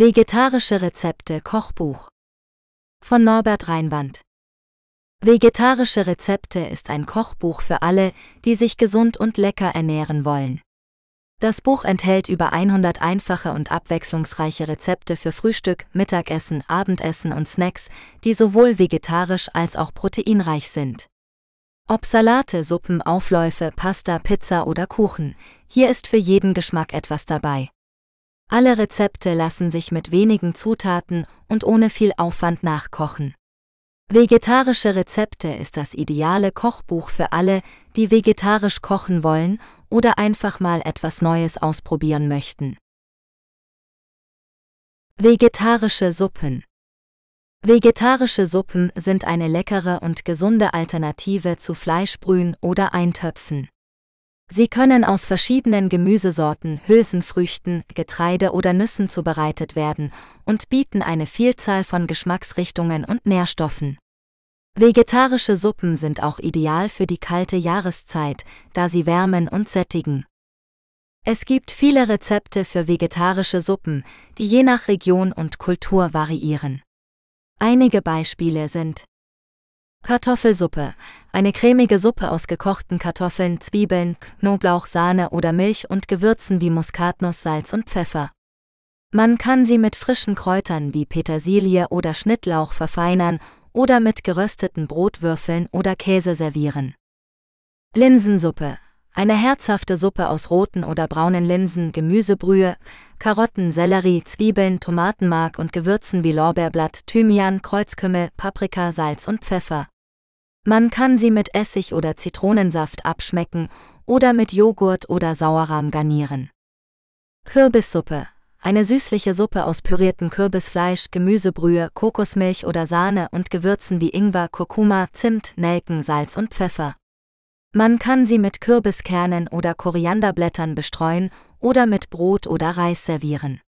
Vegetarische Rezepte Kochbuch von Norbert Reinwand Vegetarische Rezepte ist ein Kochbuch für alle, die sich gesund und lecker ernähren wollen. Das Buch enthält über 100 einfache und abwechslungsreiche Rezepte für Frühstück, Mittagessen, Abendessen und Snacks, die sowohl vegetarisch als auch proteinreich sind. Ob Salate, Suppen, Aufläufe, Pasta, Pizza oder Kuchen, hier ist für jeden Geschmack etwas dabei. Alle Rezepte lassen sich mit wenigen Zutaten und ohne viel Aufwand nachkochen. Vegetarische Rezepte ist das ideale Kochbuch für alle, die vegetarisch kochen wollen oder einfach mal etwas Neues ausprobieren möchten. Vegetarische Suppen Vegetarische Suppen sind eine leckere und gesunde Alternative zu Fleischbrühen oder Eintöpfen. Sie können aus verschiedenen Gemüsesorten, Hülsenfrüchten, Getreide oder Nüssen zubereitet werden und bieten eine Vielzahl von Geschmacksrichtungen und Nährstoffen. Vegetarische Suppen sind auch ideal für die kalte Jahreszeit, da sie wärmen und sättigen. Es gibt viele Rezepte für vegetarische Suppen, die je nach Region und Kultur variieren. Einige Beispiele sind Kartoffelsuppe, eine cremige Suppe aus gekochten Kartoffeln, Zwiebeln, Knoblauch, Sahne oder Milch und Gewürzen wie Muskatnuss, Salz und Pfeffer. Man kann sie mit frischen Kräutern wie Petersilie oder Schnittlauch verfeinern oder mit gerösteten Brotwürfeln oder Käse servieren. Linsensuppe, eine herzhafte Suppe aus roten oder braunen Linsen, Gemüsebrühe, Karotten, Sellerie, Zwiebeln, Tomatenmark und Gewürzen wie Lorbeerblatt, Thymian, Kreuzkümmel, Paprika, Salz und Pfeffer. Man kann sie mit Essig oder Zitronensaft abschmecken oder mit Joghurt oder Sauerrahm garnieren. Kürbissuppe. Eine süßliche Suppe aus püriertem Kürbisfleisch, Gemüsebrühe, Kokosmilch oder Sahne und Gewürzen wie Ingwer, Kurkuma, Zimt, Nelken, Salz und Pfeffer. Man kann sie mit Kürbiskernen oder Korianderblättern bestreuen oder mit Brot oder Reis servieren.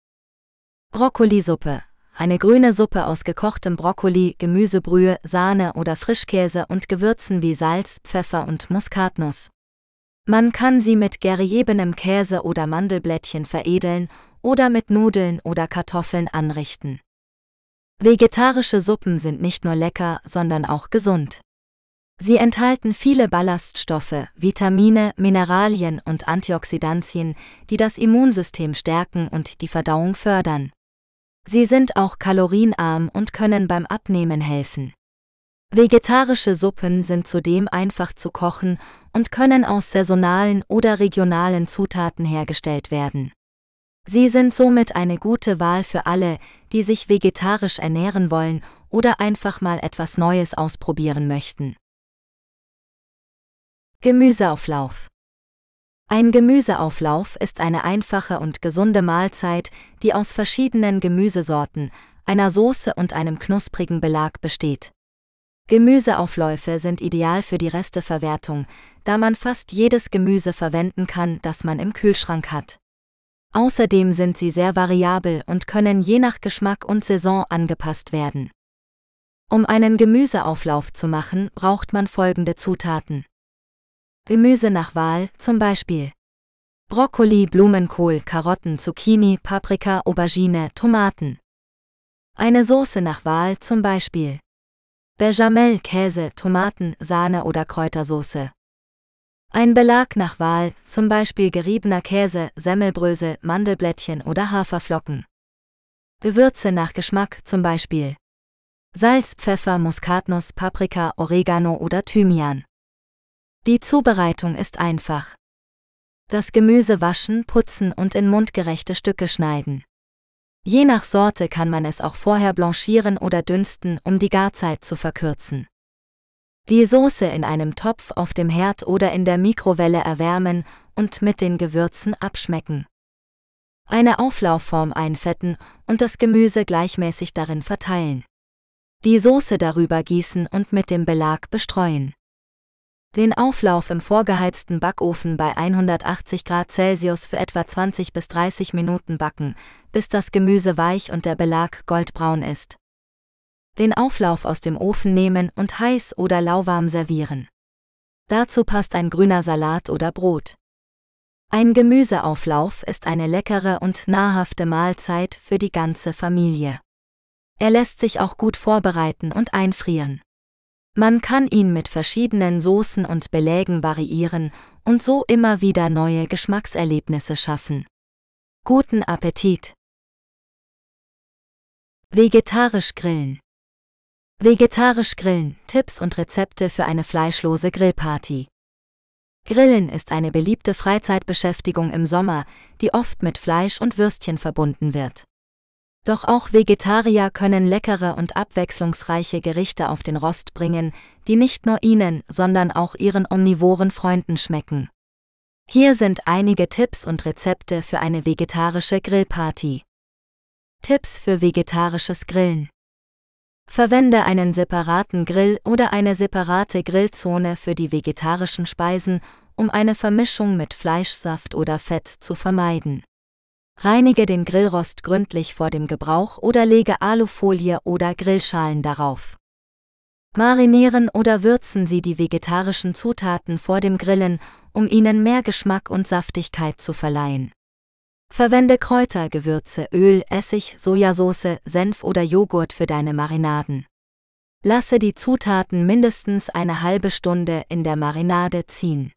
Brokkolisuppe eine grüne Suppe aus gekochtem Brokkoli, Gemüsebrühe, Sahne oder Frischkäse und Gewürzen wie Salz, Pfeffer und Muskatnuss. Man kann sie mit geriebenem Käse oder Mandelblättchen veredeln oder mit Nudeln oder Kartoffeln anrichten. Vegetarische Suppen sind nicht nur lecker, sondern auch gesund. Sie enthalten viele Ballaststoffe, Vitamine, Mineralien und Antioxidantien, die das Immunsystem stärken und die Verdauung fördern. Sie sind auch kalorienarm und können beim Abnehmen helfen. Vegetarische Suppen sind zudem einfach zu kochen und können aus saisonalen oder regionalen Zutaten hergestellt werden. Sie sind somit eine gute Wahl für alle, die sich vegetarisch ernähren wollen oder einfach mal etwas Neues ausprobieren möchten. Gemüseauflauf ein Gemüseauflauf ist eine einfache und gesunde Mahlzeit, die aus verschiedenen Gemüsesorten, einer Soße und einem knusprigen Belag besteht. Gemüseaufläufe sind ideal für die Resteverwertung, da man fast jedes Gemüse verwenden kann, das man im Kühlschrank hat. Außerdem sind sie sehr variabel und können je nach Geschmack und Saison angepasst werden. Um einen Gemüseauflauf zu machen, braucht man folgende Zutaten. Gemüse nach Wahl, zum Beispiel Brokkoli, Blumenkohl, Karotten, Zucchini, Paprika, Aubergine, Tomaten. Eine Soße nach Wahl, zum Beispiel Bechamel, Käse, Tomaten, Sahne oder Kräutersoße. Ein Belag nach Wahl, zum Beispiel geriebener Käse, Semmelbrösel, Mandelblättchen oder Haferflocken. Gewürze nach Geschmack, zum Beispiel Salz, Pfeffer, Muskatnuss, Paprika, Oregano oder Thymian. Die Zubereitung ist einfach. Das Gemüse waschen, putzen und in mundgerechte Stücke schneiden. Je nach Sorte kann man es auch vorher blanchieren oder dünsten, um die Garzeit zu verkürzen. Die Soße in einem Topf auf dem Herd oder in der Mikrowelle erwärmen und mit den Gewürzen abschmecken. Eine Auflaufform einfetten und das Gemüse gleichmäßig darin verteilen. Die Soße darüber gießen und mit dem Belag bestreuen. Den Auflauf im vorgeheizten Backofen bei 180 Grad Celsius für etwa 20 bis 30 Minuten backen, bis das Gemüse weich und der Belag goldbraun ist. Den Auflauf aus dem Ofen nehmen und heiß oder lauwarm servieren. Dazu passt ein grüner Salat oder Brot. Ein Gemüseauflauf ist eine leckere und nahrhafte Mahlzeit für die ganze Familie. Er lässt sich auch gut vorbereiten und einfrieren. Man kann ihn mit verschiedenen Soßen und Belägen variieren und so immer wieder neue Geschmackserlebnisse schaffen. Guten Appetit! Vegetarisch grillen. Vegetarisch grillen, Tipps und Rezepte für eine fleischlose Grillparty. Grillen ist eine beliebte Freizeitbeschäftigung im Sommer, die oft mit Fleisch und Würstchen verbunden wird. Doch auch Vegetarier können leckere und abwechslungsreiche Gerichte auf den Rost bringen, die nicht nur ihnen, sondern auch ihren omnivoren Freunden schmecken. Hier sind einige Tipps und Rezepte für eine vegetarische Grillparty. Tipps für vegetarisches Grillen. Verwende einen separaten Grill oder eine separate Grillzone für die vegetarischen Speisen, um eine Vermischung mit Fleischsaft oder Fett zu vermeiden. Reinige den Grillrost gründlich vor dem Gebrauch oder lege Alufolie oder Grillschalen darauf. Marinieren oder würzen Sie die vegetarischen Zutaten vor dem Grillen, um ihnen mehr Geschmack und Saftigkeit zu verleihen. Verwende Kräuter, Gewürze, Öl, Essig, Sojasauce, Senf oder Joghurt für deine Marinaden. Lasse die Zutaten mindestens eine halbe Stunde in der Marinade ziehen.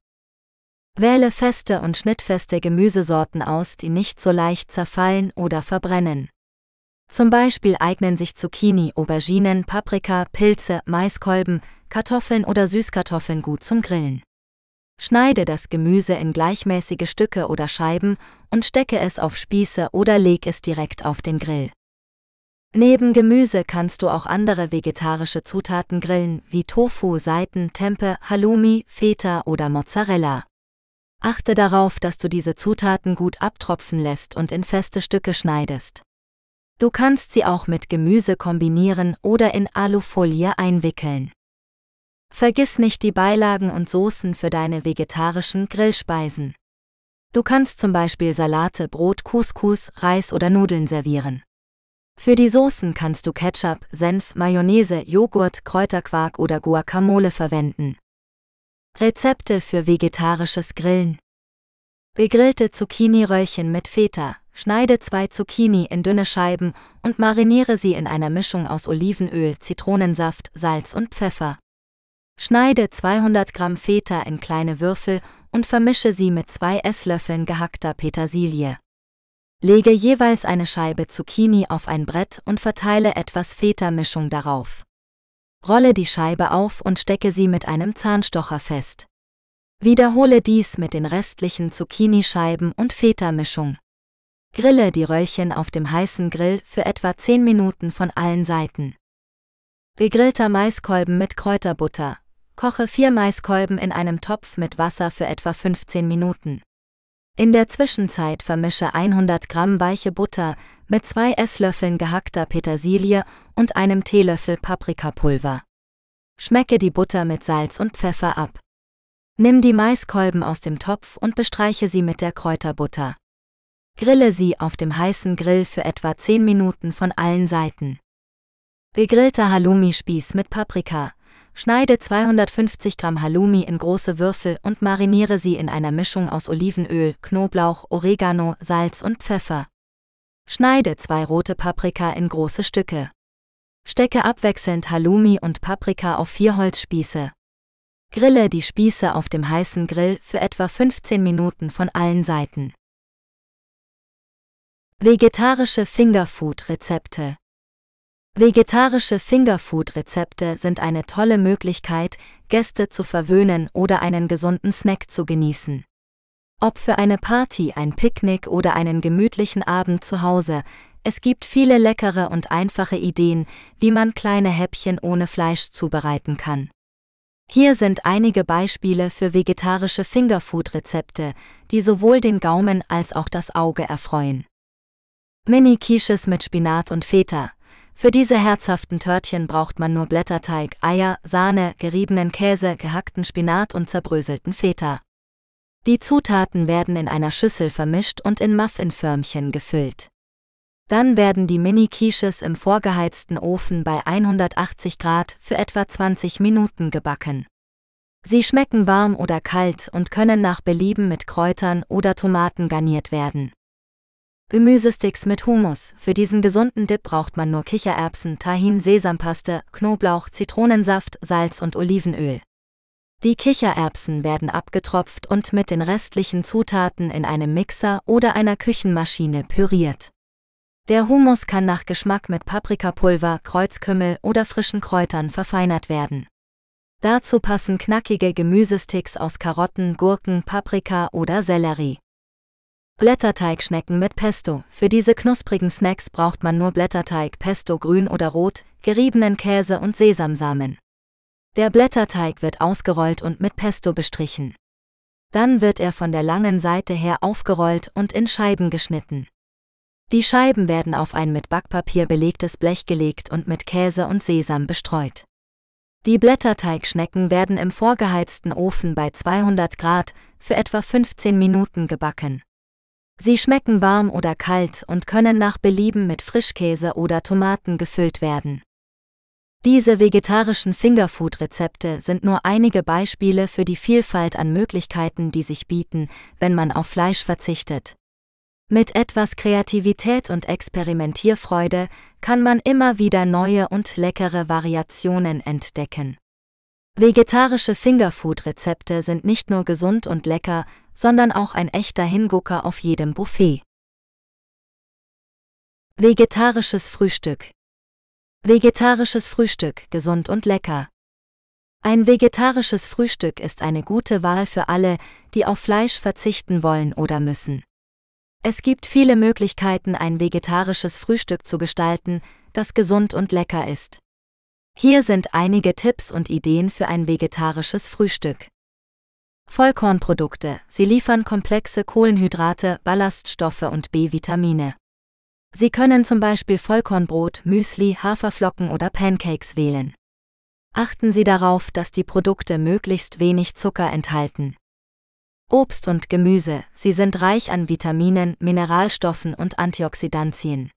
Wähle feste und schnittfeste Gemüsesorten aus, die nicht so leicht zerfallen oder verbrennen. Zum Beispiel eignen sich Zucchini, Auberginen, Paprika, Pilze, Maiskolben, Kartoffeln oder Süßkartoffeln gut zum Grillen. Schneide das Gemüse in gleichmäßige Stücke oder Scheiben und stecke es auf Spieße oder leg es direkt auf den Grill. Neben Gemüse kannst du auch andere vegetarische Zutaten grillen, wie Tofu, Seiten, Tempe, Halloumi, Feta oder Mozzarella. Achte darauf, dass du diese Zutaten gut abtropfen lässt und in feste Stücke schneidest. Du kannst sie auch mit Gemüse kombinieren oder in Alufolie einwickeln. Vergiss nicht die Beilagen und Soßen für deine vegetarischen Grillspeisen. Du kannst zum Beispiel Salate, Brot, Couscous, Reis oder Nudeln servieren. Für die Soßen kannst du Ketchup, Senf, Mayonnaise, Joghurt, Kräuterquark oder Guacamole verwenden. Rezepte für vegetarisches Grillen. Gegrillte Zucchini-Röllchen mit Feta. Schneide zwei Zucchini in dünne Scheiben und mariniere sie in einer Mischung aus Olivenöl, Zitronensaft, Salz und Pfeffer. Schneide 200 Gramm Feta in kleine Würfel und vermische sie mit zwei Esslöffeln gehackter Petersilie. Lege jeweils eine Scheibe Zucchini auf ein Brett und verteile etwas Feta-Mischung darauf. Rolle die Scheibe auf und stecke sie mit einem Zahnstocher fest. Wiederhole dies mit den restlichen Zucchini-Scheiben und Feta-Mischung. Grille die Röllchen auf dem heißen Grill für etwa 10 Minuten von allen Seiten. Gegrillter Maiskolben mit Kräuterbutter. Koche vier Maiskolben in einem Topf mit Wasser für etwa 15 Minuten. In der Zwischenzeit vermische 100 Gramm weiche Butter mit zwei Esslöffeln gehackter Petersilie und einem Teelöffel Paprikapulver. Schmecke die Butter mit Salz und Pfeffer ab. Nimm die Maiskolben aus dem Topf und bestreiche sie mit der Kräuterbutter. Grille sie auf dem heißen Grill für etwa 10 Minuten von allen Seiten. Gegrillter Halloumi-Spieß mit Paprika, Schneide 250 Gramm Halloumi in große Würfel und mariniere sie in einer Mischung aus Olivenöl, Knoblauch, Oregano, Salz und Pfeffer. Schneide zwei rote Paprika in große Stücke. Stecke abwechselnd Halloumi und Paprika auf vier Holzspieße. Grille die Spieße auf dem heißen Grill für etwa 15 Minuten von allen Seiten. Vegetarische Fingerfood-Rezepte Vegetarische Fingerfood-Rezepte sind eine tolle Möglichkeit, Gäste zu verwöhnen oder einen gesunden Snack zu genießen. Ob für eine Party, ein Picknick oder einen gemütlichen Abend zu Hause, es gibt viele leckere und einfache Ideen, wie man kleine Häppchen ohne Fleisch zubereiten kann. Hier sind einige Beispiele für vegetarische Fingerfood-Rezepte, die sowohl den Gaumen als auch das Auge erfreuen. Mini-Quiches mit Spinat und Feta, für diese herzhaften Törtchen braucht man nur Blätterteig, Eier, Sahne, geriebenen Käse, gehackten Spinat und zerbröselten Feta. Die Zutaten werden in einer Schüssel vermischt und in Muffinförmchen gefüllt. Dann werden die Mini-Quiches im vorgeheizten Ofen bei 180 Grad für etwa 20 Minuten gebacken. Sie schmecken warm oder kalt und können nach Belieben mit Kräutern oder Tomaten garniert werden. Gemüsesticks mit Hummus. Für diesen gesunden Dip braucht man nur Kichererbsen, Tahin, Sesampaste, Knoblauch, Zitronensaft, Salz und Olivenöl. Die Kichererbsen werden abgetropft und mit den restlichen Zutaten in einem Mixer oder einer Küchenmaschine püriert. Der Hummus kann nach Geschmack mit Paprikapulver, Kreuzkümmel oder frischen Kräutern verfeinert werden. Dazu passen knackige Gemüsesticks aus Karotten, Gurken, Paprika oder Sellerie. Blätterteigschnecken mit Pesto. Für diese knusprigen Snacks braucht man nur Blätterteig, Pesto grün oder rot, geriebenen Käse und Sesamsamen. Der Blätterteig wird ausgerollt und mit Pesto bestrichen. Dann wird er von der langen Seite her aufgerollt und in Scheiben geschnitten. Die Scheiben werden auf ein mit Backpapier belegtes Blech gelegt und mit Käse und Sesam bestreut. Die Blätterteigschnecken werden im vorgeheizten Ofen bei 200 Grad für etwa 15 Minuten gebacken. Sie schmecken warm oder kalt und können nach Belieben mit Frischkäse oder Tomaten gefüllt werden. Diese vegetarischen Fingerfood-Rezepte sind nur einige Beispiele für die Vielfalt an Möglichkeiten, die sich bieten, wenn man auf Fleisch verzichtet. Mit etwas Kreativität und Experimentierfreude kann man immer wieder neue und leckere Variationen entdecken. Vegetarische Fingerfood-Rezepte sind nicht nur gesund und lecker, sondern auch ein echter Hingucker auf jedem Buffet. Vegetarisches Frühstück Vegetarisches Frühstück, gesund und lecker. Ein vegetarisches Frühstück ist eine gute Wahl für alle, die auf Fleisch verzichten wollen oder müssen. Es gibt viele Möglichkeiten, ein vegetarisches Frühstück zu gestalten, das gesund und lecker ist. Hier sind einige Tipps und Ideen für ein vegetarisches Frühstück. Vollkornprodukte. Sie liefern komplexe Kohlenhydrate, Ballaststoffe und B-Vitamine. Sie können zum Beispiel Vollkornbrot, Müsli, Haferflocken oder Pancakes wählen. Achten Sie darauf, dass die Produkte möglichst wenig Zucker enthalten. Obst und Gemüse. Sie sind reich an Vitaminen, Mineralstoffen und Antioxidantien.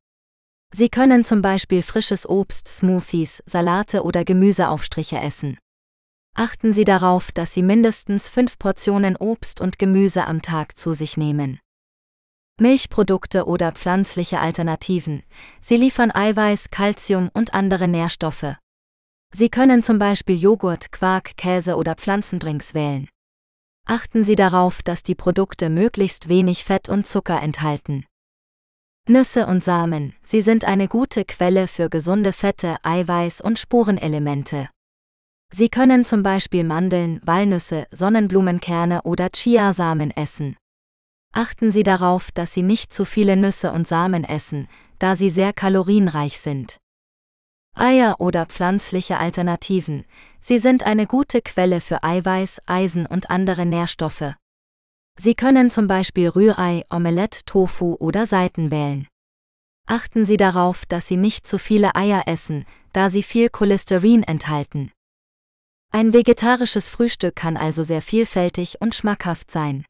Sie können zum Beispiel frisches Obst, Smoothies, Salate oder Gemüseaufstriche essen. Achten Sie darauf, dass Sie mindestens fünf Portionen Obst und Gemüse am Tag zu sich nehmen. Milchprodukte oder pflanzliche Alternativen. Sie liefern Eiweiß, Kalzium und andere Nährstoffe. Sie können zum Beispiel Joghurt, Quark, Käse oder Pflanzendrinks wählen. Achten Sie darauf, dass die Produkte möglichst wenig Fett und Zucker enthalten. Nüsse und Samen, sie sind eine gute Quelle für gesunde Fette, Eiweiß und Spurenelemente. Sie können zum Beispiel Mandeln, Walnüsse, Sonnenblumenkerne oder Chiasamen essen. Achten Sie darauf, dass Sie nicht zu viele Nüsse und Samen essen, da sie sehr kalorienreich sind. Eier oder pflanzliche Alternativen, sie sind eine gute Quelle für Eiweiß, Eisen und andere Nährstoffe. Sie können zum Beispiel Rührei, Omelette, Tofu oder Seiten wählen. Achten Sie darauf, dass Sie nicht zu viele Eier essen, da sie viel Cholesterin enthalten. Ein vegetarisches Frühstück kann also sehr vielfältig und schmackhaft sein.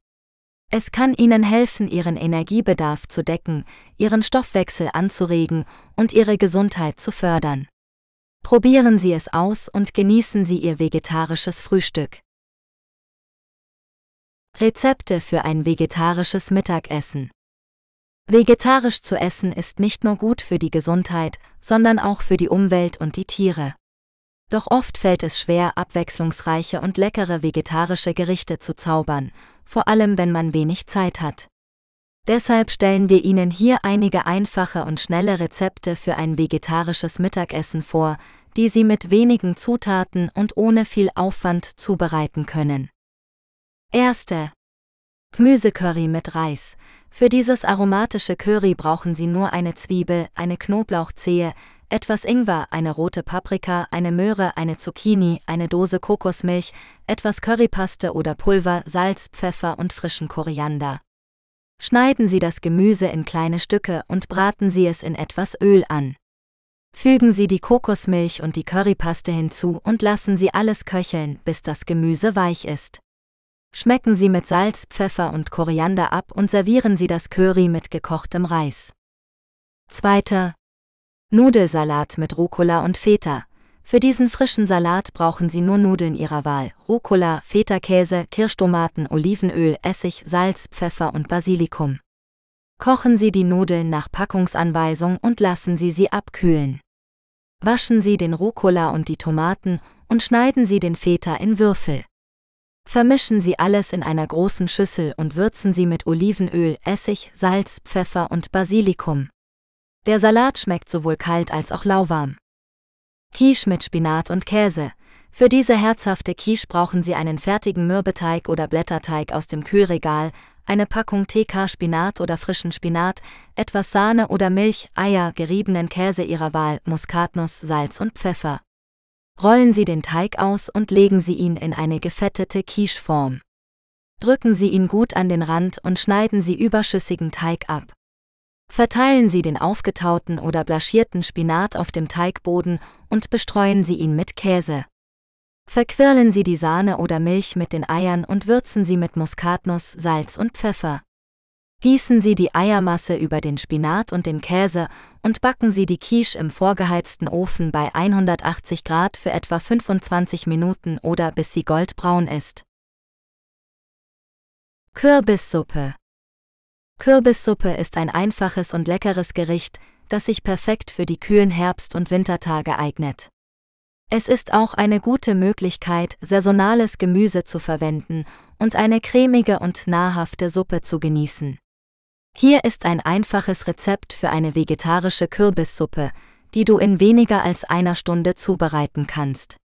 Es kann Ihnen helfen, Ihren Energiebedarf zu decken, Ihren Stoffwechsel anzuregen und Ihre Gesundheit zu fördern. Probieren Sie es aus und genießen Sie Ihr vegetarisches Frühstück. Rezepte für ein vegetarisches Mittagessen. Vegetarisch zu essen ist nicht nur gut für die Gesundheit, sondern auch für die Umwelt und die Tiere. Doch oft fällt es schwer, abwechslungsreiche und leckere vegetarische Gerichte zu zaubern, vor allem wenn man wenig Zeit hat. Deshalb stellen wir Ihnen hier einige einfache und schnelle Rezepte für ein vegetarisches Mittagessen vor, die Sie mit wenigen Zutaten und ohne viel Aufwand zubereiten können. Erste. Gemüsecurry mit Reis. Für dieses aromatische Curry brauchen Sie nur eine Zwiebel, eine Knoblauchzehe, etwas Ingwer, eine rote Paprika, eine Möhre, eine Zucchini, eine Dose Kokosmilch, etwas Currypaste oder Pulver, Salz, Pfeffer und frischen Koriander. Schneiden Sie das Gemüse in kleine Stücke und braten Sie es in etwas Öl an. Fügen Sie die Kokosmilch und die Currypaste hinzu und lassen Sie alles köcheln, bis das Gemüse weich ist. Schmecken Sie mit Salz, Pfeffer und Koriander ab und servieren Sie das Curry mit gekochtem Reis. Zweiter. Nudelsalat mit Rucola und Feta. Für diesen frischen Salat brauchen Sie nur Nudeln Ihrer Wahl, Rucola, Feta-Käse, Kirschtomaten, Olivenöl, Essig, Salz, Pfeffer und Basilikum. Kochen Sie die Nudeln nach Packungsanweisung und lassen Sie sie abkühlen. Waschen Sie den Rucola und die Tomaten und schneiden Sie den Feta in Würfel. Vermischen Sie alles in einer großen Schüssel und würzen Sie mit Olivenöl, Essig, Salz, Pfeffer und Basilikum. Der Salat schmeckt sowohl kalt als auch lauwarm. Quiche mit Spinat und Käse. Für diese herzhafte Quiche brauchen Sie einen fertigen Mürbeteig oder Blätterteig aus dem Kühlregal, eine Packung TK Spinat oder frischen Spinat, etwas Sahne oder Milch, Eier, geriebenen Käse Ihrer Wahl, Muskatnuss, Salz und Pfeffer. Rollen Sie den Teig aus und legen Sie ihn in eine gefettete Quicheform. Drücken Sie ihn gut an den Rand und schneiden Sie überschüssigen Teig ab. Verteilen Sie den aufgetauten oder blaschierten Spinat auf dem Teigboden und bestreuen Sie ihn mit Käse. Verquirlen Sie die Sahne oder Milch mit den Eiern und würzen Sie mit Muskatnuss, Salz und Pfeffer. Gießen Sie die Eiermasse über den Spinat und den Käse und backen Sie die Quiche im vorgeheizten Ofen bei 180 Grad für etwa 25 Minuten oder bis sie goldbraun ist. Kürbissuppe Kürbissuppe ist ein einfaches und leckeres Gericht, das sich perfekt für die kühlen Herbst- und Wintertage eignet. Es ist auch eine gute Möglichkeit, saisonales Gemüse zu verwenden und eine cremige und nahrhafte Suppe zu genießen. Hier ist ein einfaches Rezept für eine vegetarische Kürbissuppe, die du in weniger als einer Stunde zubereiten kannst.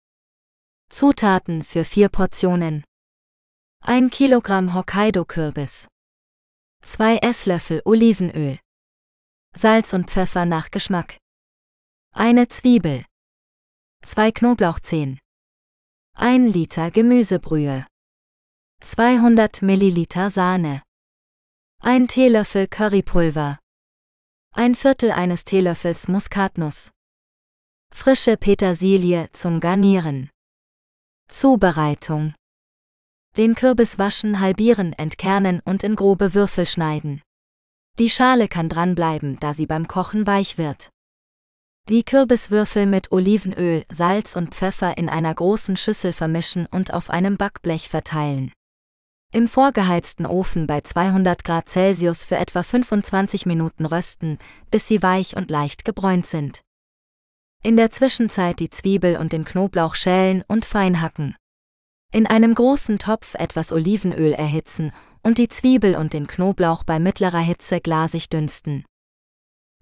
Zutaten für vier Portionen. 1 Kilogramm Hokkaido-Kürbis. 2 Esslöffel Olivenöl. Salz und Pfeffer nach Geschmack. Eine Zwiebel. 2 Knoblauchzehen. 1 Liter Gemüsebrühe. 200 Milliliter Sahne. Ein Teelöffel Currypulver. Ein Viertel eines Teelöffels Muskatnuss. Frische Petersilie zum Garnieren. Zubereitung. Den Kürbis waschen, halbieren, entkernen und in grobe Würfel schneiden. Die Schale kann dranbleiben, da sie beim Kochen weich wird. Die Kürbiswürfel mit Olivenöl, Salz und Pfeffer in einer großen Schüssel vermischen und auf einem Backblech verteilen. Im vorgeheizten Ofen bei 200 Grad Celsius für etwa 25 Minuten rösten, bis sie weich und leicht gebräunt sind. In der Zwischenzeit die Zwiebel und den Knoblauch schälen und fein hacken. In einem großen Topf etwas Olivenöl erhitzen und die Zwiebel und den Knoblauch bei mittlerer Hitze glasig dünsten.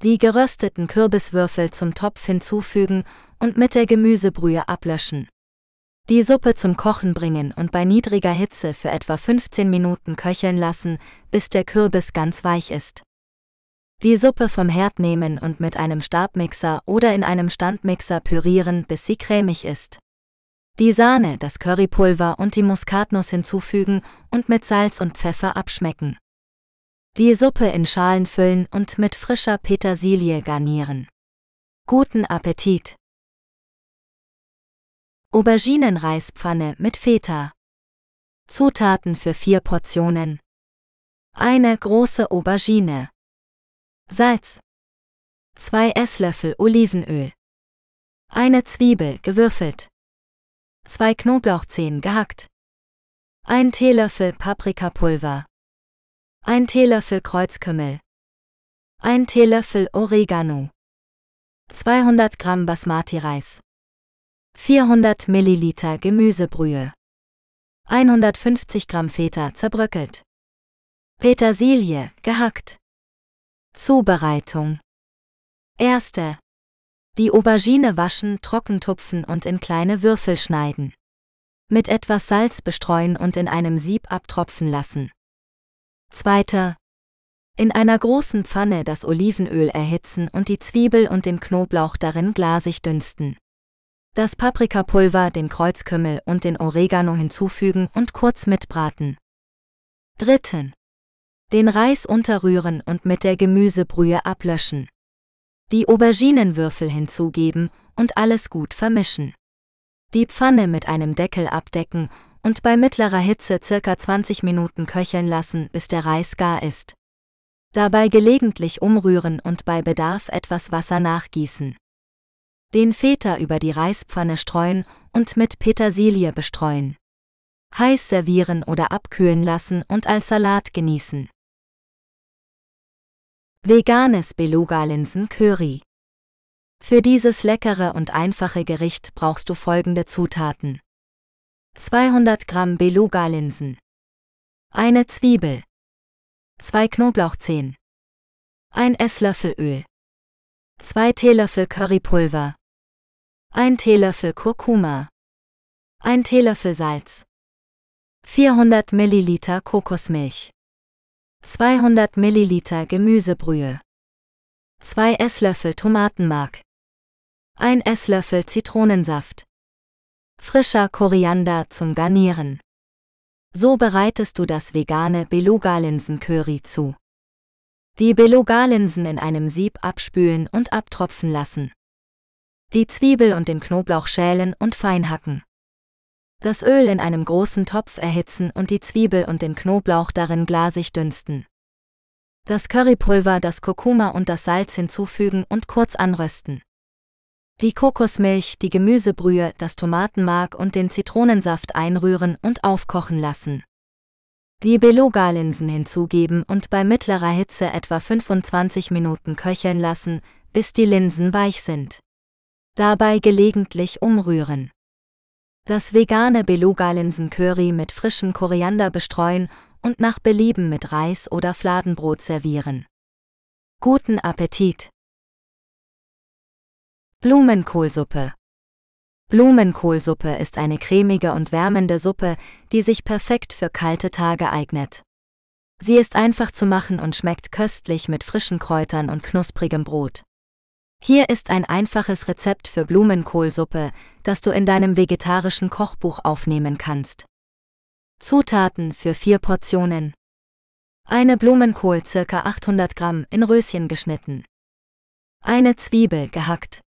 Die gerösteten Kürbiswürfel zum Topf hinzufügen und mit der Gemüsebrühe ablöschen. Die Suppe zum Kochen bringen und bei niedriger Hitze für etwa 15 Minuten köcheln lassen, bis der Kürbis ganz weich ist. Die Suppe vom Herd nehmen und mit einem Stabmixer oder in einem Standmixer pürieren, bis sie cremig ist. Die Sahne, das Currypulver und die Muskatnuss hinzufügen und mit Salz und Pfeffer abschmecken. Die Suppe in Schalen füllen und mit frischer Petersilie garnieren. Guten Appetit! Auberginenreispfanne mit Feta. Zutaten für vier Portionen. Eine große Aubergine. Salz. Zwei Esslöffel Olivenöl. Eine Zwiebel gewürfelt. Zwei Knoblauchzehen gehackt. Ein Teelöffel Paprikapulver. Ein Teelöffel Kreuzkümmel. Ein Teelöffel Oregano. 200 Gramm Basmati-Reis. 400 Milliliter Gemüsebrühe. 150 Gramm Feta zerbröckelt. Petersilie, gehackt. Zubereitung. Erste. Die Aubergine waschen, trocken tupfen und in kleine Würfel schneiden. Mit etwas Salz bestreuen und in einem Sieb abtropfen lassen. Zweiter. In einer großen Pfanne das Olivenöl erhitzen und die Zwiebel und den Knoblauch darin glasig dünsten das Paprikapulver, den Kreuzkümmel und den Oregano hinzufügen und kurz mitbraten. Dritten. Den Reis unterrühren und mit der Gemüsebrühe ablöschen. Die Auberginenwürfel hinzugeben und alles gut vermischen. Die Pfanne mit einem Deckel abdecken und bei mittlerer Hitze circa 20 Minuten köcheln lassen, bis der Reis gar ist. Dabei gelegentlich umrühren und bei Bedarf etwas Wasser nachgießen. Den Feta über die Reispfanne streuen und mit Petersilie bestreuen. Heiß servieren oder abkühlen lassen und als Salat genießen. Veganes Beluga-Linsen-Curry. Für dieses leckere und einfache Gericht brauchst du folgende Zutaten. 200 Gramm Beluga-Linsen. Eine Zwiebel. 2 Knoblauchzehen. Ein Esslöffel Öl. 2 Teelöffel Currypulver. 1 Teelöffel Kurkuma. 1 Teelöffel Salz. 400 Milliliter Kokosmilch. 200 Milliliter Gemüsebrühe. 2 Esslöffel Tomatenmark. 1 Esslöffel Zitronensaft. Frischer Koriander zum Garnieren. So bereitest du das vegane Beluga-Linsen-Curry zu. Die Beluga-Linsen in einem Sieb abspülen und abtropfen lassen. Die Zwiebel und den Knoblauch schälen und fein hacken. Das Öl in einem großen Topf erhitzen und die Zwiebel und den Knoblauch darin glasig dünsten. Das Currypulver, das Kurkuma und das Salz hinzufügen und kurz anrösten. Die Kokosmilch, die Gemüsebrühe, das Tomatenmark und den Zitronensaft einrühren und aufkochen lassen. Die Beluga-Linsen hinzugeben und bei mittlerer Hitze etwa 25 Minuten köcheln lassen, bis die Linsen weich sind. Dabei gelegentlich umrühren. Das vegane Beluga-Linsen-Curry mit frischem Koriander bestreuen und nach Belieben mit Reis oder Fladenbrot servieren. Guten Appetit! Blumenkohlsuppe Blumenkohlsuppe ist eine cremige und wärmende Suppe, die sich perfekt für kalte Tage eignet. Sie ist einfach zu machen und schmeckt köstlich mit frischen Kräutern und knusprigem Brot. Hier ist ein einfaches Rezept für Blumenkohlsuppe, das du in deinem vegetarischen Kochbuch aufnehmen kannst. Zutaten für vier Portionen. Eine Blumenkohl ca. 800 Gramm in Röschen geschnitten. Eine Zwiebel gehackt.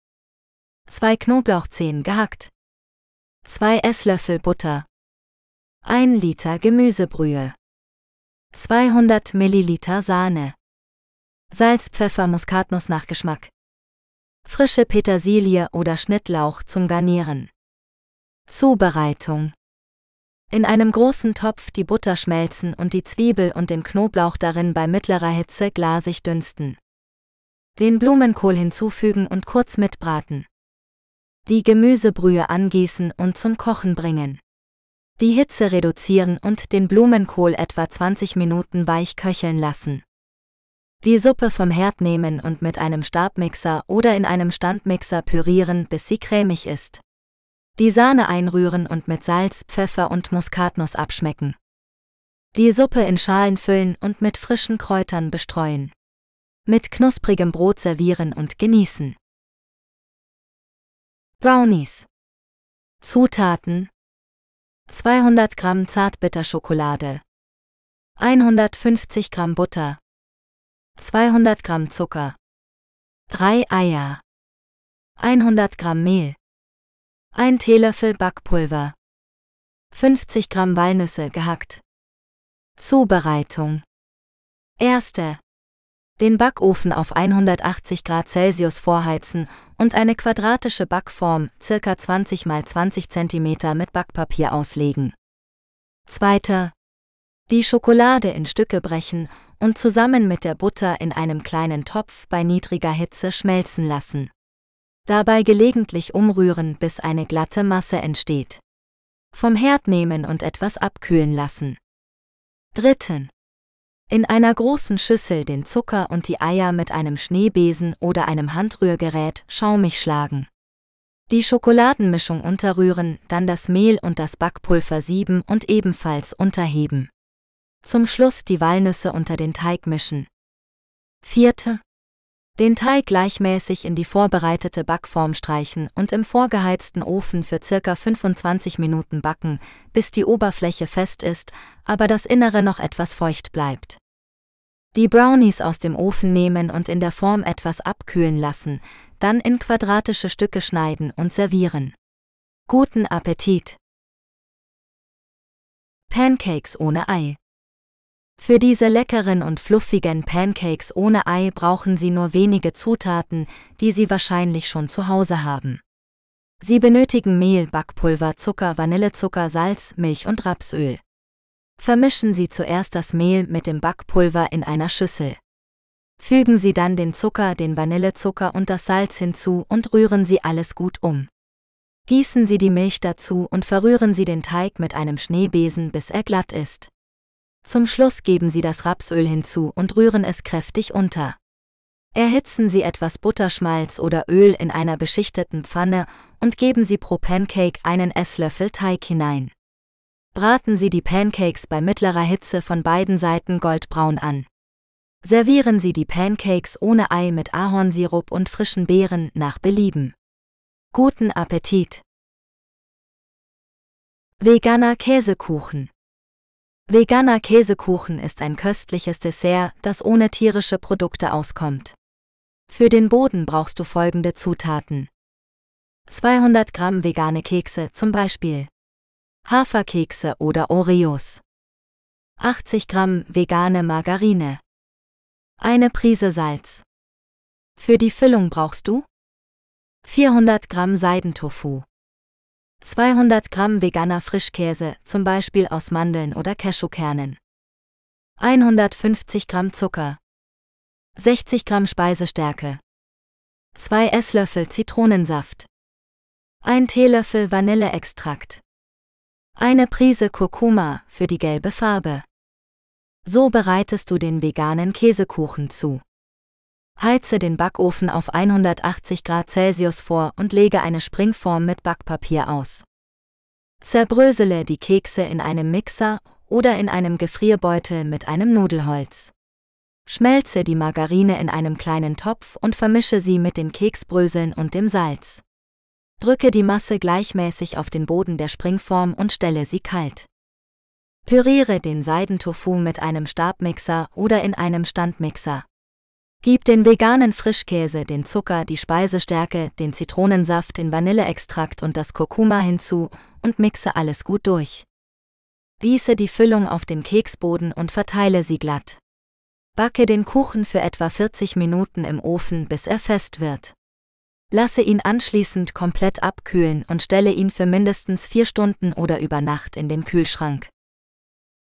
2 Knoblauchzehen gehackt, 2 Esslöffel Butter, 1 Liter Gemüsebrühe, 200 Milliliter Sahne, Salz, Pfeffer, Muskatnuss nach Geschmack, frische Petersilie oder Schnittlauch zum Garnieren. Zubereitung in einem großen Topf die Butter schmelzen und die Zwiebel und den Knoblauch darin bei mittlerer Hitze glasig dünsten. Den Blumenkohl hinzufügen und kurz mitbraten die Gemüsebrühe angießen und zum Kochen bringen. Die Hitze reduzieren und den Blumenkohl etwa 20 Minuten weich köcheln lassen. Die Suppe vom Herd nehmen und mit einem Stabmixer oder in einem Standmixer pürieren, bis sie cremig ist. Die Sahne einrühren und mit Salz, Pfeffer und Muskatnuss abschmecken. Die Suppe in Schalen füllen und mit frischen Kräutern bestreuen. Mit knusprigem Brot servieren und genießen. Brownies. Zutaten 200 Gramm Zartbitterschokolade 150 Gramm Butter 200 Gramm Zucker. 3 Eier. 100 Gramm Mehl. 1 Teelöffel Backpulver. 50 Gramm Walnüsse gehackt. Zubereitung. Erste. Den Backofen auf 180 Grad Celsius vorheizen und eine quadratische Backform, circa 20 x 20 cm mit Backpapier auslegen. Zweiter. Die Schokolade in Stücke brechen und zusammen mit der Butter in einem kleinen Topf bei niedriger Hitze schmelzen lassen. Dabei gelegentlich umrühren, bis eine glatte Masse entsteht. Vom Herd nehmen und etwas abkühlen lassen. Dritten. In einer großen Schüssel den Zucker und die Eier mit einem Schneebesen oder einem Handrührgerät schaumig schlagen. Die Schokoladenmischung unterrühren, dann das Mehl und das Backpulver sieben und ebenfalls unterheben. Zum Schluss die Walnüsse unter den Teig mischen. Vierte. Den Teig gleichmäßig in die vorbereitete Backform streichen und im vorgeheizten Ofen für circa 25 Minuten backen, bis die Oberfläche fest ist, aber das Innere noch etwas feucht bleibt. Die Brownies aus dem Ofen nehmen und in der Form etwas abkühlen lassen, dann in quadratische Stücke schneiden und servieren. Guten Appetit! Pancakes ohne Ei Für diese leckeren und fluffigen Pancakes ohne Ei brauchen Sie nur wenige Zutaten, die Sie wahrscheinlich schon zu Hause haben. Sie benötigen Mehl, Backpulver, Zucker, Vanillezucker, Salz, Milch und Rapsöl. Vermischen Sie zuerst das Mehl mit dem Backpulver in einer Schüssel. Fügen Sie dann den Zucker, den Vanillezucker und das Salz hinzu und rühren Sie alles gut um. Gießen Sie die Milch dazu und verrühren Sie den Teig mit einem Schneebesen, bis er glatt ist. Zum Schluss geben Sie das Rapsöl hinzu und rühren es kräftig unter. Erhitzen Sie etwas Butterschmalz oder Öl in einer beschichteten Pfanne und geben Sie pro Pancake einen Esslöffel Teig hinein. Braten Sie die Pancakes bei mittlerer Hitze von beiden Seiten goldbraun an. Servieren Sie die Pancakes ohne Ei mit Ahornsirup und frischen Beeren nach Belieben. Guten Appetit! Veganer Käsekuchen Veganer Käsekuchen ist ein köstliches Dessert, das ohne tierische Produkte auskommt. Für den Boden brauchst du folgende Zutaten. 200 Gramm vegane Kekse, zum Beispiel Haferkekse oder Oreos. 80 Gramm vegane Margarine. Eine Prise Salz. Für die Füllung brauchst du 400 Gramm Seidentofu. 200 Gramm veganer Frischkäse, zum Beispiel aus Mandeln oder Cashewkernen. 150 Gramm Zucker. 60 Gramm Speisestärke. 2 Esslöffel Zitronensaft. 1 Teelöffel Vanilleextrakt. Eine Prise Kurkuma für die gelbe Farbe. So bereitest du den veganen Käsekuchen zu. Heize den Backofen auf 180 Grad Celsius vor und lege eine Springform mit Backpapier aus. Zerbrösele die Kekse in einem Mixer oder in einem Gefrierbeutel mit einem Nudelholz. Schmelze die Margarine in einem kleinen Topf und vermische sie mit den Keksbröseln und dem Salz. Drücke die Masse gleichmäßig auf den Boden der Springform und stelle sie kalt. Püriere den Seidentofu mit einem Stabmixer oder in einem Standmixer. Gib den veganen Frischkäse, den Zucker, die Speisestärke, den Zitronensaft, den Vanilleextrakt und das Kurkuma hinzu und mixe alles gut durch. Gieße die Füllung auf den Keksboden und verteile sie glatt. Backe den Kuchen für etwa 40 Minuten im Ofen, bis er fest wird. Lasse ihn anschließend komplett abkühlen und stelle ihn für mindestens vier Stunden oder über Nacht in den Kühlschrank.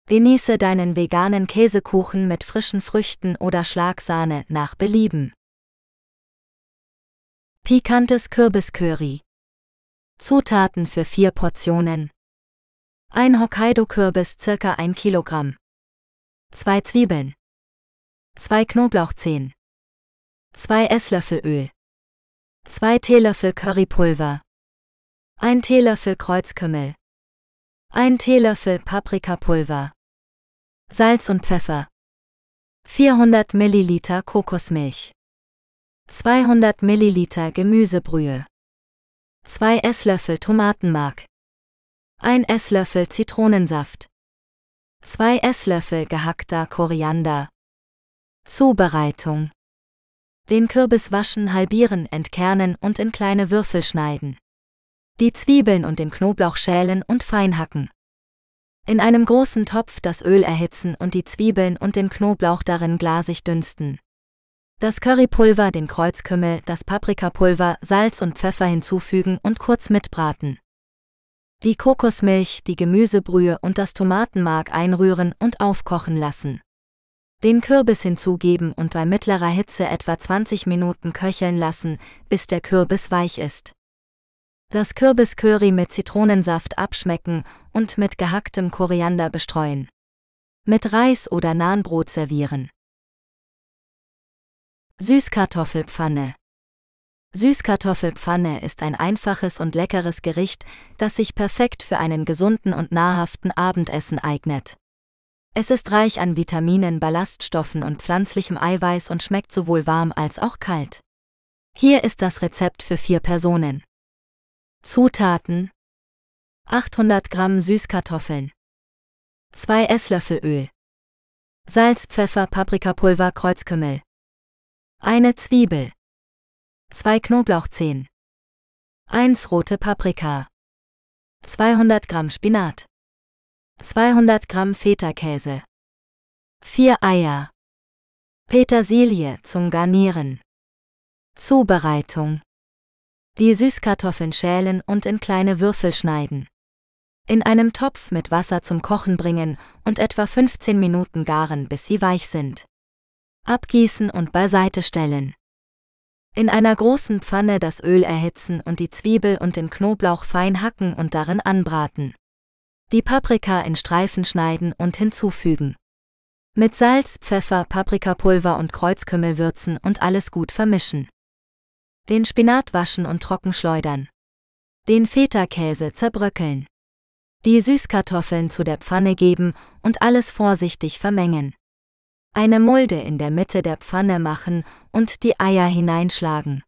Genieße deinen veganen Käsekuchen mit frischen Früchten oder Schlagsahne nach Belieben. Pikantes Kürbiscurry. Zutaten für vier Portionen. Ein Hokkaido-Kürbis circa 1 Kilogramm. Zwei Zwiebeln. Zwei Knoblauchzehen. Zwei Esslöffel Öl. Zwei Teelöffel Currypulver. Ein Teelöffel Kreuzkümmel. Ein Teelöffel Paprikapulver. Salz und Pfeffer. 400 Milliliter Kokosmilch. 200 Milliliter Gemüsebrühe. 2 Esslöffel Tomatenmark. 1 Esslöffel Zitronensaft. 2 Esslöffel gehackter Koriander. Zubereitung. Den Kürbis waschen, halbieren, entkernen und in kleine Würfel schneiden. Die Zwiebeln und den Knoblauch schälen und fein hacken. In einem großen Topf das Öl erhitzen und die Zwiebeln und den Knoblauch darin glasig dünsten. Das Currypulver, den Kreuzkümmel, das Paprikapulver, Salz und Pfeffer hinzufügen und kurz mitbraten. Die Kokosmilch, die Gemüsebrühe und das Tomatenmark einrühren und aufkochen lassen. Den Kürbis hinzugeben und bei mittlerer Hitze etwa 20 Minuten köcheln lassen, bis der Kürbis weich ist. Das Kürbiscurry mit Zitronensaft abschmecken und mit gehacktem Koriander bestreuen. Mit Reis oder Nahenbrot servieren. Süßkartoffelpfanne Süßkartoffelpfanne ist ein einfaches und leckeres Gericht, das sich perfekt für einen gesunden und nahrhaften Abendessen eignet. Es ist reich an Vitaminen, Ballaststoffen und pflanzlichem Eiweiß und schmeckt sowohl warm als auch kalt. Hier ist das Rezept für vier Personen. Zutaten. 800 Gramm Süßkartoffeln. 2 Esslöffel Öl. Salz, Pfeffer, Paprikapulver, Kreuzkümmel. Eine Zwiebel. 2 Knoblauchzehen. 1 rote Paprika. 200 Gramm Spinat. 200 Gramm Feta-Käse. 4 Eier. Petersilie zum Garnieren. Zubereitung. Die Süßkartoffeln schälen und in kleine Würfel schneiden. In einem Topf mit Wasser zum Kochen bringen und etwa 15 Minuten garen, bis sie weich sind. Abgießen und beiseite stellen. In einer großen Pfanne das Öl erhitzen und die Zwiebel und den Knoblauch fein hacken und darin anbraten. Die Paprika in Streifen schneiden und hinzufügen. Mit Salz, Pfeffer, Paprikapulver und Kreuzkümmel würzen und alles gut vermischen. Den Spinat waschen und trocken schleudern. Den Feta-Käse zerbröckeln. Die Süßkartoffeln zu der Pfanne geben und alles vorsichtig vermengen. Eine Mulde in der Mitte der Pfanne machen und die Eier hineinschlagen.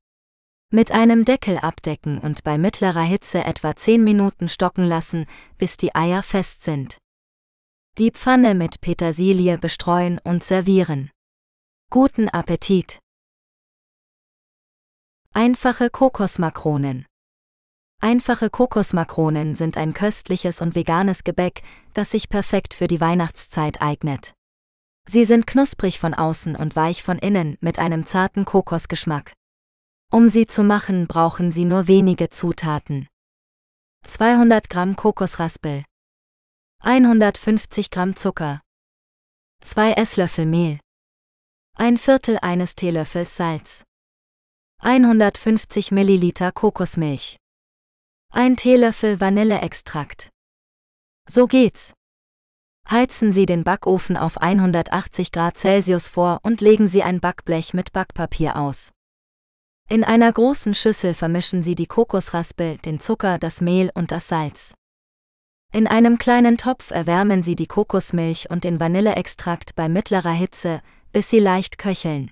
Mit einem Deckel abdecken und bei mittlerer Hitze etwa 10 Minuten stocken lassen, bis die Eier fest sind. Die Pfanne mit Petersilie bestreuen und servieren. Guten Appetit! Einfache Kokosmakronen. Einfache Kokosmakronen sind ein köstliches und veganes Gebäck, das sich perfekt für die Weihnachtszeit eignet. Sie sind knusprig von außen und weich von innen mit einem zarten Kokosgeschmack. Um sie zu machen, brauchen Sie nur wenige Zutaten. 200 Gramm Kokosraspel, 150 Gramm Zucker, 2 Esslöffel Mehl, ein Viertel eines Teelöffels Salz. 150 Milliliter Kokosmilch. Ein Teelöffel Vanilleextrakt. So geht's. Heizen Sie den Backofen auf 180 Grad Celsius vor und legen Sie ein Backblech mit Backpapier aus. In einer großen Schüssel vermischen Sie die Kokosraspel, den Zucker, das Mehl und das Salz. In einem kleinen Topf erwärmen Sie die Kokosmilch und den Vanilleextrakt bei mittlerer Hitze, bis sie leicht köcheln.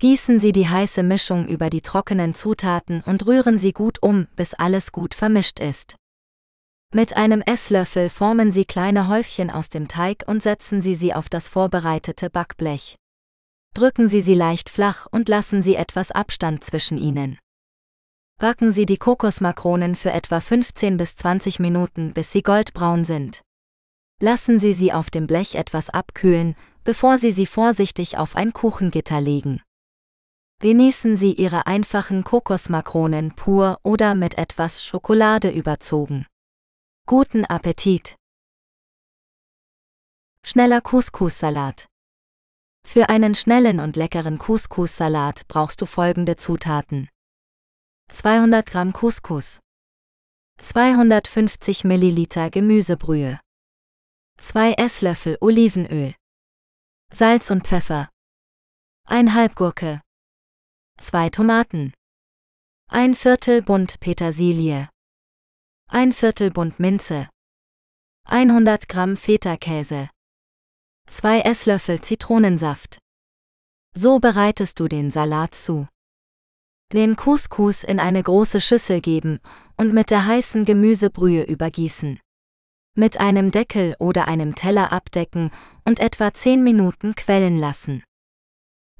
Gießen Sie die heiße Mischung über die trockenen Zutaten und rühren Sie gut um, bis alles gut vermischt ist. Mit einem Esslöffel formen Sie kleine Häufchen aus dem Teig und setzen Sie sie auf das vorbereitete Backblech. Drücken Sie sie leicht flach und lassen Sie etwas Abstand zwischen ihnen. Backen Sie die Kokosmakronen für etwa 15 bis 20 Minuten, bis sie goldbraun sind. Lassen Sie sie auf dem Blech etwas abkühlen, bevor Sie sie vorsichtig auf ein Kuchengitter legen. Genießen Sie Ihre einfachen Kokosmakronen pur oder mit etwas Schokolade überzogen. Guten Appetit! Schneller Couscous-Salat. Für einen schnellen und leckeren Couscous-Salat brauchst du folgende Zutaten: 200 Gramm Couscous, 250 Milliliter Gemüsebrühe, 2 Esslöffel Olivenöl, Salz und Pfeffer, 1 Halbgurke, 2 Tomaten, ein Viertel Bund Petersilie, ein Viertel Bund Minze, 100 Gramm Feta-Käse, 2 Esslöffel Zitronensaft. So bereitest du den Salat zu. Den Couscous in eine große Schüssel geben und mit der heißen Gemüsebrühe übergießen. Mit einem Deckel oder einem Teller abdecken und etwa 10 Minuten quellen lassen.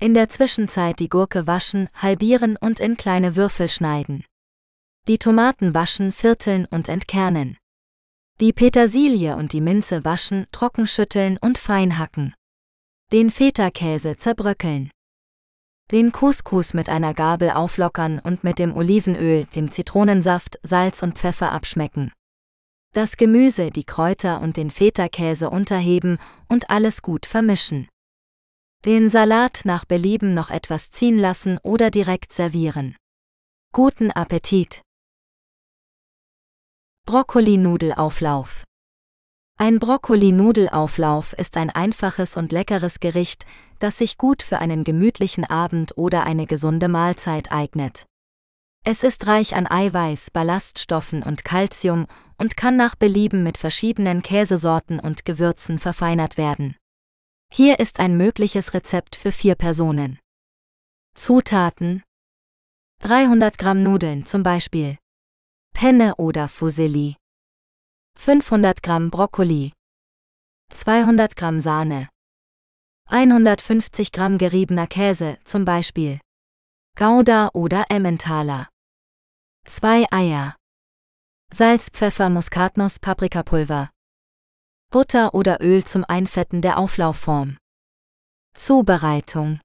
In der Zwischenzeit die Gurke waschen, halbieren und in kleine Würfel schneiden. Die Tomaten waschen, vierteln und entkernen. Die Petersilie und die Minze waschen, trockenschütteln und fein hacken. Den Feta-Käse zerbröckeln. Den Couscous mit einer Gabel auflockern und mit dem Olivenöl, dem Zitronensaft, Salz und Pfeffer abschmecken. Das Gemüse, die Kräuter und den Feta-Käse unterheben und alles gut vermischen. Den Salat nach Belieben noch etwas ziehen lassen oder direkt servieren. Guten Appetit! Brokkoli-Nudelauflauf Ein Brokkoli-Nudelauflauf ist ein einfaches und leckeres Gericht, das sich gut für einen gemütlichen Abend oder eine gesunde Mahlzeit eignet. Es ist reich an Eiweiß, Ballaststoffen und Calcium und kann nach Belieben mit verschiedenen Käsesorten und Gewürzen verfeinert werden. Hier ist ein mögliches Rezept für vier Personen. Zutaten 300 Gramm Nudeln zum Beispiel. Penne oder Fusilli. 500 Gramm Brokkoli. 200 Gramm Sahne. 150 Gramm geriebener Käse zum Beispiel. Gouda oder Emmentaler. 2 Eier. Salz, Pfeffer, Muskatnuss, Paprikapulver. Butter oder Öl zum Einfetten der Auflaufform. Zubereitung.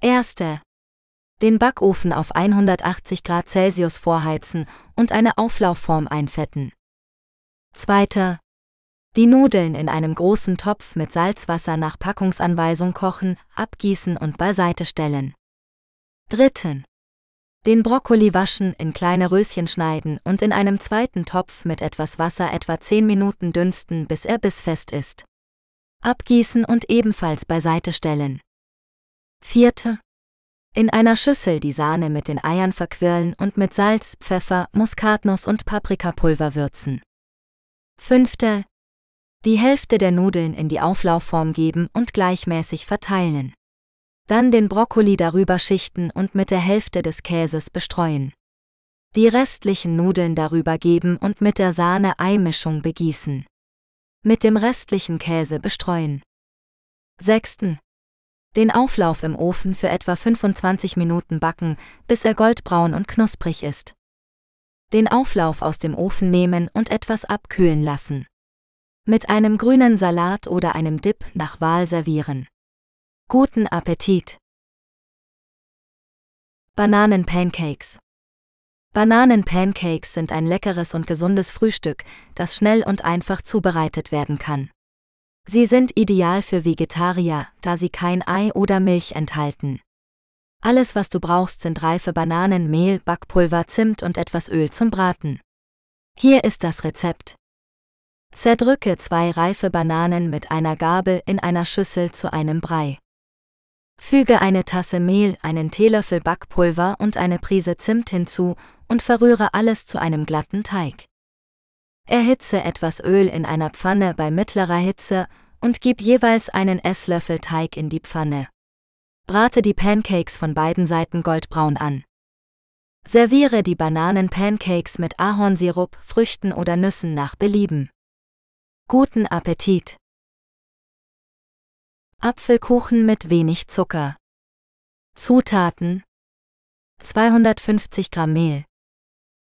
Erste. Den Backofen auf 180 Grad Celsius vorheizen und eine Auflaufform einfetten. Zweiter. Die Nudeln in einem großen Topf mit Salzwasser nach Packungsanweisung kochen, abgießen und beiseite stellen. Dritten. Den Brokkoli waschen, in kleine Röschen schneiden und in einem zweiten Topf mit etwas Wasser etwa 10 Minuten dünsten, bis er bissfest ist. Abgießen und ebenfalls beiseite stellen. Vierte. In einer Schüssel die Sahne mit den Eiern verquirlen und mit Salz, Pfeffer, Muskatnuss und Paprikapulver würzen. Fünfte. Die Hälfte der Nudeln in die Auflaufform geben und gleichmäßig verteilen. Dann den Brokkoli darüber schichten und mit der Hälfte des Käses bestreuen. Die restlichen Nudeln darüber geben und mit der Sahne-Ei-Mischung begießen. Mit dem restlichen Käse bestreuen. 6. Den Auflauf im Ofen für etwa 25 Minuten backen, bis er goldbraun und knusprig ist. Den Auflauf aus dem Ofen nehmen und etwas abkühlen lassen. Mit einem grünen Salat oder einem Dip nach Wahl servieren. Guten Appetit! Bananenpancakes Bananenpancakes sind ein leckeres und gesundes Frühstück, das schnell und einfach zubereitet werden kann. Sie sind ideal für Vegetarier, da sie kein Ei oder Milch enthalten. Alles, was du brauchst, sind reife Bananen, Mehl, Backpulver, Zimt und etwas Öl zum Braten. Hier ist das Rezept. Zerdrücke zwei reife Bananen mit einer Gabel in einer Schüssel zu einem Brei. Füge eine Tasse Mehl, einen Teelöffel Backpulver und eine Prise Zimt hinzu und verrühre alles zu einem glatten Teig. Erhitze etwas Öl in einer Pfanne bei mittlerer Hitze und gib jeweils einen Esslöffel Teig in die Pfanne. Brate die Pancakes von beiden Seiten goldbraun an. Serviere die Bananen-Pancakes mit Ahornsirup, Früchten oder Nüssen nach Belieben. Guten Appetit! Apfelkuchen mit wenig Zucker. Zutaten 250 Gramm Mehl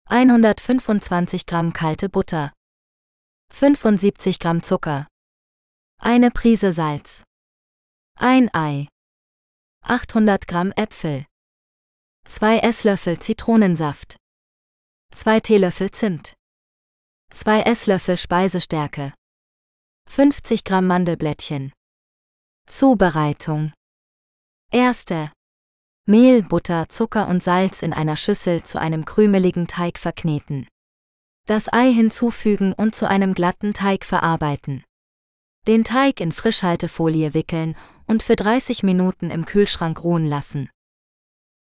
125 Gramm kalte Butter 75 Gramm Zucker eine Prise Salz ein Ei 800 Gramm Äpfel 2 Esslöffel Zitronensaft 2 Teelöffel Zimt 2 Esslöffel Speisestärke 50 Gramm Mandelblättchen Zubereitung. Erste. Mehl, Butter, Zucker und Salz in einer Schüssel zu einem krümeligen Teig verkneten. Das Ei hinzufügen und zu einem glatten Teig verarbeiten. Den Teig in Frischhaltefolie wickeln und für 30 Minuten im Kühlschrank ruhen lassen.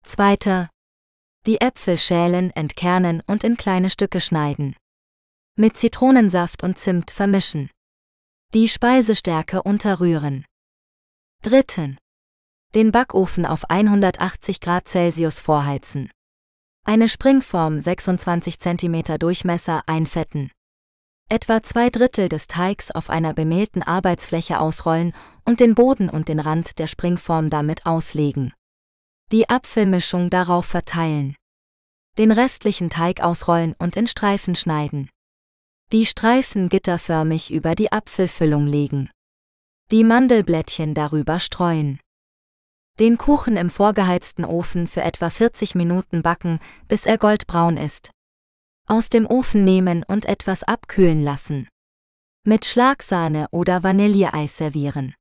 Zweiter. Die Äpfel schälen, entkernen und in kleine Stücke schneiden. Mit Zitronensaft und Zimt vermischen. Die Speisestärke unterrühren. Dritten. Den Backofen auf 180 Grad Celsius vorheizen. Eine Springform 26 cm Durchmesser einfetten. Etwa zwei Drittel des Teigs auf einer bemehlten Arbeitsfläche ausrollen und den Boden und den Rand der Springform damit auslegen. Die Apfelmischung darauf verteilen. Den restlichen Teig ausrollen und in Streifen schneiden. Die Streifen gitterförmig über die Apfelfüllung legen. Die Mandelblättchen darüber streuen. Den Kuchen im vorgeheizten Ofen für etwa 40 Minuten backen, bis er goldbraun ist. Aus dem Ofen nehmen und etwas abkühlen lassen. Mit Schlagsahne oder Vanilleeis servieren.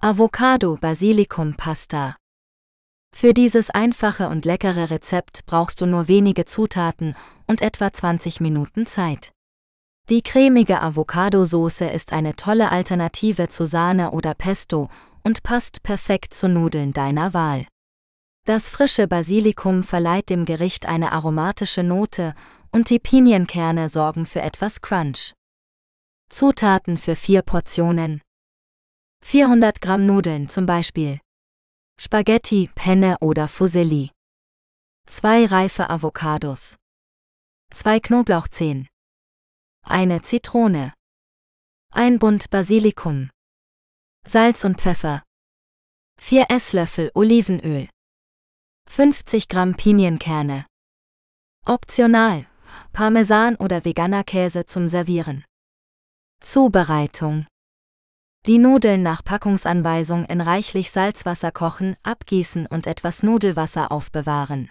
Avocado Basilikum Pasta. Für dieses einfache und leckere Rezept brauchst du nur wenige Zutaten und etwa 20 Minuten Zeit. Die cremige Avocado-Soße ist eine tolle Alternative zu Sahne oder Pesto und passt perfekt zu Nudeln deiner Wahl. Das frische Basilikum verleiht dem Gericht eine aromatische Note und die Pinienkerne sorgen für etwas Crunch. Zutaten für vier Portionen. 400 Gramm Nudeln zum Beispiel. Spaghetti, Penne oder Fusilli. 2 reife Avocados. 2 Knoblauchzehen eine Zitrone, ein Bund Basilikum, Salz und Pfeffer, 4 Esslöffel Olivenöl, 50 Gramm Pinienkerne. Optional, Parmesan oder veganer Käse zum Servieren. Zubereitung Die Nudeln nach Packungsanweisung in reichlich Salzwasser kochen, abgießen und etwas Nudelwasser aufbewahren.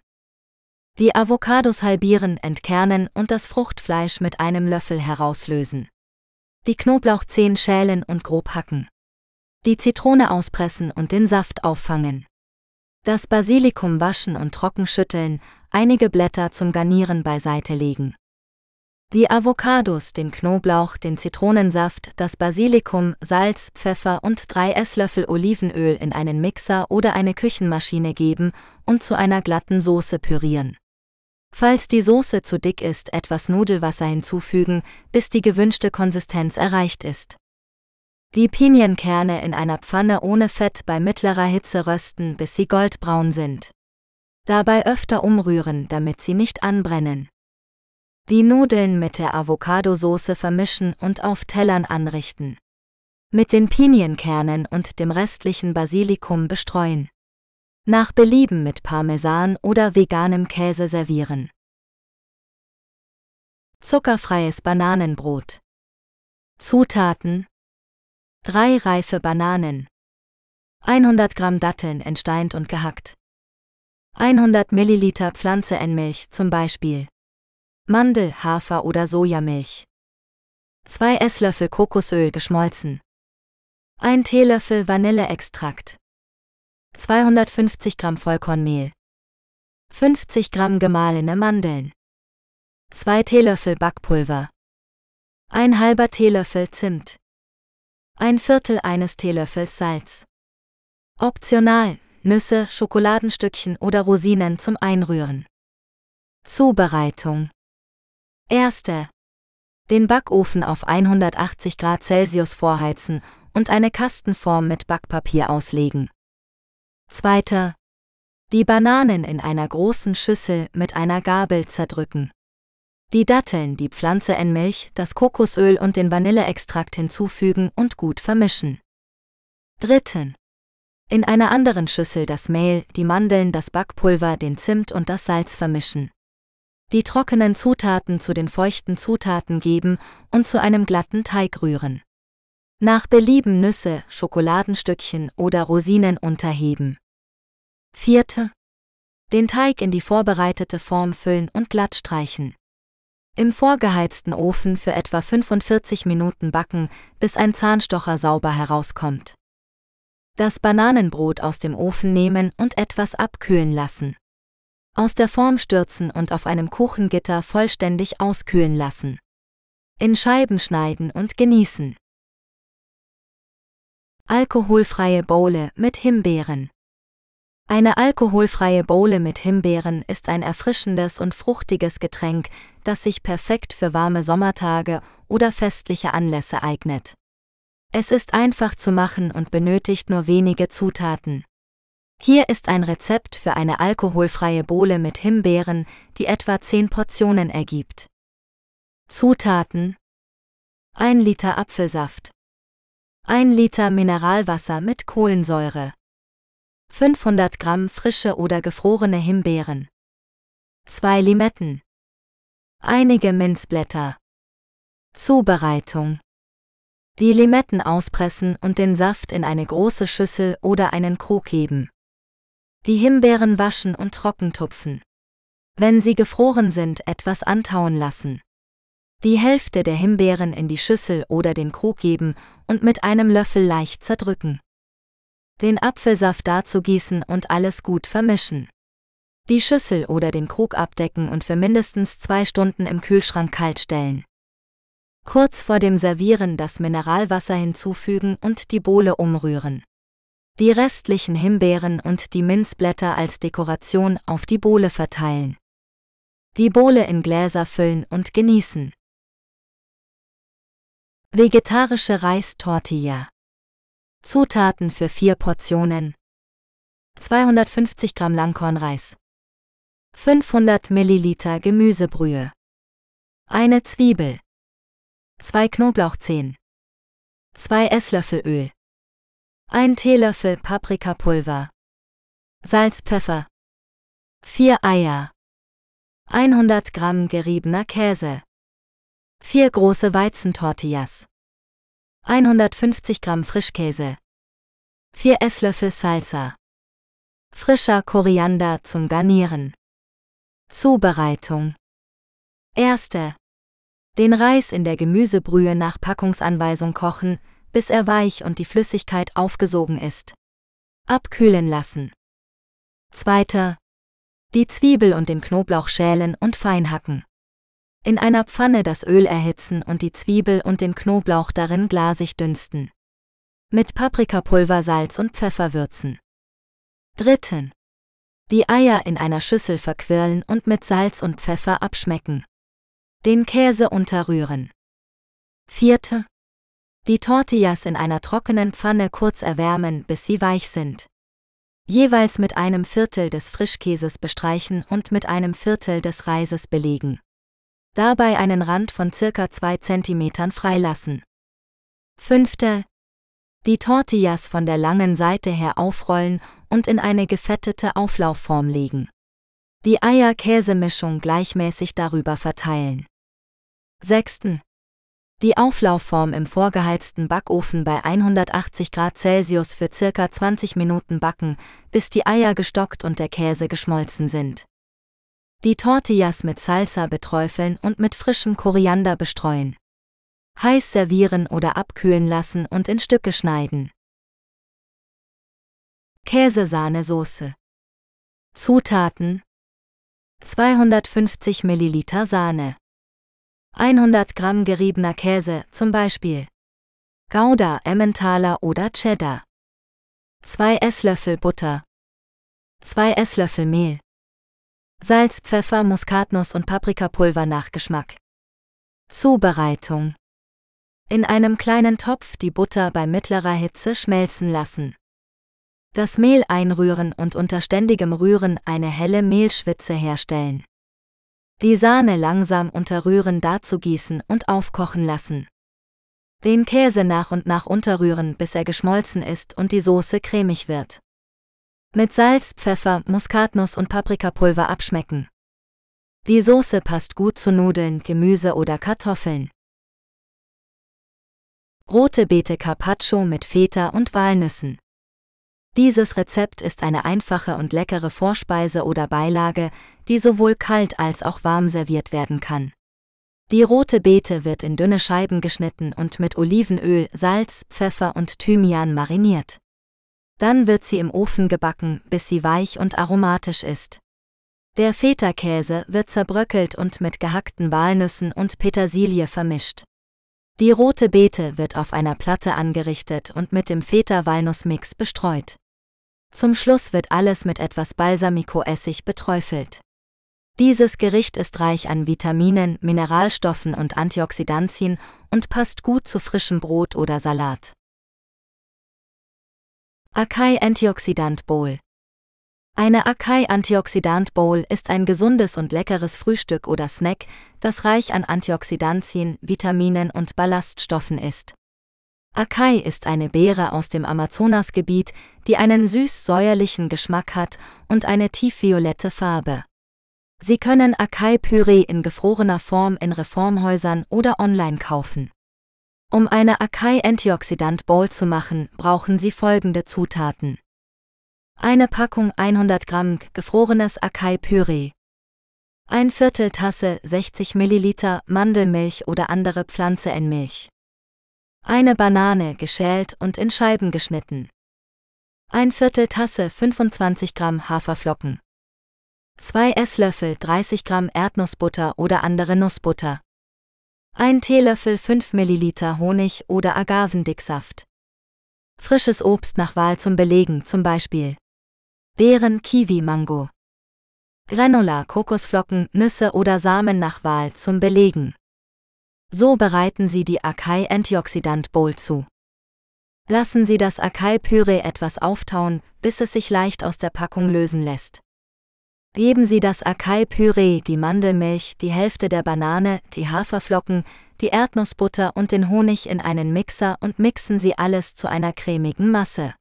Die Avocados halbieren, entkernen und das Fruchtfleisch mit einem Löffel herauslösen. Die Knoblauchzehen schälen und grob hacken. Die Zitrone auspressen und den Saft auffangen. Das Basilikum waschen und trocken schütteln, einige Blätter zum Garnieren beiseite legen. Die Avocados, den Knoblauch, den Zitronensaft, das Basilikum, Salz, Pfeffer und drei Esslöffel Olivenöl in einen Mixer oder eine Küchenmaschine geben und zu einer glatten Soße pürieren. Falls die Soße zu dick ist, etwas Nudelwasser hinzufügen, bis die gewünschte Konsistenz erreicht ist. Die Pinienkerne in einer Pfanne ohne Fett bei mittlerer Hitze rösten, bis sie goldbraun sind. Dabei öfter umrühren, damit sie nicht anbrennen. Die Nudeln mit der Avocadosauce vermischen und auf Tellern anrichten. Mit den Pinienkernen und dem restlichen Basilikum bestreuen. Nach Belieben mit Parmesan oder veganem Käse servieren. Zuckerfreies Bananenbrot. Zutaten 3 reife Bananen. 100 Gramm Datteln entsteint und gehackt. 100 Milliliter Pflanzenmilch zum Beispiel. Mandel, Hafer oder Sojamilch. 2 Esslöffel Kokosöl geschmolzen. 1 Teelöffel Vanilleextrakt. 250 Gramm Vollkornmehl. 50 Gramm gemahlene Mandeln. 2 Teelöffel Backpulver. Ein halber Teelöffel Zimt. Ein Viertel eines Teelöffels Salz. Optional, Nüsse, Schokoladenstückchen oder Rosinen zum Einrühren. Zubereitung Erste. Den Backofen auf 180 Grad Celsius vorheizen und eine Kastenform mit Backpapier auslegen. Zweiter. Die Bananen in einer großen Schüssel mit einer Gabel zerdrücken. Die Datteln, die Pflanze in Milch, das Kokosöl und den Vanilleextrakt hinzufügen und gut vermischen. Dritten. In einer anderen Schüssel das Mehl, die Mandeln, das Backpulver, den Zimt und das Salz vermischen die trockenen Zutaten zu den feuchten Zutaten geben und zu einem glatten Teig rühren. Nach Belieben Nüsse, Schokoladenstückchen oder Rosinen unterheben. Vierte. Den Teig in die vorbereitete Form füllen und glatt streichen. Im vorgeheizten Ofen für etwa 45 Minuten backen, bis ein Zahnstocher sauber herauskommt. Das Bananenbrot aus dem Ofen nehmen und etwas abkühlen lassen aus der Form stürzen und auf einem Kuchengitter vollständig auskühlen lassen. In Scheiben schneiden und genießen. Alkoholfreie Bowle mit Himbeeren. Eine alkoholfreie Bowle mit Himbeeren ist ein erfrischendes und fruchtiges Getränk, das sich perfekt für warme Sommertage oder festliche Anlässe eignet. Es ist einfach zu machen und benötigt nur wenige Zutaten. Hier ist ein Rezept für eine alkoholfreie Bowle mit Himbeeren, die etwa 10 Portionen ergibt. Zutaten 1 Liter Apfelsaft 1 Liter Mineralwasser mit Kohlensäure 500 Gramm frische oder gefrorene Himbeeren 2 Limetten Einige Minzblätter Zubereitung Die Limetten auspressen und den Saft in eine große Schüssel oder einen Krug geben. Die Himbeeren waschen und trockentupfen. Wenn sie gefroren sind, etwas antauen lassen. Die Hälfte der Himbeeren in die Schüssel oder den Krug geben und mit einem Löffel leicht zerdrücken. Den Apfelsaft dazu gießen und alles gut vermischen. Die Schüssel oder den Krug abdecken und für mindestens zwei Stunden im Kühlschrank kalt stellen. Kurz vor dem Servieren das Mineralwasser hinzufügen und die Bohle umrühren die restlichen Himbeeren und die Minzblätter als Dekoration auf die Bowle verteilen. Die Bowle in Gläser füllen und genießen. Vegetarische Reistortilla. Zutaten für vier Portionen. 250 Gramm Langkornreis. 500 Milliliter Gemüsebrühe. Eine Zwiebel. Zwei Knoblauchzehen. Zwei Esslöffel Öl. Ein Teelöffel Paprikapulver. Salz, Pfeffer. 4 Eier. 100 Gramm geriebener Käse. 4 große Weizentortillas. 150 Gramm Frischkäse. 4 Esslöffel Salsa. Frischer Koriander zum Garnieren. Zubereitung. Erste. Den Reis in der Gemüsebrühe nach Packungsanweisung kochen, bis er weich und die Flüssigkeit aufgesogen ist. Abkühlen lassen. Zweiter. Die Zwiebel und den Knoblauch schälen und fein hacken. In einer Pfanne das Öl erhitzen und die Zwiebel und den Knoblauch darin glasig dünsten. Mit Paprikapulver, Salz und Pfeffer würzen. Dritten. Die Eier in einer Schüssel verquirlen und mit Salz und Pfeffer abschmecken. Den Käse unterrühren. Vierte. Die Tortillas in einer trockenen Pfanne kurz erwärmen, bis sie weich sind. Jeweils mit einem Viertel des Frischkäses bestreichen und mit einem Viertel des Reises belegen. Dabei einen Rand von circa 2 cm freilassen. Fünfte. Die Tortillas von der langen Seite her aufrollen und in eine gefettete Auflaufform legen. Die Eier-Käsemischung gleichmäßig darüber verteilen. Sechsten. Die Auflaufform im vorgeheizten Backofen bei 180 Grad Celsius für circa 20 Minuten backen, bis die Eier gestockt und der Käse geschmolzen sind. Die Tortillas mit Salsa beträufeln und mit frischem Koriander bestreuen. Heiß servieren oder abkühlen lassen und in Stücke schneiden. Käsesahnesoße. Zutaten 250 Milliliter Sahne 100 Gramm geriebener Käse, zum Beispiel Gouda, Emmentaler oder Cheddar 2 Esslöffel Butter 2 Esslöffel Mehl Salz, Pfeffer, Muskatnuss und Paprikapulver nach Geschmack. Zubereitung. In einem kleinen Topf die Butter bei mittlerer Hitze schmelzen lassen. Das Mehl einrühren und unter ständigem Rühren eine helle Mehlschwitze herstellen. Die Sahne langsam unterrühren dazu gießen und aufkochen lassen. Den Käse nach und nach unterrühren, bis er geschmolzen ist und die Soße cremig wird. Mit Salz, Pfeffer, Muskatnuss und Paprikapulver abschmecken. Die Soße passt gut zu Nudeln, Gemüse oder Kartoffeln. Rote Beete Carpaccio mit Feta und Walnüssen. Dieses Rezept ist eine einfache und leckere Vorspeise oder Beilage, die sowohl kalt als auch warm serviert werden kann. Die rote Beete wird in dünne Scheiben geschnitten und mit Olivenöl, Salz, Pfeffer und Thymian mariniert. Dann wird sie im Ofen gebacken, bis sie weich und aromatisch ist. Der Feta-Käse wird zerbröckelt und mit gehackten Walnüssen und Petersilie vermischt. Die rote Beete wird auf einer Platte angerichtet und mit dem Feta-Walnuss-Mix bestreut. Zum Schluss wird alles mit etwas Balsamico-Essig beträufelt. Dieses Gericht ist reich an Vitaminen, Mineralstoffen und Antioxidantien und passt gut zu frischem Brot oder Salat. Acai Antioxidant Bowl Eine Acai Antioxidant Bowl ist ein gesundes und leckeres Frühstück oder Snack, das reich an Antioxidantien, Vitaminen und Ballaststoffen ist. Acai ist eine Beere aus dem Amazonasgebiet, die einen süß-säuerlichen Geschmack hat und eine tiefviolette Farbe. Sie können Acai-Püree in gefrorener Form in Reformhäusern oder online kaufen. Um eine Acai Antioxidant Bowl zu machen, brauchen Sie folgende Zutaten. Eine Packung 100 Gramm gefrorenes Acai Püree. Ein Viertel Tasse 60 Milliliter Mandelmilch oder andere Pflanze in Milch. Eine Banane geschält und in Scheiben geschnitten. Ein Viertel Tasse 25 Gramm Haferflocken. Zwei Esslöffel 30 Gramm Erdnussbutter oder andere Nussbutter. Ein Teelöffel 5 ml Honig oder Agavendicksaft. Frisches Obst nach Wahl zum Belegen, zum Beispiel Beeren, Kiwi, Mango. Granola, Kokosflocken, Nüsse oder Samen nach Wahl zum Belegen. So bereiten Sie die Acai Antioxidant Bowl zu. Lassen Sie das Acai Püree etwas auftauen, bis es sich leicht aus der Packung lösen lässt. Geben Sie das Acai-Püree, die Mandelmilch, die Hälfte der Banane, die Haferflocken, die Erdnussbutter und den Honig in einen Mixer und mixen Sie alles zu einer cremigen Masse.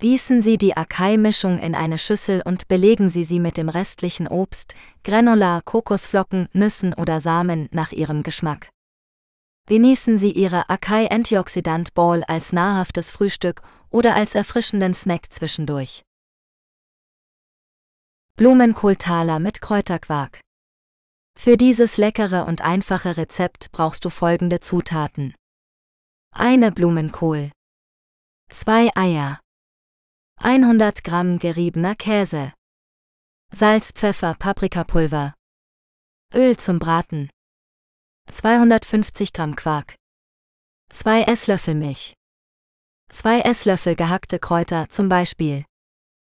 Gießen Sie die Acai-Mischung in eine Schüssel und belegen Sie sie mit dem restlichen Obst, Granola, Kokosflocken, Nüssen oder Samen nach Ihrem Geschmack. Genießen Sie Ihre Akai Antioxidant Ball als nahrhaftes Frühstück oder als erfrischenden Snack zwischendurch. Blumenkohltaler mit Kräuterquark. Für dieses leckere und einfache Rezept brauchst du folgende Zutaten. Eine Blumenkohl. Zwei Eier. 100 Gramm geriebener Käse. Salz, Pfeffer, Paprikapulver. Öl zum Braten. 250 Gramm Quark. 2 Esslöffel Milch. 2 Esslöffel gehackte Kräuter, zum Beispiel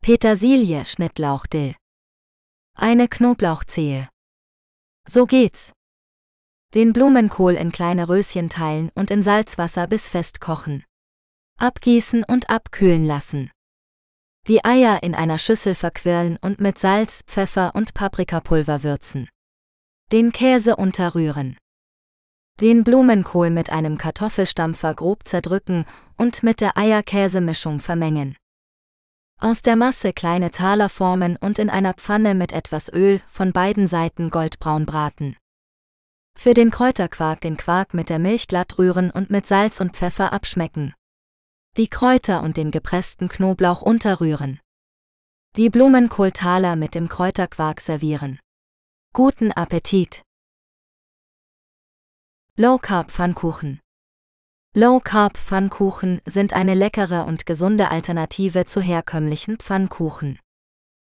Petersilie, Schnittlauch, Dill. Eine Knoblauchzehe. So geht's. Den Blumenkohl in kleine Röschen teilen und in Salzwasser bis fest kochen. Abgießen und abkühlen lassen. Die Eier in einer Schüssel verquirlen und mit Salz, Pfeffer und Paprikapulver würzen. Den Käse unterrühren. Den Blumenkohl mit einem Kartoffelstampfer grob zerdrücken und mit der Eier-Käse-Mischung vermengen. Aus der Masse kleine Taler formen und in einer Pfanne mit etwas Öl von beiden Seiten goldbraun braten. Für den Kräuterquark den Quark mit der Milch glatt rühren und mit Salz und Pfeffer abschmecken. Die Kräuter und den gepressten Knoblauch unterrühren. Die Blumenkohltaler mit dem Kräuterquark servieren. Guten Appetit! Low Carb Pfannkuchen Low-Carb-Pfannkuchen sind eine leckere und gesunde Alternative zu herkömmlichen Pfannkuchen.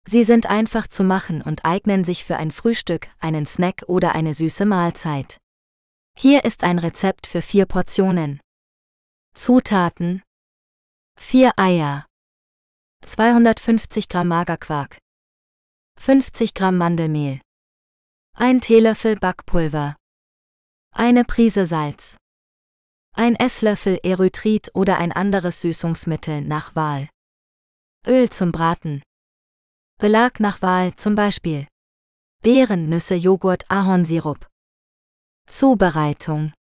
Sie sind einfach zu machen und eignen sich für ein Frühstück, einen Snack oder eine süße Mahlzeit. Hier ist ein Rezept für vier Portionen. Zutaten 4 Eier 250 Gramm Magerquark 50 Gramm Mandelmehl 1 Teelöffel Backpulver eine Prise Salz ein Esslöffel Erythrit oder ein anderes Süßungsmittel nach Wahl. Öl zum Braten. Belag nach Wahl zum Beispiel Beeren, Nüsse, Joghurt, Ahornsirup. Zubereitung.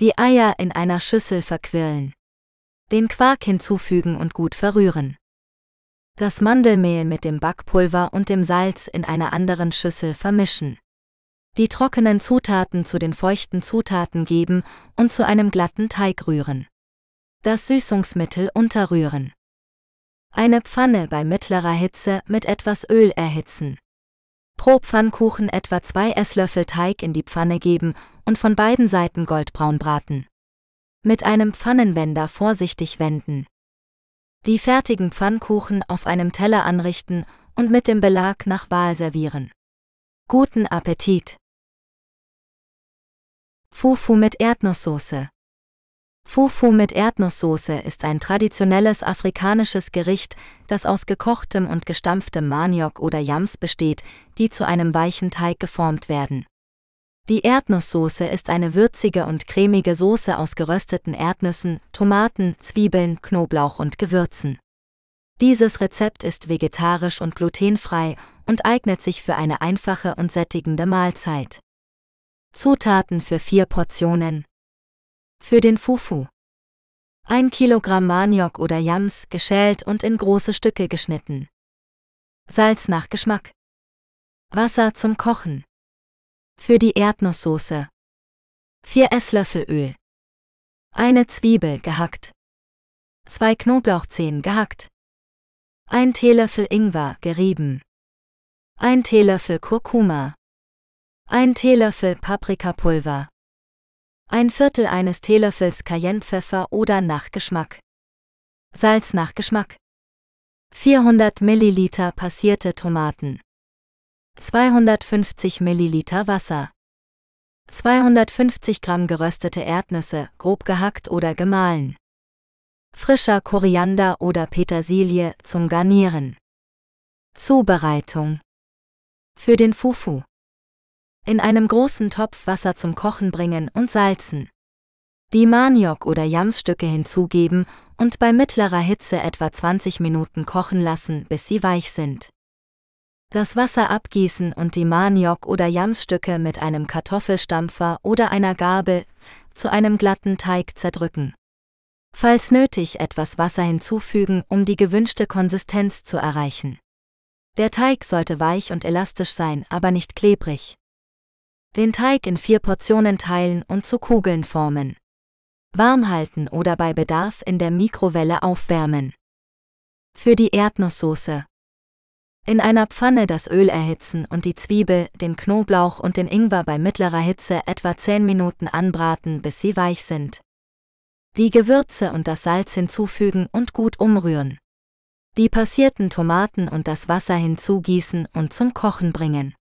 Die Eier in einer Schüssel verquirlen. Den Quark hinzufügen und gut verrühren. Das Mandelmehl mit dem Backpulver und dem Salz in einer anderen Schüssel vermischen die trockenen Zutaten zu den feuchten Zutaten geben und zu einem glatten Teig rühren. Das Süßungsmittel unterrühren. Eine Pfanne bei mittlerer Hitze mit etwas Öl erhitzen. Pro Pfannkuchen etwa zwei Esslöffel Teig in die Pfanne geben und von beiden Seiten goldbraun braten. Mit einem Pfannenwender vorsichtig wenden. Die fertigen Pfannkuchen auf einem Teller anrichten und mit dem Belag nach Wahl servieren. Guten Appetit! Fufu mit Erdnusssoße. Fufu mit Erdnusssoße ist ein traditionelles afrikanisches Gericht, das aus gekochtem und gestampftem Maniok oder Yams besteht, die zu einem weichen Teig geformt werden. Die Erdnusssoße ist eine würzige und cremige Soße aus gerösteten Erdnüssen, Tomaten, Zwiebeln, Knoblauch und Gewürzen. Dieses Rezept ist vegetarisch und glutenfrei und eignet sich für eine einfache und sättigende Mahlzeit. Zutaten für vier Portionen. Für den Fufu. Ein Kilogramm Maniok oder Yams, geschält und in große Stücke geschnitten. Salz nach Geschmack. Wasser zum Kochen. Für die Erdnusssoße. 4 Esslöffel Öl. Eine Zwiebel gehackt. 2 Knoblauchzehen gehackt. Ein Teelöffel Ingwer gerieben. Ein Teelöffel Kurkuma. Ein Teelöffel Paprikapulver. Ein Viertel eines Teelöffels Cayennepfeffer oder nach Geschmack. Salz nach Geschmack. 400 Milliliter passierte Tomaten. 250 Milliliter Wasser. 250 Gramm geröstete Erdnüsse, grob gehackt oder gemahlen. Frischer Koriander oder Petersilie zum Garnieren. Zubereitung. Für den Fufu. In einem großen Topf Wasser zum Kochen bringen und salzen. Die Maniok- oder Jamsstücke hinzugeben und bei mittlerer Hitze etwa 20 Minuten kochen lassen, bis sie weich sind. Das Wasser abgießen und die Maniok- oder Jamsstücke mit einem Kartoffelstampfer oder einer Gabel zu einem glatten Teig zerdrücken. Falls nötig etwas Wasser hinzufügen, um die gewünschte Konsistenz zu erreichen. Der Teig sollte weich und elastisch sein, aber nicht klebrig. Den Teig in vier Portionen teilen und zu Kugeln formen. Warm halten oder bei Bedarf in der Mikrowelle aufwärmen. Für die Erdnusssoße. In einer Pfanne das Öl erhitzen und die Zwiebel, den Knoblauch und den Ingwer bei mittlerer Hitze etwa 10 Minuten anbraten, bis sie weich sind. Die Gewürze und das Salz hinzufügen und gut umrühren. Die passierten Tomaten und das Wasser hinzugießen und zum Kochen bringen.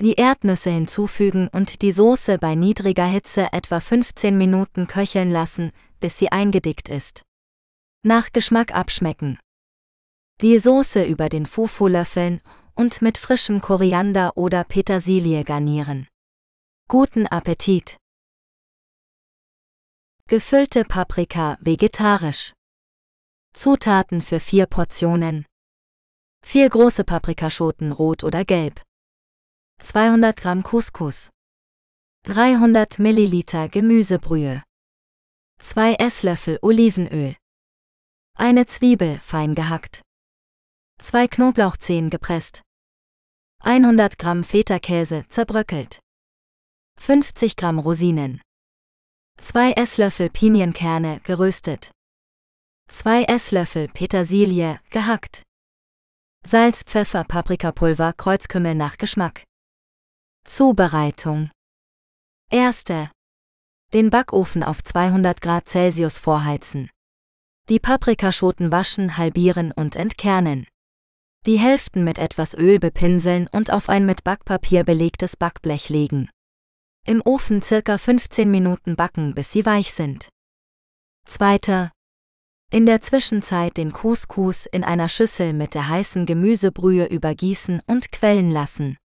Die Erdnüsse hinzufügen und die Soße bei niedriger Hitze etwa 15 Minuten köcheln lassen, bis sie eingedickt ist. Nach Geschmack abschmecken. Die Soße über den Fufu löffeln und mit frischem Koriander oder Petersilie garnieren. Guten Appetit! Gefüllte Paprika vegetarisch. Zutaten für vier Portionen. Vier große Paprikaschoten rot oder gelb. 200 Gramm Couscous. 300 Milliliter Gemüsebrühe. 2 Esslöffel Olivenöl. Eine Zwiebel fein gehackt. 2 Knoblauchzehen gepresst. 100 Gramm Feta-Käse zerbröckelt. 50 Gramm Rosinen. 2 Esslöffel Pinienkerne geröstet. 2 Esslöffel Petersilie gehackt. Salz, Pfeffer, Paprikapulver, Kreuzkümmel nach Geschmack. Zubereitung. Erste. Den Backofen auf 200 Grad Celsius vorheizen. Die Paprikaschoten waschen, halbieren und entkernen. Die Hälften mit etwas Öl bepinseln und auf ein mit Backpapier belegtes Backblech legen. Im Ofen circa 15 Minuten backen, bis sie weich sind. Zweiter. In der Zwischenzeit den Couscous in einer Schüssel mit der heißen Gemüsebrühe übergießen und quellen lassen.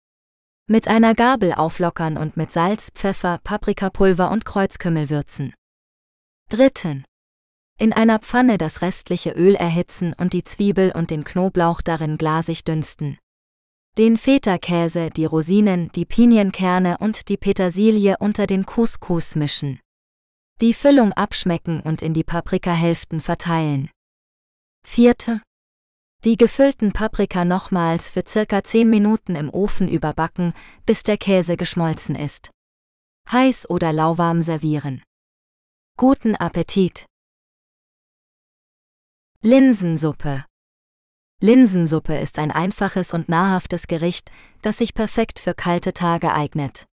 Mit einer Gabel auflockern und mit Salz, Pfeffer, Paprikapulver und Kreuzkümmel würzen. Dritten. In einer Pfanne das restliche Öl erhitzen und die Zwiebel und den Knoblauch darin glasig dünsten. Den Feta-Käse, die Rosinen, die Pinienkerne und die Petersilie unter den Couscous mischen. Die Füllung abschmecken und in die Paprikahälften verteilen. Vierte. Die gefüllten Paprika nochmals für circa 10 Minuten im Ofen überbacken, bis der Käse geschmolzen ist. Heiß oder lauwarm servieren. Guten Appetit! Linsensuppe Linsensuppe ist ein einfaches und nahrhaftes Gericht, das sich perfekt für kalte Tage eignet.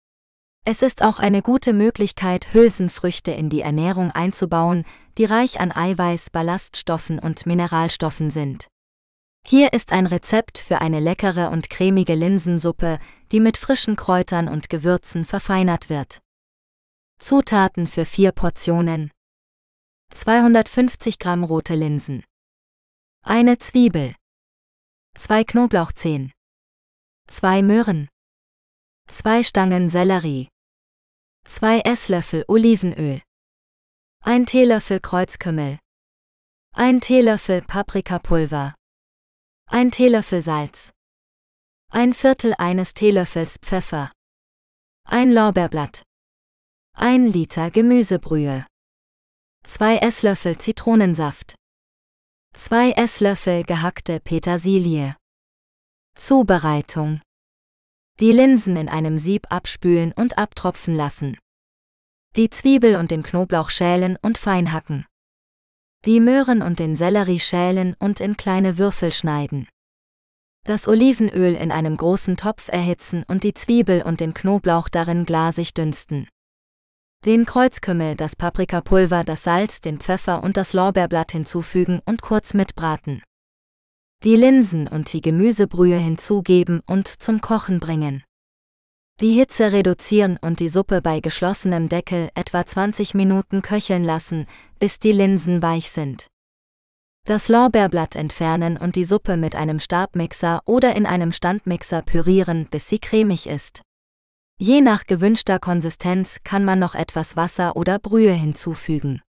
Es ist auch eine gute Möglichkeit, Hülsenfrüchte in die Ernährung einzubauen, die reich an Eiweiß, Ballaststoffen und Mineralstoffen sind. Hier ist ein Rezept für eine leckere und cremige Linsensuppe, die mit frischen Kräutern und Gewürzen verfeinert wird. Zutaten für vier Portionen. 250 Gramm rote Linsen. Eine Zwiebel. Zwei Knoblauchzehen. Zwei Möhren. Zwei Stangen Sellerie. Zwei Esslöffel Olivenöl. Ein Teelöffel Kreuzkümmel. Ein Teelöffel Paprikapulver. Ein Teelöffel Salz. Ein Viertel eines Teelöffels Pfeffer. Ein Lorbeerblatt. Ein Liter Gemüsebrühe. Zwei Esslöffel Zitronensaft. Zwei Esslöffel gehackte Petersilie. Zubereitung. Die Linsen in einem Sieb abspülen und abtropfen lassen. Die Zwiebel und den Knoblauch schälen und fein hacken. Die Möhren und den Sellerie schälen und in kleine Würfel schneiden. Das Olivenöl in einem großen Topf erhitzen und die Zwiebel und den Knoblauch darin glasig dünsten. Den Kreuzkümmel, das Paprikapulver, das Salz, den Pfeffer und das Lorbeerblatt hinzufügen und kurz mitbraten. Die Linsen und die Gemüsebrühe hinzugeben und zum Kochen bringen. Die Hitze reduzieren und die Suppe bei geschlossenem Deckel etwa 20 Minuten köcheln lassen, bis die Linsen weich sind. Das Lorbeerblatt entfernen und die Suppe mit einem Stabmixer oder in einem Standmixer pürieren, bis sie cremig ist. Je nach gewünschter Konsistenz kann man noch etwas Wasser oder Brühe hinzufügen.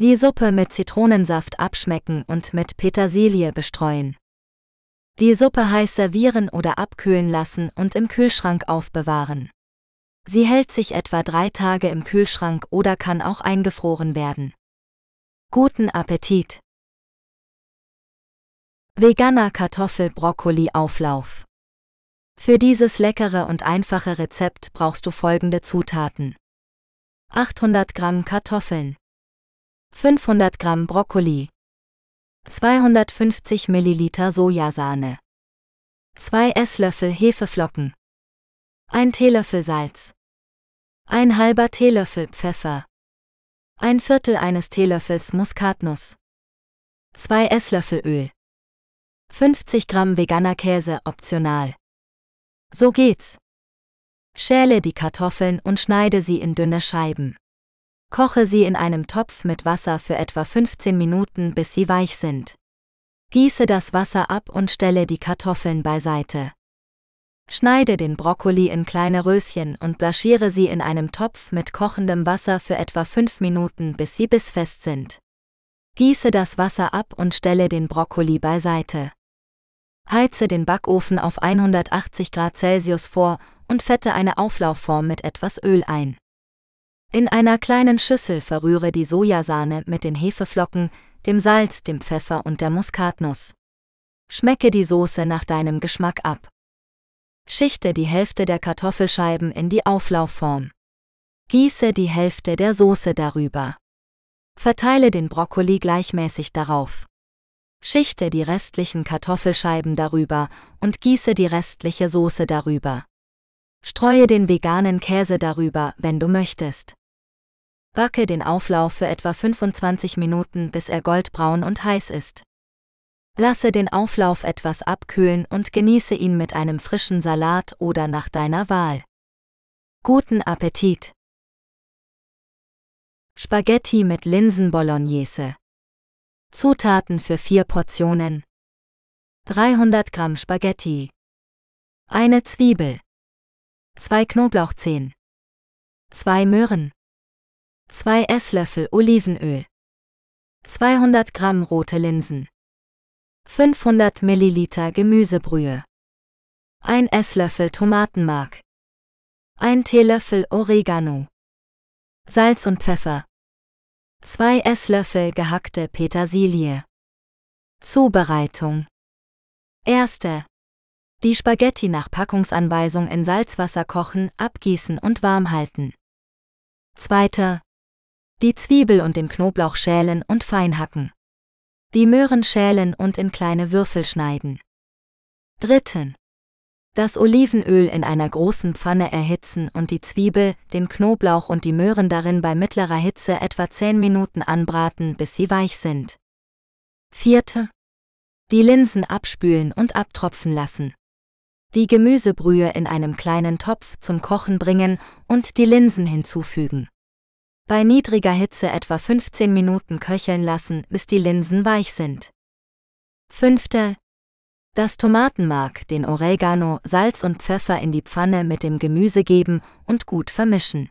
Die Suppe mit Zitronensaft abschmecken und mit Petersilie bestreuen. Die Suppe heiß servieren oder abkühlen lassen und im Kühlschrank aufbewahren. Sie hält sich etwa drei Tage im Kühlschrank oder kann auch eingefroren werden. Guten Appetit! Veganer Kartoffel-Brokkoli-Auflauf Für dieses leckere und einfache Rezept brauchst du folgende Zutaten. 800 Gramm Kartoffeln, 500 Gramm Brokkoli, 250 Milliliter Sojasahne, 2 Esslöffel Hefeflocken, 1 Teelöffel Salz, ein halber Teelöffel Pfeffer, ein Viertel eines Teelöffels Muskatnuss, 2 Esslöffel Öl, 50 Gramm veganer Käse optional. So geht's. Schäle die Kartoffeln und schneide sie in dünne Scheiben. Koche sie in einem Topf mit Wasser für etwa 15 Minuten, bis sie weich sind. Gieße das Wasser ab und stelle die Kartoffeln beiseite. Schneide den Brokkoli in kleine Röschen und blanchiere sie in einem Topf mit kochendem Wasser für etwa 5 Minuten, bis sie bissfest sind. Gieße das Wasser ab und stelle den Brokkoli beiseite. Heize den Backofen auf 180 Grad Celsius vor und fette eine Auflaufform mit etwas Öl ein. In einer kleinen Schüssel verrühre die Sojasahne mit den Hefeflocken, dem Salz, dem Pfeffer und der Muskatnuss. Schmecke die Soße nach deinem Geschmack ab. Schichte die Hälfte der Kartoffelscheiben in die Auflaufform. Gieße die Hälfte der Soße darüber. Verteile den Brokkoli gleichmäßig darauf. Schichte die restlichen Kartoffelscheiben darüber und gieße die restliche Soße darüber. Streue den veganen Käse darüber, wenn du möchtest. Backe den Auflauf für etwa 25 Minuten, bis er goldbraun und heiß ist. Lasse den Auflauf etwas abkühlen und genieße ihn mit einem frischen Salat oder nach deiner Wahl. Guten Appetit! Spaghetti mit Linsen Bolognese Zutaten für vier Portionen 300 Gramm Spaghetti Eine Zwiebel 2 Knoblauchzehen 2 Möhren 2 Esslöffel Olivenöl 200 Gramm rote Linsen 500 Milliliter Gemüsebrühe 1 Esslöffel Tomatenmark 1 Teelöffel Oregano Salz und Pfeffer 2 Esslöffel gehackte Petersilie. Zubereitung. Erste. Die Spaghetti nach Packungsanweisung in Salzwasser kochen, abgießen und warm halten. Zweite. Die Zwiebel und den Knoblauch schälen und fein hacken. Die Möhren schälen und in kleine Würfel schneiden. Dritten. Das Olivenöl in einer großen Pfanne erhitzen und die Zwiebel, den Knoblauch und die Möhren darin bei mittlerer Hitze etwa 10 Minuten anbraten, bis sie weich sind. Vierte. Die Linsen abspülen und abtropfen lassen. Die Gemüsebrühe in einem kleinen Topf zum Kochen bringen und die Linsen hinzufügen. Bei niedriger Hitze etwa 15 Minuten köcheln lassen, bis die Linsen weich sind. Fünfte, das Tomatenmark, den Oregano, Salz und Pfeffer in die Pfanne mit dem Gemüse geben und gut vermischen.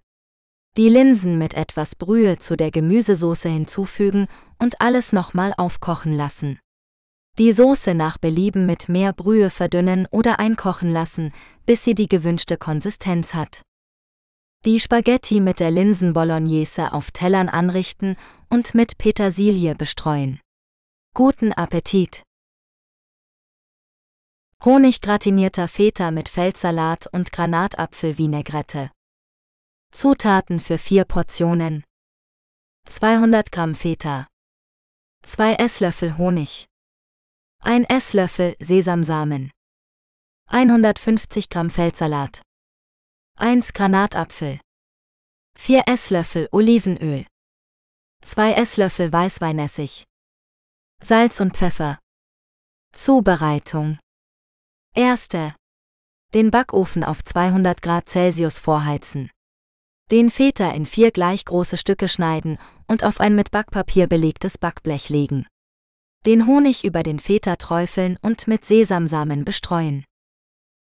Die Linsen mit etwas Brühe zu der Gemüsesoße hinzufügen und alles nochmal aufkochen lassen. Die Soße nach Belieben mit mehr Brühe verdünnen oder einkochen lassen, bis sie die gewünschte Konsistenz hat. Die Spaghetti mit der Linsen-Bolognese auf Tellern anrichten und mit Petersilie bestreuen. Guten Appetit! Honiggratinierter Feta mit Feldsalat und Granatapfel-Vinaigrette. Zutaten für vier Portionen. 200 Gramm Feta. 2 Esslöffel Honig. 1 Esslöffel Sesamsamen. 150 Gramm Feldsalat. 1 Granatapfel. 4 Esslöffel Olivenöl. 2 Esslöffel Weißweinessig. Salz und Pfeffer. Zubereitung Erste. Den Backofen auf 200 Grad Celsius vorheizen. Den Feta in vier gleich große Stücke schneiden und auf ein mit Backpapier belegtes Backblech legen. Den Honig über den Feta träufeln und mit Sesamsamen bestreuen.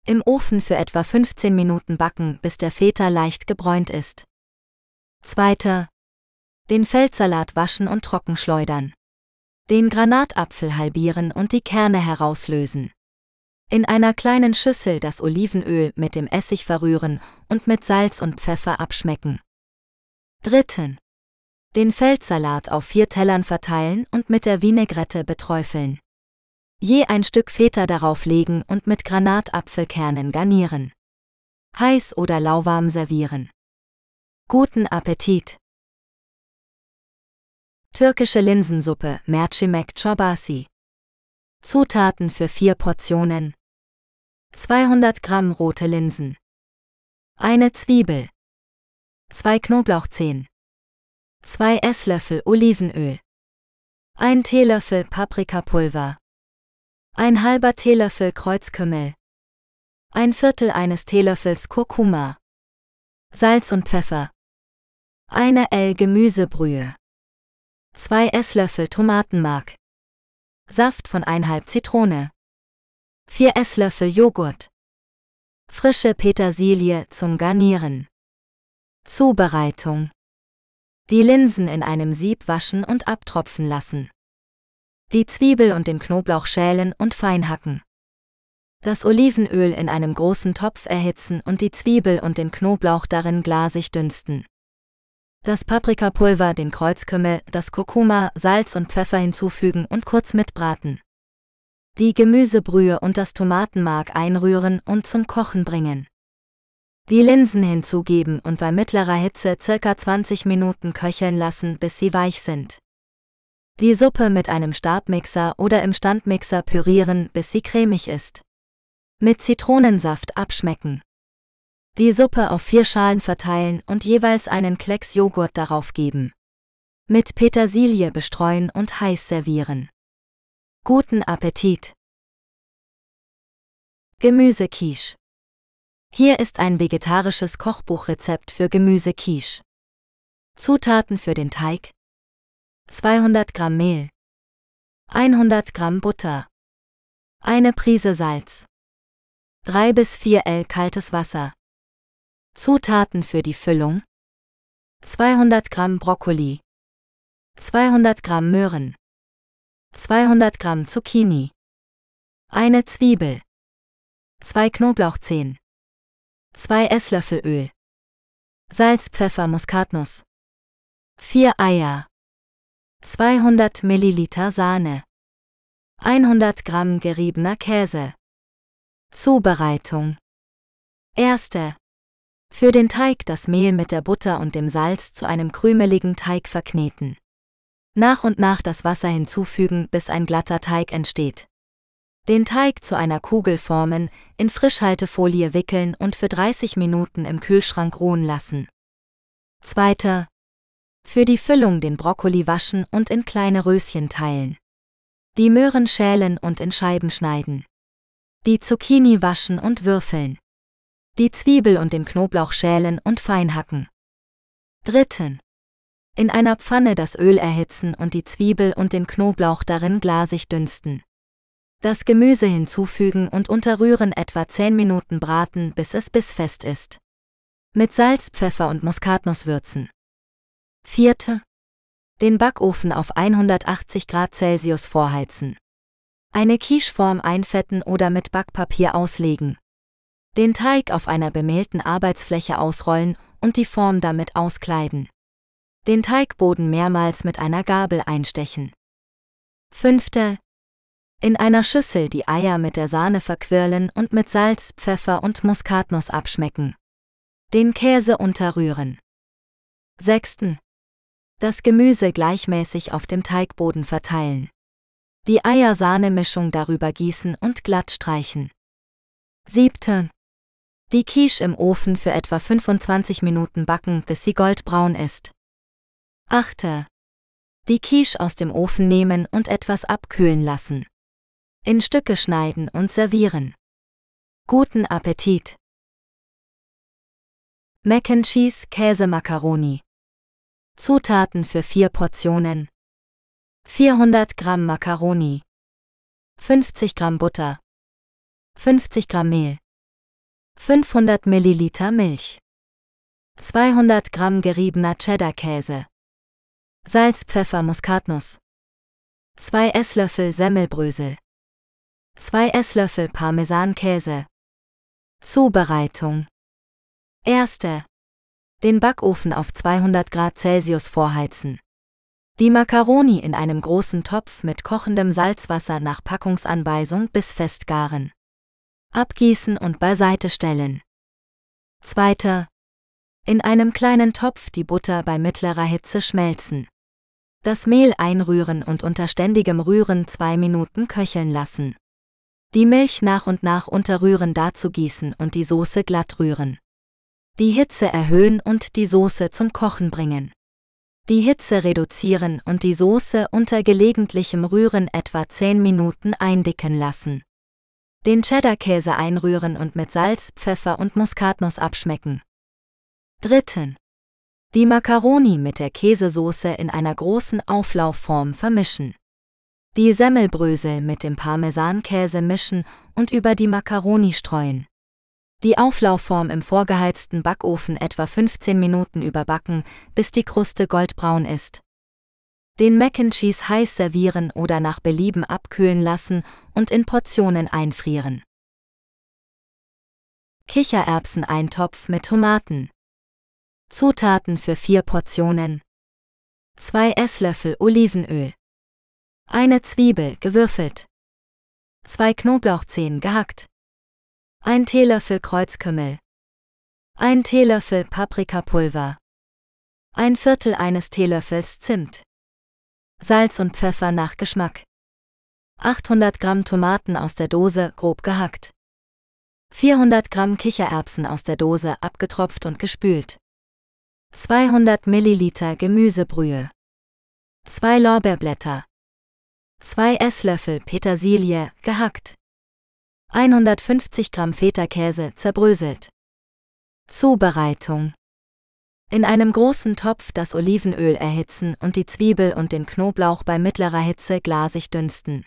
Im Ofen für etwa 15 Minuten backen, bis der Feta leicht gebräunt ist. Zweiter. Den Feldsalat waschen und trockenschleudern. Den Granatapfel halbieren und die Kerne herauslösen. In einer kleinen Schüssel das Olivenöl mit dem Essig verrühren und mit Salz und Pfeffer abschmecken. Dritten. Den Feldsalat auf vier Tellern verteilen und mit der Vinaigrette beträufeln. Je ein Stück Feta darauf legen und mit Granatapfelkernen garnieren. Heiß oder lauwarm servieren. Guten Appetit! Türkische Linsensuppe, Mercimek Çorbası. Zutaten für vier Portionen. 200 Gramm rote Linsen. Eine Zwiebel. Zwei Knoblauchzehen. Zwei Esslöffel Olivenöl. Ein Teelöffel Paprikapulver. Ein halber Teelöffel Kreuzkümmel. Ein Viertel eines Teelöffels Kurkuma. Salz und Pfeffer. Eine L Gemüsebrühe. 2 Esslöffel Tomatenmark. Saft von 1,5 Zitrone. 4 Esslöffel Joghurt. Frische Petersilie zum Garnieren. Zubereitung. Die Linsen in einem Sieb waschen und abtropfen lassen. Die Zwiebel und den Knoblauch schälen und fein hacken. Das Olivenöl in einem großen Topf erhitzen und die Zwiebel und den Knoblauch darin glasig dünsten. Das Paprikapulver, den Kreuzkümmel, das Kurkuma, Salz und Pfeffer hinzufügen und kurz mitbraten. Die Gemüsebrühe und das Tomatenmark einrühren und zum Kochen bringen. Die Linsen hinzugeben und bei mittlerer Hitze circa 20 Minuten köcheln lassen, bis sie weich sind. Die Suppe mit einem Stabmixer oder im Standmixer pürieren, bis sie cremig ist. Mit Zitronensaft abschmecken. Die Suppe auf vier Schalen verteilen und jeweils einen Klecks Joghurt darauf geben. Mit Petersilie bestreuen und heiß servieren. Guten Appetit! Gemüsequiche. Hier ist ein vegetarisches Kochbuchrezept für Gemüsequiche. Zutaten für den Teig: 200 Gramm Mehl, 100 Gramm Butter, eine Prise Salz, 3 bis 4 L kaltes Wasser, Zutaten für die Füllung. 200 Gramm Brokkoli. 200 Gramm Möhren. 200 Gramm Zucchini. Eine Zwiebel. 2 Knoblauchzehen. 2 Esslöffel Öl Salz, Pfeffer, Muskatnuss. 4 Eier 200 Milliliter Sahne 100 Gramm geriebener Käse Zubereitung Erste für den Teig das Mehl mit der Butter und dem Salz zu einem krümeligen Teig verkneten. Nach und nach das Wasser hinzufügen, bis ein glatter Teig entsteht. Den Teig zu einer Kugel formen, in Frischhaltefolie wickeln und für 30 Minuten im Kühlschrank ruhen lassen. Zweiter. Für die Füllung den Brokkoli waschen und in kleine Röschen teilen. Die Möhren schälen und in Scheiben schneiden. Die Zucchini waschen und würfeln die Zwiebel und den Knoblauch schälen und fein hacken. Dritten. In einer Pfanne das Öl erhitzen und die Zwiebel und den Knoblauch darin glasig dünsten. Das Gemüse hinzufügen und unterrühren etwa 10 Minuten braten, bis es bissfest ist. Mit Salz, Pfeffer und Muskatnuss würzen. Vierte. Den Backofen auf 180 Grad Celsius vorheizen. Eine Quicheform einfetten oder mit Backpapier auslegen. Den Teig auf einer bemehlten Arbeitsfläche ausrollen und die Form damit auskleiden. Den Teigboden mehrmals mit einer Gabel einstechen. Fünfte. In einer Schüssel die Eier mit der Sahne verquirlen und mit Salz, Pfeffer und Muskatnuss abschmecken. Den Käse unterrühren. Sechsten. Das Gemüse gleichmäßig auf dem Teigboden verteilen. Die Eier-Sahne-Mischung darüber gießen und glatt streichen. Siebte. Die Quiche im Ofen für etwa 25 Minuten backen, bis sie goldbraun ist. 8. Die Quiche aus dem Ofen nehmen und etwas abkühlen lassen. In Stücke schneiden und servieren. Guten Appetit! Mac and Cheese Käsemakaroni. Zutaten für vier Portionen. 400 Gramm Makaroni. 50 Gramm Butter. 50 Gramm Mehl. 500 Milliliter Milch, 200 Gramm geriebener Cheddar-Käse, Salz, Pfeffer, Muskatnuss, 2 Esslöffel Semmelbrösel, 2 Esslöffel Parmesankäse. Zubereitung. Erste. Den Backofen auf 200 Grad Celsius vorheizen. Die Macaroni in einem großen Topf mit kochendem Salzwasser nach Packungsanweisung bis festgaren. Abgießen und beiseite stellen. Zweiter. In einem kleinen Topf die Butter bei mittlerer Hitze schmelzen. Das Mehl einrühren und unter ständigem Rühren zwei Minuten köcheln lassen. Die Milch nach und nach unterrühren dazu gießen und die Soße glatt rühren. Die Hitze erhöhen und die Soße zum Kochen bringen. Die Hitze reduzieren und die Soße unter gelegentlichem Rühren etwa 10 Minuten eindicken lassen. Den Cheddar-Käse einrühren und mit Salz, Pfeffer und Muskatnuss abschmecken. Dritten. Die Macaroni mit der Käsesoße in einer großen Auflaufform vermischen. Die Semmelbrösel mit dem Parmesankäse mischen und über die Macaroni streuen. Die Auflaufform im vorgeheizten Backofen etwa 15 Minuten überbacken, bis die Kruste goldbraun ist. Den Mac and Cheese heiß servieren oder nach Belieben abkühlen lassen und in Portionen einfrieren. Kichererbseneintopf mit Tomaten. Zutaten für vier Portionen. 2 Esslöffel Olivenöl. Eine Zwiebel gewürfelt. 2 Knoblauchzehen gehackt. Ein Teelöffel Kreuzkümmel. Ein Teelöffel Paprikapulver. Ein Viertel eines Teelöffels Zimt. Salz und Pfeffer nach Geschmack. 800 Gramm Tomaten aus der Dose grob gehackt. 400 Gramm Kichererbsen aus der Dose abgetropft und gespült. 200 Milliliter Gemüsebrühe. 2 Lorbeerblätter. 2 Esslöffel Petersilie gehackt. 150 Gramm Feta-Käse zerbröselt. Zubereitung. In einem großen Topf das Olivenöl erhitzen und die Zwiebel und den Knoblauch bei mittlerer Hitze glasig dünsten.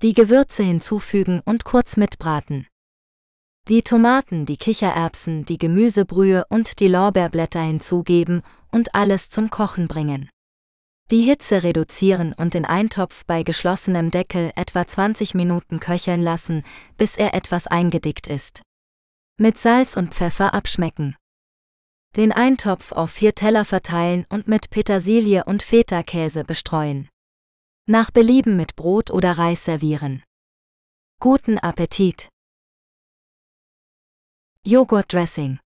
Die Gewürze hinzufügen und kurz mitbraten. Die Tomaten, die Kichererbsen, die Gemüsebrühe und die Lorbeerblätter hinzugeben und alles zum Kochen bringen. Die Hitze reduzieren und den Eintopf bei geschlossenem Deckel etwa 20 Minuten köcheln lassen, bis er etwas eingedickt ist. Mit Salz und Pfeffer abschmecken. Den Eintopf auf vier Teller verteilen und mit Petersilie und Feta-Käse bestreuen. Nach Belieben mit Brot oder Reis servieren. Guten Appetit! Joghurtdressing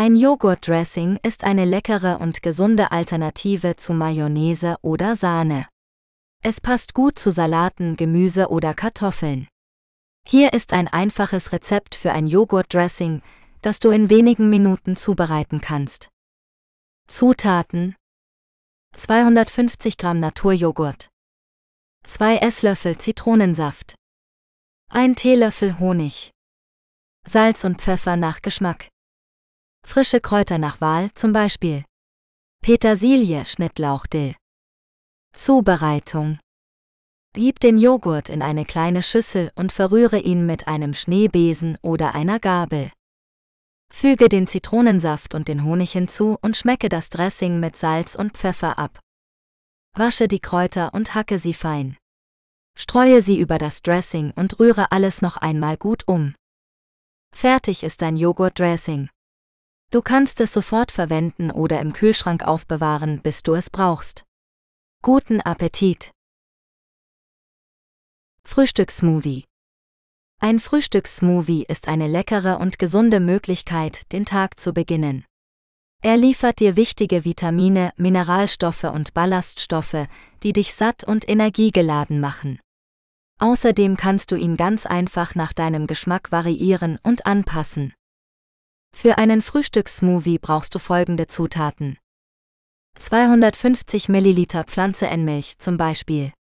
ein Joghurtdressing ist eine leckere und gesunde Alternative zu Mayonnaise oder Sahne. Es passt gut zu Salaten, Gemüse oder Kartoffeln. Hier ist ein einfaches Rezept für ein Joghurtdressing, das du in wenigen Minuten zubereiten kannst. Zutaten 250 Gramm Naturjoghurt 2 Esslöffel Zitronensaft 1 Teelöffel Honig Salz und Pfeffer nach Geschmack Frische Kräuter nach Wahl, zum Beispiel Petersilie, Schnittlauch, Dill. Zubereitung. Gib den Joghurt in eine kleine Schüssel und verrühre ihn mit einem Schneebesen oder einer Gabel. Füge den Zitronensaft und den Honig hinzu und schmecke das Dressing mit Salz und Pfeffer ab. Wasche die Kräuter und hacke sie fein. Streue sie über das Dressing und rühre alles noch einmal gut um. Fertig ist dein Joghurt-Dressing. Du kannst es sofort verwenden oder im Kühlschrank aufbewahren, bis du es brauchst. Guten Appetit! Frühstückssmoothie Ein Frühstückssmoothie ist eine leckere und gesunde Möglichkeit, den Tag zu beginnen. Er liefert dir wichtige Vitamine, Mineralstoffe und Ballaststoffe, die dich satt und energiegeladen machen. Außerdem kannst du ihn ganz einfach nach deinem Geschmack variieren und anpassen. Für einen Frühstückssmoothie brauchst du folgende Zutaten. 250 ml Pflanzenmilch zum Beispiel.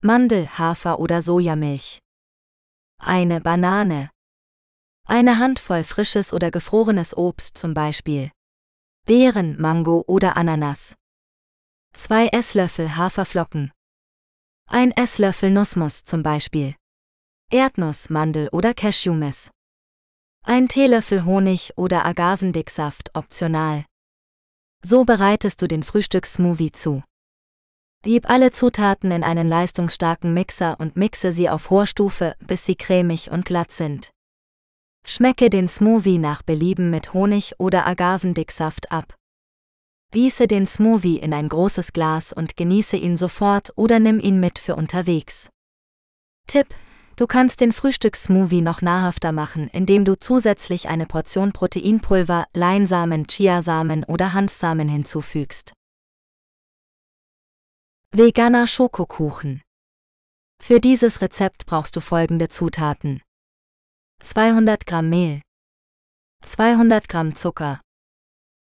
Mandel, Hafer oder Sojamilch. Eine Banane. Eine Handvoll frisches oder gefrorenes Obst zum Beispiel. Beeren, Mango oder Ananas. 2 Esslöffel Haferflocken. Ein Esslöffel Nussmus zum Beispiel. Erdnuss, Mandel oder Cashewmess. Ein Teelöffel Honig oder Agavendicksaft optional. So bereitest du den Frühstückssmoothie zu. Gib alle Zutaten in einen leistungsstarken Mixer und mixe sie auf hoher Stufe, bis sie cremig und glatt sind. Schmecke den Smoothie nach Belieben mit Honig oder Agavendicksaft ab. Gieße den Smoothie in ein großes Glas und genieße ihn sofort oder nimm ihn mit für unterwegs. Tipp: Du kannst den Frühstückssmoothie noch nahrhafter machen, indem du zusätzlich eine Portion Proteinpulver, Leinsamen, Chiasamen oder Hanfsamen hinzufügst. Veganer Schokokuchen. Für dieses Rezept brauchst du folgende Zutaten: 200 Gramm Mehl, 200 Gramm Zucker,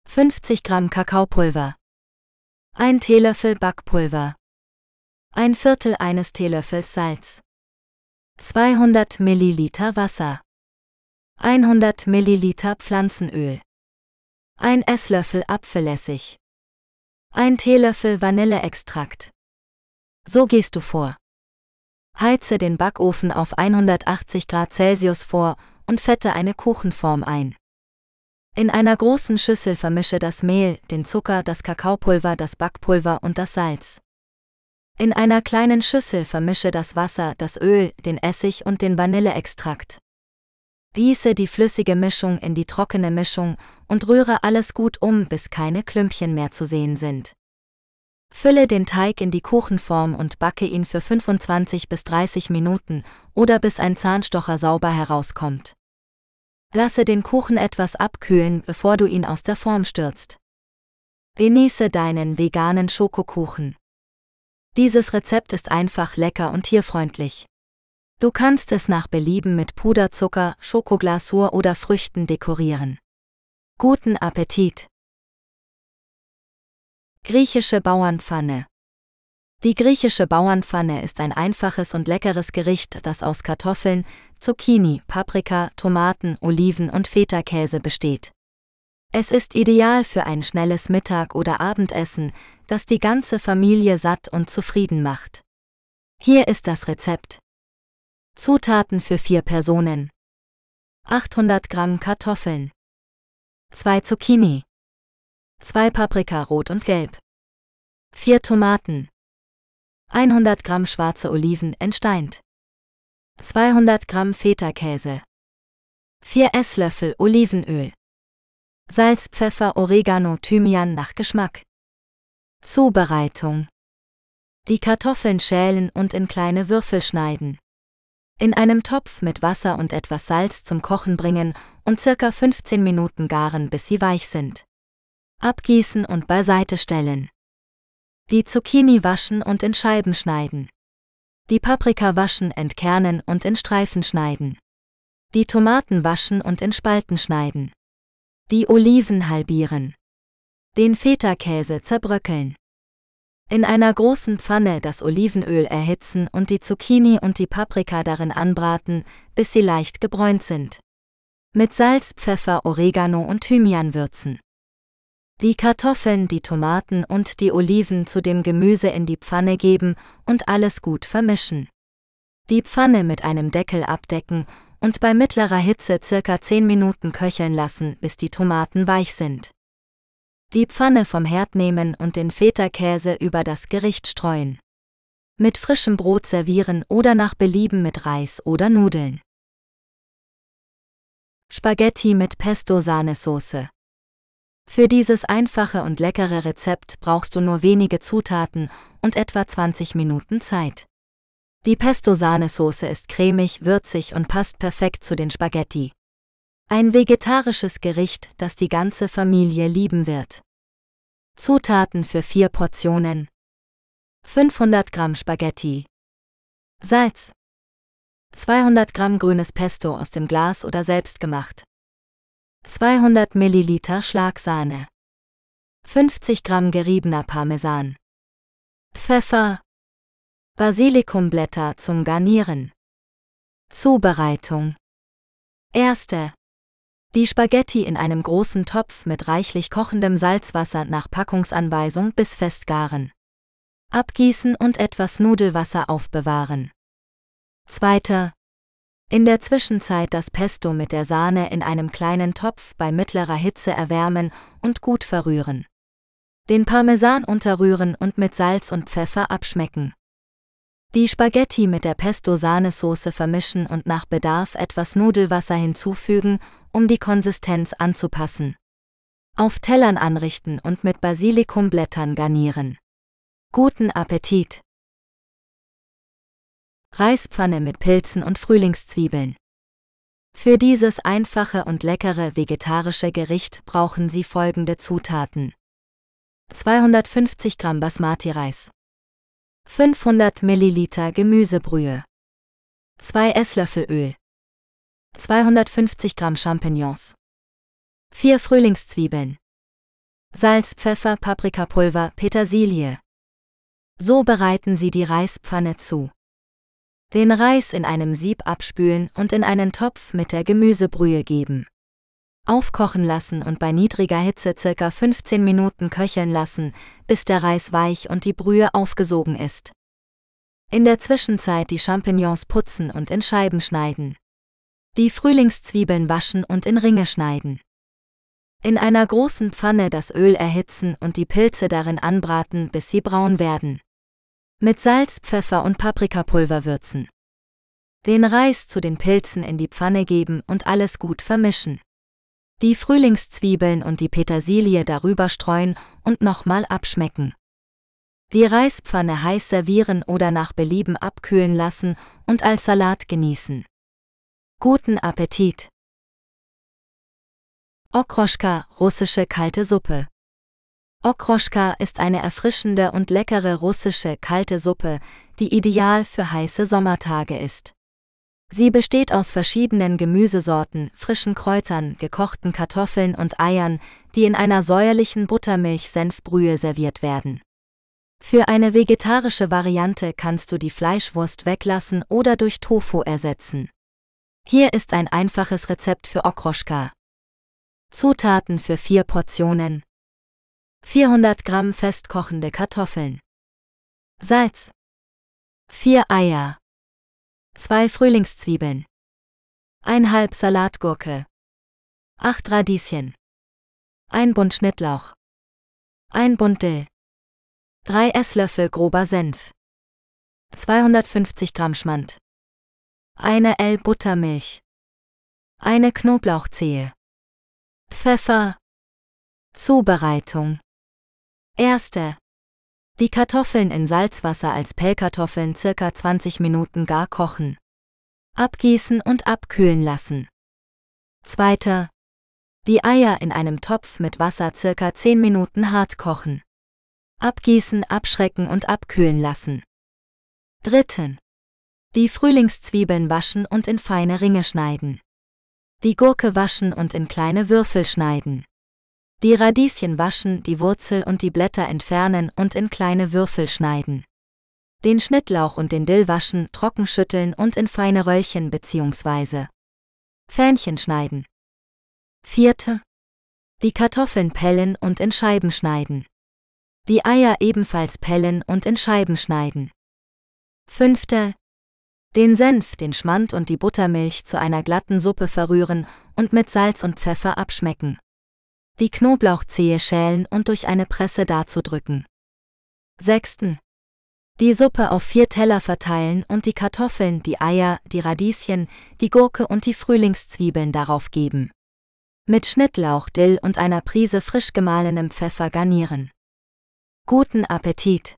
50 Gramm Kakaopulver, 1 Teelöffel Backpulver, ein Viertel eines Teelöffels Salz, 200 Milliliter Wasser, 100 Milliliter Pflanzenöl, 1 Esslöffel Apfelessig, 1 Teelöffel Vanilleextrakt. So gehst du vor. Heize den Backofen auf 180 Grad Celsius vor und fette eine Kuchenform ein. In einer großen Schüssel vermische das Mehl, den Zucker, das Kakaopulver, das Backpulver und das Salz. In einer kleinen Schüssel vermische das Wasser, das Öl, den Essig und den Vanilleextrakt. Gieße die flüssige Mischung in die trockene Mischung und rühre alles gut um, bis keine Klümpchen mehr zu sehen sind. Fülle den Teig in die Kuchenform und backe ihn für 25 bis 30 Minuten oder bis ein Zahnstocher sauber herauskommt. Lasse den Kuchen etwas abkühlen, bevor du ihn aus der Form stürzt. Genieße deinen veganen Schokokuchen. Dieses Rezept ist einfach lecker und tierfreundlich. Du kannst es nach Belieben mit Puderzucker, Schokoglasur oder Früchten dekorieren. Guten Appetit! Griechische Bauernpfanne Die griechische Bauernpfanne ist ein einfaches und leckeres Gericht, das aus Kartoffeln, Zucchini, Paprika, Tomaten, Oliven und Feta-Käse besteht. Es ist ideal für ein schnelles Mittag- oder Abendessen, das die ganze Familie satt und zufrieden macht. Hier ist das Rezept. Zutaten für vier Personen. 800 Gramm Kartoffeln. 2 Zucchini. 2 Paprika rot und gelb. 4 Tomaten. 100 Gramm schwarze Oliven entsteint. 200 Gramm Feta-Käse. 4 Esslöffel Olivenöl. Salz, Pfeffer, Oregano, Thymian nach Geschmack. Zubereitung. Die Kartoffeln schälen und in kleine Würfel schneiden. In einem Topf mit Wasser und etwas Salz zum Kochen bringen und circa 15 Minuten garen, bis sie weich sind. Abgießen und beiseite stellen. Die Zucchini waschen und in Scheiben schneiden. Die Paprika waschen, entkernen und in Streifen schneiden. Die Tomaten waschen und in Spalten schneiden. Die Oliven halbieren den Feta-Käse zerbröckeln. In einer großen Pfanne das Olivenöl erhitzen und die Zucchini und die Paprika darin anbraten, bis sie leicht gebräunt sind. Mit Salz, Pfeffer, Oregano und Thymian würzen. Die Kartoffeln, die Tomaten und die Oliven zu dem Gemüse in die Pfanne geben und alles gut vermischen. Die Pfanne mit einem Deckel abdecken und bei mittlerer Hitze circa 10 Minuten köcheln lassen, bis die Tomaten weich sind. Die Pfanne vom Herd nehmen und den Feta-Käse über das Gericht streuen. Mit frischem Brot servieren oder nach Belieben mit Reis oder Nudeln. Spaghetti mit Pesto-Sahnesoße. Für dieses einfache und leckere Rezept brauchst du nur wenige Zutaten und etwa 20 Minuten Zeit. Die Pesto-Sahnesoße ist cremig, würzig und passt perfekt zu den Spaghetti. Ein vegetarisches Gericht, das die ganze Familie lieben wird. Zutaten für vier Portionen. 500 Gramm Spaghetti. Salz. 200 Gramm grünes Pesto aus dem Glas oder selbst gemacht. 200 Milliliter Schlagsahne. 50 Gramm geriebener Parmesan. Pfeffer. Basilikumblätter zum Garnieren. Zubereitung. Erste. Die Spaghetti in einem großen Topf mit reichlich kochendem Salzwasser nach Packungsanweisung bis festgaren. Abgießen und etwas Nudelwasser aufbewahren. Zweiter. In der Zwischenzeit das Pesto mit der Sahne in einem kleinen Topf bei mittlerer Hitze erwärmen und gut verrühren. Den Parmesan unterrühren und mit Salz und Pfeffer abschmecken. Die Spaghetti mit der Pesto-Sahnesoße vermischen und nach Bedarf etwas Nudelwasser hinzufügen um die Konsistenz anzupassen. Auf Tellern anrichten und mit Basilikumblättern garnieren. Guten Appetit! Reispfanne mit Pilzen und Frühlingszwiebeln. Für dieses einfache und leckere vegetarische Gericht brauchen Sie folgende Zutaten. 250 Gramm Basmati-Reis. 500 Milliliter Gemüsebrühe. 2 Esslöffel Öl. 250 Gramm Champignons. 4 Frühlingszwiebeln. Salz, Pfeffer, Paprikapulver, Petersilie. So bereiten Sie die Reispfanne zu. Den Reis in einem Sieb abspülen und in einen Topf mit der Gemüsebrühe geben. Aufkochen lassen und bei niedriger Hitze circa 15 Minuten köcheln lassen, bis der Reis weich und die Brühe aufgesogen ist. In der Zwischenzeit die Champignons putzen und in Scheiben schneiden. Die Frühlingszwiebeln waschen und in Ringe schneiden. In einer großen Pfanne das Öl erhitzen und die Pilze darin anbraten, bis sie braun werden. Mit Salz, Pfeffer und Paprikapulver würzen. Den Reis zu den Pilzen in die Pfanne geben und alles gut vermischen die Frühlingszwiebeln und die Petersilie darüber streuen und nochmal abschmecken. Die Reispfanne heiß servieren oder nach Belieben abkühlen lassen und als Salat genießen. Guten Appetit! Okroschka, russische kalte Suppe. Okroschka ist eine erfrischende und leckere russische kalte Suppe, die ideal für heiße Sommertage ist. Sie besteht aus verschiedenen Gemüsesorten, frischen Kräutern, gekochten Kartoffeln und Eiern, die in einer säuerlichen Buttermilch-Senfbrühe serviert werden. Für eine vegetarische Variante kannst du die Fleischwurst weglassen oder durch Tofu ersetzen. Hier ist ein einfaches Rezept für Okroschka. Zutaten für vier Portionen. 400 Gramm festkochende Kartoffeln. Salz. 4 Eier. 2 Frühlingszwiebeln. 1 halb Salatgurke. 8 Radieschen. 1 Bund Schnittlauch. 1 Bund Dill. 3 Esslöffel grober Senf. 250 Gramm Schmand. Eine L Buttermilch. Eine Knoblauchzehe. Pfeffer. Zubereitung. Erste. Die Kartoffeln in Salzwasser als Pellkartoffeln circa 20 Minuten gar kochen. Abgießen und abkühlen lassen. Zweiter. Die Eier in einem Topf mit Wasser circa 10 Minuten hart kochen. Abgießen, abschrecken und abkühlen lassen. Dritten. Die Frühlingszwiebeln waschen und in feine Ringe schneiden. Die Gurke waschen und in kleine Würfel schneiden. Die Radieschen waschen, die Wurzel und die Blätter entfernen und in kleine Würfel schneiden. Den Schnittlauch und den Dill waschen, trocken schütteln und in feine Röllchen bzw. Fähnchen schneiden. Vierte. Die Kartoffeln pellen und in Scheiben schneiden. Die Eier ebenfalls pellen und in Scheiben schneiden. Fünfte. Den Senf, den Schmand und die Buttermilch zu einer glatten Suppe verrühren und mit Salz und Pfeffer abschmecken die Knoblauchzehe schälen und durch eine Presse darzudrücken. 6. Die Suppe auf vier Teller verteilen und die Kartoffeln, die Eier, die Radieschen, die Gurke und die Frühlingszwiebeln darauf geben. Mit Schnittlauch, Dill und einer Prise frisch gemahlenem Pfeffer garnieren. Guten Appetit!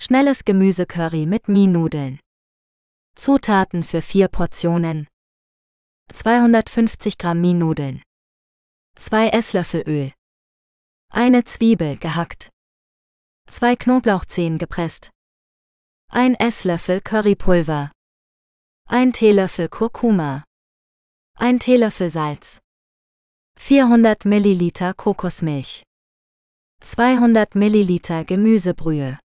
Schnelles Gemüsecurry mit Mie-Nudeln. Zutaten für vier Portionen. 250 Gramm Mie-Nudeln. 2 Esslöffel Öl. Eine Zwiebel gehackt. 2 Knoblauchzehen gepresst. 1 Esslöffel Currypulver. 1 Teelöffel Kurkuma. 1 Teelöffel Salz. 400 Milliliter Kokosmilch. 200 Milliliter Gemüsebrühe.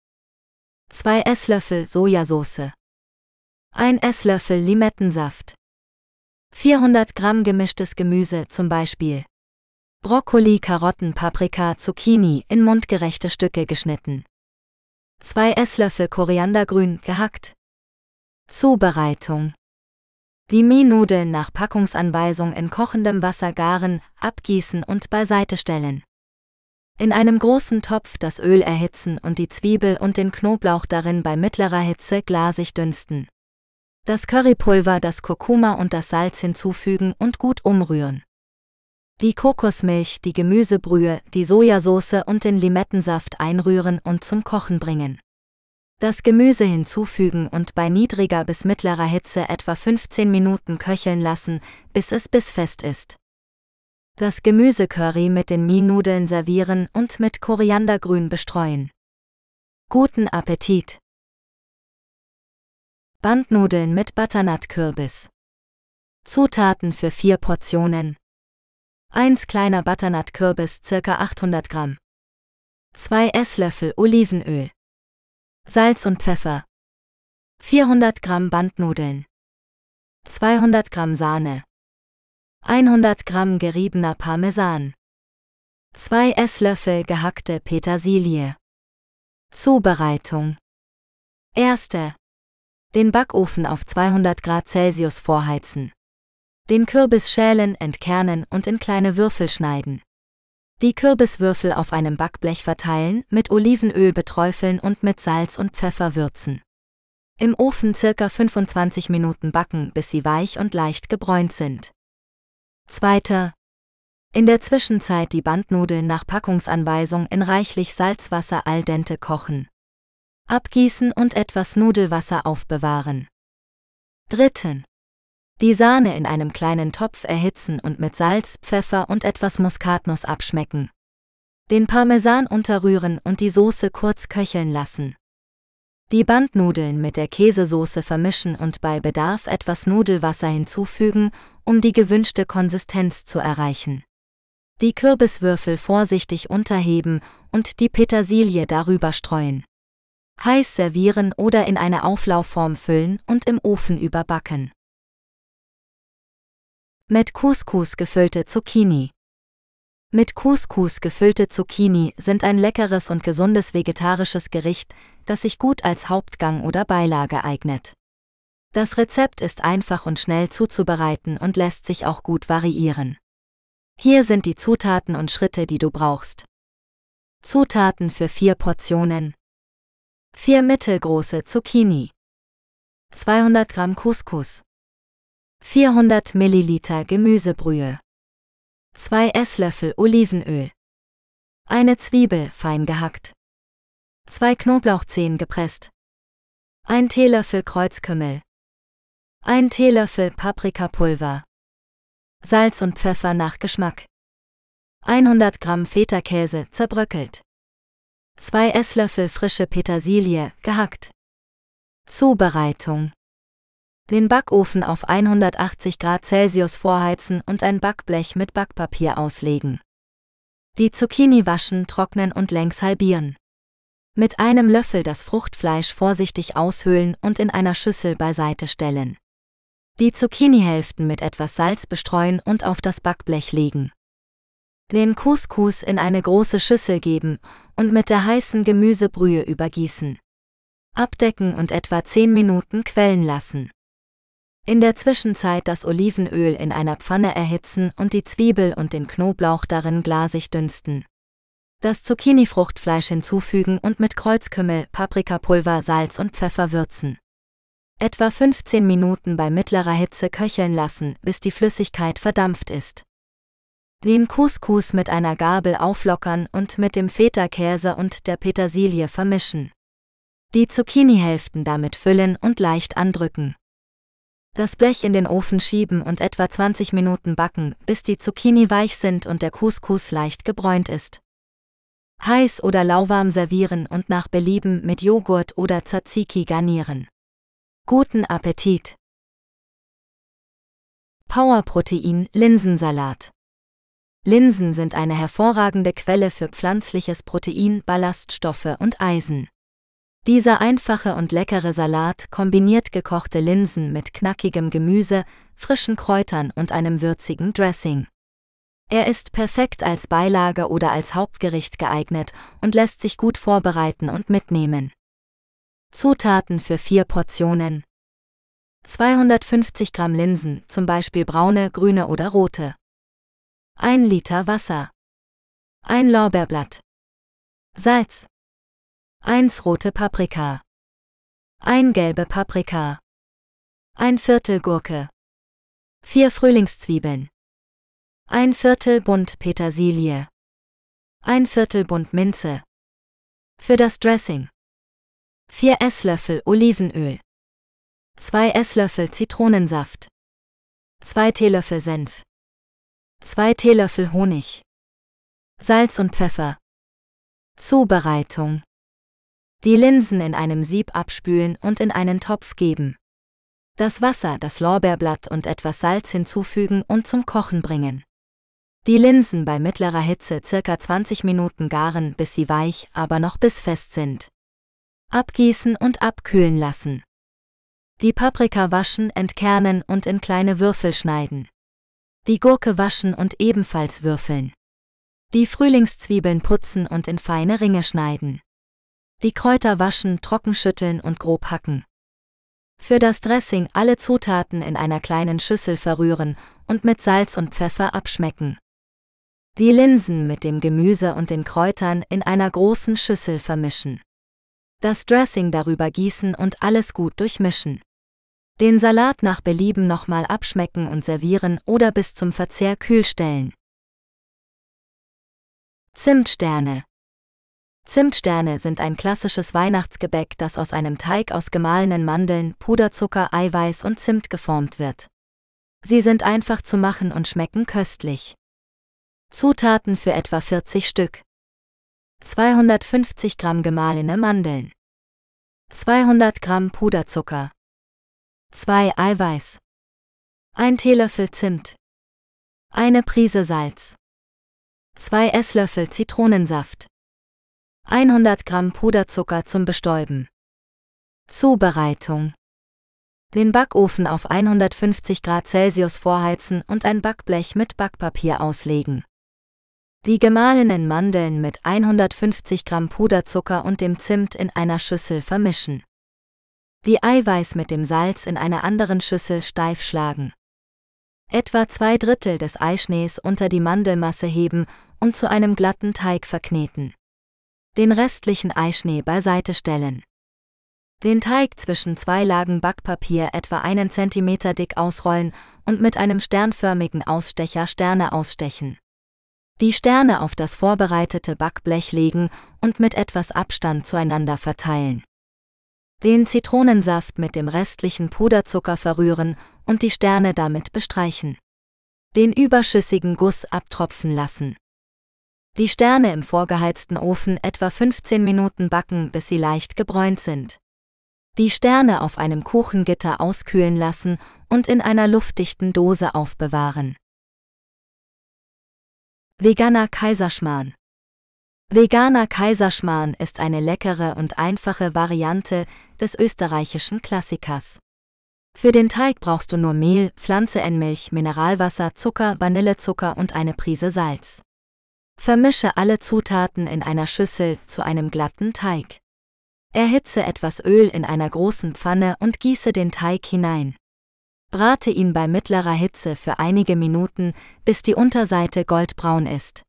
2 Esslöffel Sojasauce. 1 Esslöffel Limettensaft. 400 Gramm gemischtes Gemüse zum Beispiel Brokkoli, Karotten, Paprika, Zucchini in mundgerechte Stücke geschnitten. 2 Esslöffel Koriandergrün gehackt. Zubereitung. Die Mie-Nudeln nach Packungsanweisung in kochendem Wasser garen, abgießen und beiseite stellen. In einem großen Topf das Öl erhitzen und die Zwiebel und den Knoblauch darin bei mittlerer Hitze glasig dünsten. Das Currypulver, das Kurkuma und das Salz hinzufügen und gut umrühren. Die Kokosmilch, die Gemüsebrühe, die Sojasauce und den Limettensaft einrühren und zum Kochen bringen. Das Gemüse hinzufügen und bei niedriger bis mittlerer Hitze etwa 15 Minuten köcheln lassen, bis es bissfest ist. Das Gemüsecurry mit den Mie-Nudeln servieren und mit Koriandergrün bestreuen. Guten Appetit! Bandnudeln mit Butternut-Kürbis. Zutaten für vier Portionen. 1 kleiner Butternut-Kürbis ca. 800 Gramm. 2 Esslöffel Olivenöl. Salz und Pfeffer. 400 Gramm Bandnudeln. 200 Gramm Sahne. 100 Gramm geriebener Parmesan. 2 Esslöffel gehackte Petersilie. Zubereitung. Erste. Den Backofen auf 200 Grad Celsius vorheizen. Den Kürbis schälen, entkernen und in kleine Würfel schneiden. Die Kürbiswürfel auf einem Backblech verteilen, mit Olivenöl beträufeln und mit Salz und Pfeffer würzen. Im Ofen circa 25 Minuten backen, bis sie weich und leicht gebräunt sind. Zweiter. In der Zwischenzeit die Bandnudeln nach Packungsanweisung in reichlich Salzwasser al dente kochen. Abgießen und etwas Nudelwasser aufbewahren. Dritten. Die Sahne in einem kleinen Topf erhitzen und mit Salz, Pfeffer und etwas Muskatnuss abschmecken. Den Parmesan unterrühren und die Soße kurz köcheln lassen. Die Bandnudeln mit der Käsesoße vermischen und bei Bedarf etwas Nudelwasser hinzufügen, um die gewünschte Konsistenz zu erreichen. Die Kürbiswürfel vorsichtig unterheben und die Petersilie darüber streuen. Heiß servieren oder in eine Auflaufform füllen und im Ofen überbacken. Mit Couscous gefüllte Zucchini. Mit Couscous gefüllte Zucchini sind ein leckeres und gesundes vegetarisches Gericht, das sich gut als Hauptgang oder Beilage eignet. Das Rezept ist einfach und schnell zuzubereiten und lässt sich auch gut variieren. Hier sind die Zutaten und Schritte, die du brauchst. Zutaten für vier Portionen. Vier mittelgroße Zucchini. 200 Gramm Couscous. 400 Milliliter Gemüsebrühe, 2 Esslöffel Olivenöl, eine Zwiebel fein gehackt, 2 Knoblauchzehen gepresst, 1 Teelöffel Kreuzkümmel, 1 Teelöffel Paprikapulver, Salz und Pfeffer nach Geschmack, 100 Gramm Feta-Käse zerbröckelt, 2 Esslöffel frische Petersilie gehackt. Zubereitung den Backofen auf 180 Grad Celsius vorheizen und ein Backblech mit Backpapier auslegen. Die Zucchini waschen, trocknen und längs halbieren. Mit einem Löffel das Fruchtfleisch vorsichtig aushöhlen und in einer Schüssel beiseite stellen. Die Zucchini-Hälften mit etwas Salz bestreuen und auf das Backblech legen. Den Couscous in eine große Schüssel geben und mit der heißen Gemüsebrühe übergießen. Abdecken und etwa 10 Minuten quellen lassen. In der Zwischenzeit das Olivenöl in einer Pfanne erhitzen und die Zwiebel und den Knoblauch darin glasig dünsten. Das Zucchini-Fruchtfleisch hinzufügen und mit Kreuzkümmel, Paprikapulver, Salz und Pfeffer würzen. Etwa 15 Minuten bei mittlerer Hitze köcheln lassen, bis die Flüssigkeit verdampft ist. Den Couscous mit einer Gabel auflockern und mit dem Feta-Käse und der Petersilie vermischen. Die Zucchini-Hälften damit füllen und leicht andrücken. Das Blech in den Ofen schieben und etwa 20 Minuten backen, bis die Zucchini weich sind und der Couscous leicht gebräunt ist. Heiß oder lauwarm servieren und nach Belieben mit Joghurt oder Tzatziki garnieren. Guten Appetit! Powerprotein Linsensalat Linsen sind eine hervorragende Quelle für pflanzliches Protein, Ballaststoffe und Eisen. Dieser einfache und leckere Salat kombiniert gekochte Linsen mit knackigem Gemüse, frischen Kräutern und einem würzigen Dressing. Er ist perfekt als Beilage oder als Hauptgericht geeignet und lässt sich gut vorbereiten und mitnehmen. Zutaten für vier Portionen. 250 Gramm Linsen, zum Beispiel braune, grüne oder rote. 1 Liter Wasser. 1 Lorbeerblatt. Salz. 1 rote Paprika. 1 gelbe Paprika. 1 Viertel Gurke. 4 Frühlingszwiebeln. Ein Viertel Bund Petersilie. Ein Viertel Bund Minze. Für das Dressing. 4 Esslöffel Olivenöl. 2 Esslöffel Zitronensaft. 2 Teelöffel Senf. 2 Teelöffel Honig. Salz und Pfeffer. Zubereitung. Die Linsen in einem Sieb abspülen und in einen Topf geben. Das Wasser, das Lorbeerblatt und etwas Salz hinzufügen und zum Kochen bringen. Die Linsen bei mittlerer Hitze circa 20 Minuten garen, bis sie weich, aber noch bissfest sind. Abgießen und abkühlen lassen. Die Paprika waschen, entkernen und in kleine Würfel schneiden. Die Gurke waschen und ebenfalls würfeln. Die Frühlingszwiebeln putzen und in feine Ringe schneiden. Die Kräuter waschen, trocken schütteln und grob hacken. Für das Dressing alle Zutaten in einer kleinen Schüssel verrühren und mit Salz und Pfeffer abschmecken. Die Linsen mit dem Gemüse und den Kräutern in einer großen Schüssel vermischen. Das Dressing darüber gießen und alles gut durchmischen. Den Salat nach Belieben nochmal abschmecken und servieren oder bis zum Verzehr kühl stellen. Zimtsterne Zimtsterne sind ein klassisches Weihnachtsgebäck, das aus einem Teig aus gemahlenen Mandeln, Puderzucker, Eiweiß und Zimt geformt wird. Sie sind einfach zu machen und schmecken köstlich. Zutaten für etwa 40 Stück. 250 Gramm gemahlene Mandeln. 200 Gramm Puderzucker. 2 Eiweiß. 1 Teelöffel Zimt. Eine Prise Salz. 2 Esslöffel Zitronensaft. 100 Gramm Puderzucker zum Bestäuben. Zubereitung. Den Backofen auf 150 Grad Celsius vorheizen und ein Backblech mit Backpapier auslegen. Die gemahlenen Mandeln mit 150 Gramm Puderzucker und dem Zimt in einer Schüssel vermischen. Die Eiweiß mit dem Salz in einer anderen Schüssel steif schlagen. Etwa zwei Drittel des Eischnees unter die Mandelmasse heben und zu einem glatten Teig verkneten. Den restlichen Eischnee beiseite stellen. Den Teig zwischen zwei Lagen Backpapier etwa einen Zentimeter dick ausrollen und mit einem sternförmigen Ausstecher Sterne ausstechen die Sterne auf das vorbereitete Backblech legen und mit etwas Abstand zueinander verteilen. Den Zitronensaft mit dem restlichen Puderzucker verrühren und die Sterne damit bestreichen. Den überschüssigen Guss abtropfen lassen. Die Sterne im vorgeheizten Ofen etwa 15 Minuten backen, bis sie leicht gebräunt sind. Die Sterne auf einem Kuchengitter auskühlen lassen und in einer luftdichten Dose aufbewahren. Veganer Kaiserschmarrn Veganer Kaiserschmarrn ist eine leckere und einfache Variante des österreichischen Klassikers. Für den Teig brauchst du nur Mehl, Pflanzenmilch, Mineralwasser, Zucker, Vanillezucker und eine Prise Salz. Vermische alle Zutaten in einer Schüssel zu einem glatten Teig. Erhitze etwas Öl in einer großen Pfanne und gieße den Teig hinein. Brate ihn bei mittlerer Hitze für einige Minuten, bis die Unterseite goldbraun ist.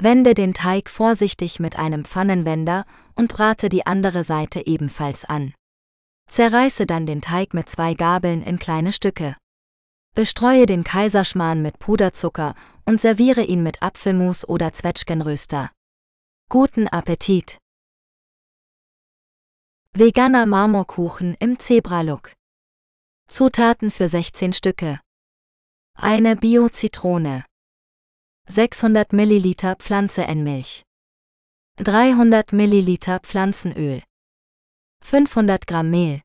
Wende den Teig vorsichtig mit einem Pfannenwender und brate die andere Seite ebenfalls an. Zerreiße dann den Teig mit zwei Gabeln in kleine Stücke. Bestreue den Kaiserschmarrn mit Puderzucker und serviere ihn mit Apfelmus oder Zwetschgenröster. Guten Appetit! Veganer Marmorkuchen im Zebra-Look Zutaten für 16 Stücke. Eine Bio-Zitrone. 600 ml Pflanzenmilch. 300 ml Pflanzenöl. 500 Gramm Mehl.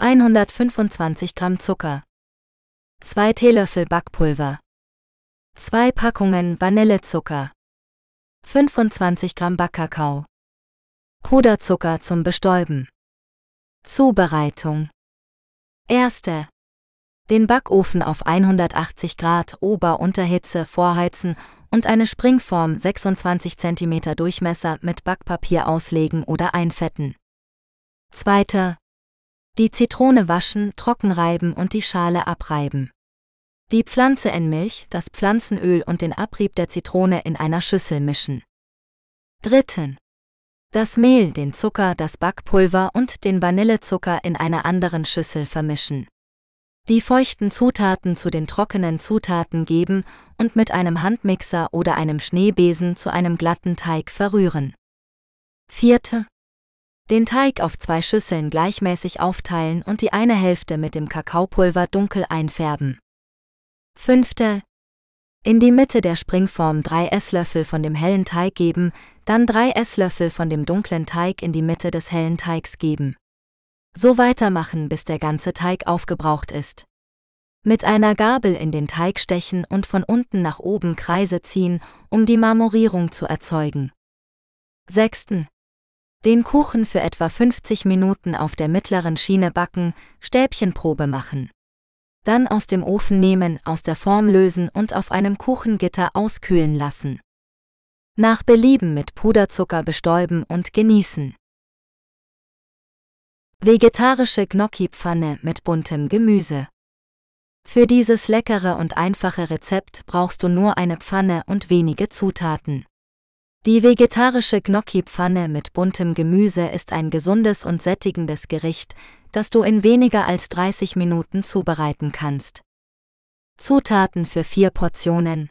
125 Gramm Zucker. 2 Teelöffel Backpulver. 2 Packungen Vanillezucker. 25 Gramm Backkakao. Puderzucker zum Bestäuben. Zubereitung Erste. Den Backofen auf 180 Grad Ober-Unterhitze vorheizen und eine Springform 26 cm Durchmesser mit Backpapier auslegen oder einfetten. Zweiter. Die Zitrone waschen, trocken reiben und die Schale abreiben. Die Pflanze in Milch, das Pflanzenöl und den Abrieb der Zitrone in einer Schüssel mischen. Dritten. Das Mehl, den Zucker, das Backpulver und den Vanillezucker in einer anderen Schüssel vermischen. Die feuchten Zutaten zu den trockenen Zutaten geben und mit einem Handmixer oder einem Schneebesen zu einem glatten Teig verrühren. Vierte. Den Teig auf zwei Schüsseln gleichmäßig aufteilen und die eine Hälfte mit dem Kakaopulver dunkel einfärben. Fünfte. In die Mitte der Springform drei Esslöffel von dem hellen Teig geben, dann drei Esslöffel von dem dunklen Teig in die Mitte des hellen Teigs geben. So weitermachen, bis der ganze Teig aufgebraucht ist. Mit einer Gabel in den Teig stechen und von unten nach oben Kreise ziehen, um die Marmorierung zu erzeugen. Sechsten. Den Kuchen für etwa 50 Minuten auf der mittleren Schiene backen, Stäbchenprobe machen. Dann aus dem Ofen nehmen, aus der Form lösen und auf einem Kuchengitter auskühlen lassen. Nach Belieben mit Puderzucker bestäuben und genießen. Vegetarische Gnocchi-Pfanne mit buntem Gemüse. Für dieses leckere und einfache Rezept brauchst du nur eine Pfanne und wenige Zutaten. Die vegetarische Gnocchi-Pfanne mit buntem Gemüse ist ein gesundes und sättigendes Gericht, das du in weniger als 30 Minuten zubereiten kannst. Zutaten für vier Portionen.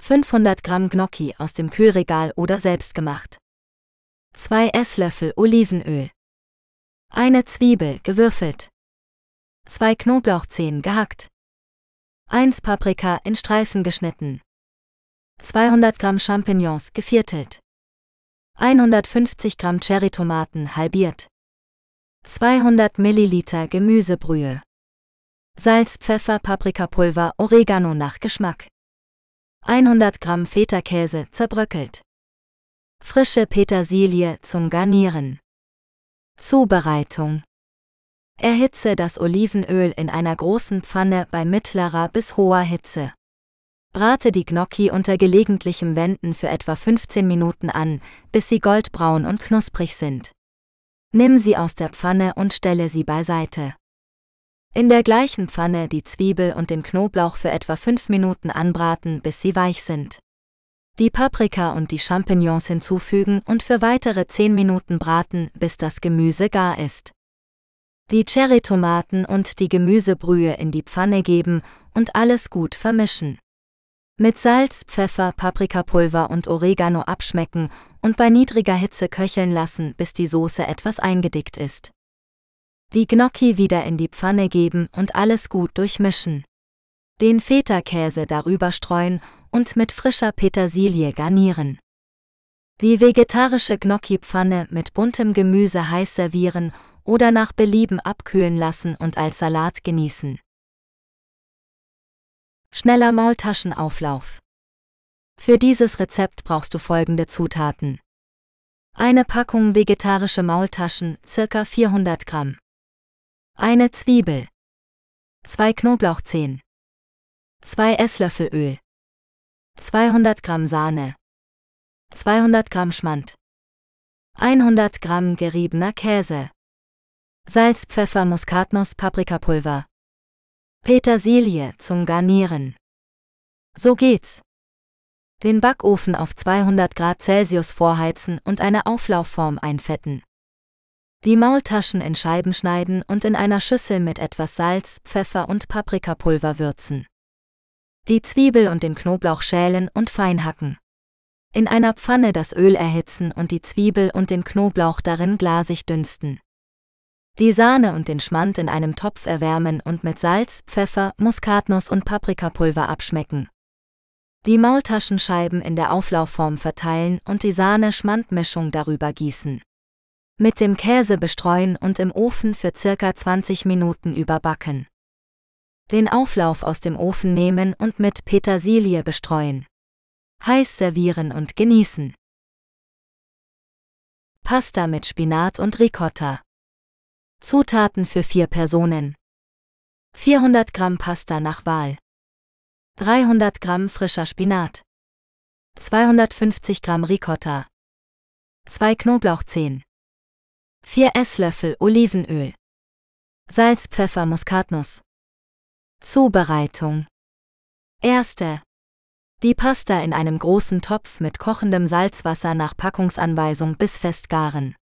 500 Gramm Gnocchi aus dem Kühlregal oder selbstgemacht. 2 Esslöffel Olivenöl. Eine Zwiebel gewürfelt. 2 Knoblauchzehen gehackt. 1 Paprika in Streifen geschnitten. 200 Gramm Champignons geviertelt. 150 Gramm Cherrytomaten halbiert. 200 Milliliter Gemüsebrühe. Salz, Pfeffer, Paprikapulver, Oregano nach Geschmack. 100 Gramm Feta-Käse zerbröckelt. Frische Petersilie zum Garnieren. Zubereitung. Erhitze das Olivenöl in einer großen Pfanne bei mittlerer bis hoher Hitze. Brate die Gnocchi unter gelegentlichem Wenden für etwa 15 Minuten an, bis sie goldbraun und knusprig sind. Nimm sie aus der Pfanne und stelle sie beiseite. In der gleichen Pfanne die Zwiebel und den Knoblauch für etwa 5 Minuten anbraten, bis sie weich sind. Die Paprika und die Champignons hinzufügen und für weitere 10 Minuten braten, bis das Gemüse gar ist. Die Cherrytomaten und die Gemüsebrühe in die Pfanne geben und alles gut vermischen. Mit Salz, Pfeffer, Paprikapulver und Oregano abschmecken und bei niedriger Hitze köcheln lassen, bis die Soße etwas eingedickt ist. Die Gnocchi wieder in die Pfanne geben und alles gut durchmischen. Den Feta-Käse darüber streuen und mit frischer Petersilie garnieren. Die vegetarische Gnocchi-Pfanne mit buntem Gemüse heiß servieren oder nach Belieben abkühlen lassen und als Salat genießen. Schneller Maultaschenauflauf. Für dieses Rezept brauchst du folgende Zutaten. Eine Packung vegetarische Maultaschen, circa 400 Gramm. Eine Zwiebel. Zwei Knoblauchzehen. Zwei Esslöffel Öl. 200 Gramm Sahne. 200 Gramm Schmand. 100 Gramm geriebener Käse. Salz, Pfeffer, Muskatnuss, Paprikapulver. Petersilie zum Garnieren. So geht's. Den Backofen auf 200 Grad Celsius vorheizen und eine Auflaufform einfetten. Die Maultaschen in Scheiben schneiden und in einer Schüssel mit etwas Salz, Pfeffer und Paprikapulver würzen. Die Zwiebel und den Knoblauch schälen und fein hacken. In einer Pfanne das Öl erhitzen und die Zwiebel und den Knoblauch darin glasig dünsten. Die Sahne und den Schmand in einem Topf erwärmen und mit Salz, Pfeffer, Muskatnuss und Paprikapulver abschmecken. Die Maultaschenscheiben in der Auflaufform verteilen und die Sahne-Schmandmischung darüber gießen. Mit dem Käse bestreuen und im Ofen für circa 20 Minuten überbacken. Den Auflauf aus dem Ofen nehmen und mit Petersilie bestreuen. Heiß servieren und genießen. Pasta mit Spinat und Ricotta. Zutaten für vier Personen. 400 Gramm Pasta nach Wahl. 300 Gramm frischer Spinat. 250 Gramm Ricotta. 2 Knoblauchzehen. 4 Esslöffel Olivenöl. Salz, Pfeffer, Muskatnuss. Zubereitung. Erste. Die Pasta in einem großen Topf mit kochendem Salzwasser nach Packungsanweisung bis fest garen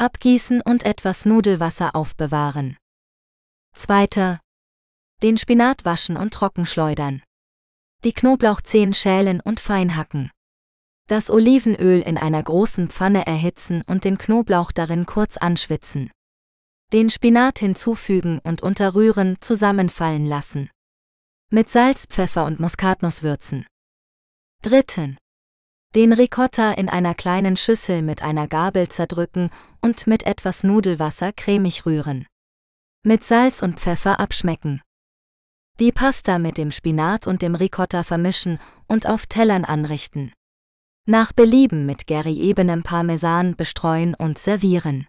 abgießen und etwas Nudelwasser aufbewahren. Zweiter. Den Spinat waschen und trockenschleudern. Die Knoblauchzehen schälen und fein hacken. Das Olivenöl in einer großen Pfanne erhitzen und den Knoblauch darin kurz anschwitzen. Den Spinat hinzufügen und unterrühren zusammenfallen lassen. Mit Salz, Pfeffer und Muskatnuss würzen. Dritten. Den Ricotta in einer kleinen Schüssel mit einer Gabel zerdrücken und mit etwas Nudelwasser cremig rühren. Mit Salz und Pfeffer abschmecken. Die Pasta mit dem Spinat und dem Ricotta vermischen und auf Tellern anrichten. Nach Belieben mit Gary-ebenem Parmesan bestreuen und servieren.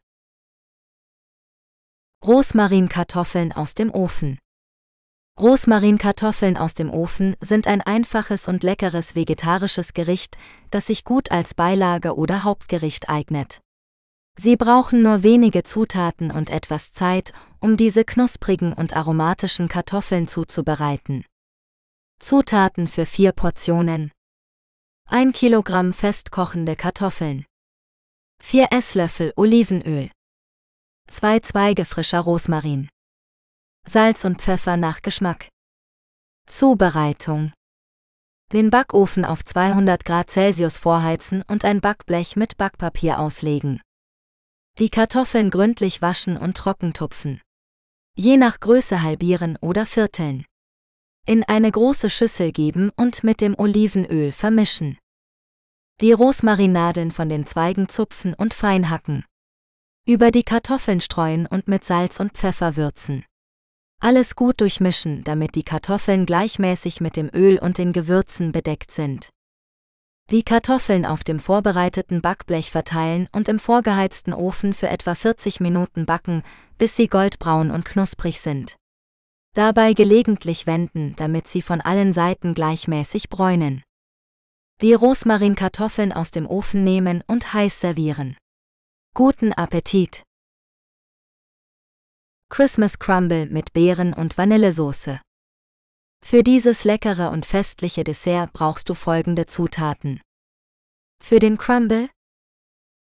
Rosmarinkartoffeln aus dem Ofen. Rosmarinkartoffeln aus dem Ofen sind ein einfaches und leckeres vegetarisches Gericht, das sich gut als Beilage oder Hauptgericht eignet. Sie brauchen nur wenige Zutaten und etwas Zeit, um diese knusprigen und aromatischen Kartoffeln zuzubereiten. Zutaten für vier Portionen 1 Kilogramm festkochende Kartoffeln 4 Esslöffel Olivenöl 2 Zweige frischer Rosmarin Salz und Pfeffer nach Geschmack Zubereitung Den Backofen auf 200 Grad Celsius vorheizen und ein Backblech mit Backpapier auslegen. Die Kartoffeln gründlich waschen und trockentupfen. Je nach Größe halbieren oder vierteln. In eine große Schüssel geben und mit dem Olivenöl vermischen. Die Rosmarinaden von den Zweigen zupfen und fein hacken. Über die Kartoffeln streuen und mit Salz und Pfeffer würzen. Alles gut durchmischen, damit die Kartoffeln gleichmäßig mit dem Öl und den Gewürzen bedeckt sind. Die Kartoffeln auf dem vorbereiteten Backblech verteilen und im vorgeheizten Ofen für etwa 40 Minuten backen, bis sie goldbraun und knusprig sind. Dabei gelegentlich wenden, damit sie von allen Seiten gleichmäßig bräunen. Die Rosmarinkartoffeln aus dem Ofen nehmen und heiß servieren. Guten Appetit! Christmas Crumble mit Beeren und Vanillesoße. Für dieses leckere und festliche Dessert brauchst du folgende Zutaten. Für den Crumble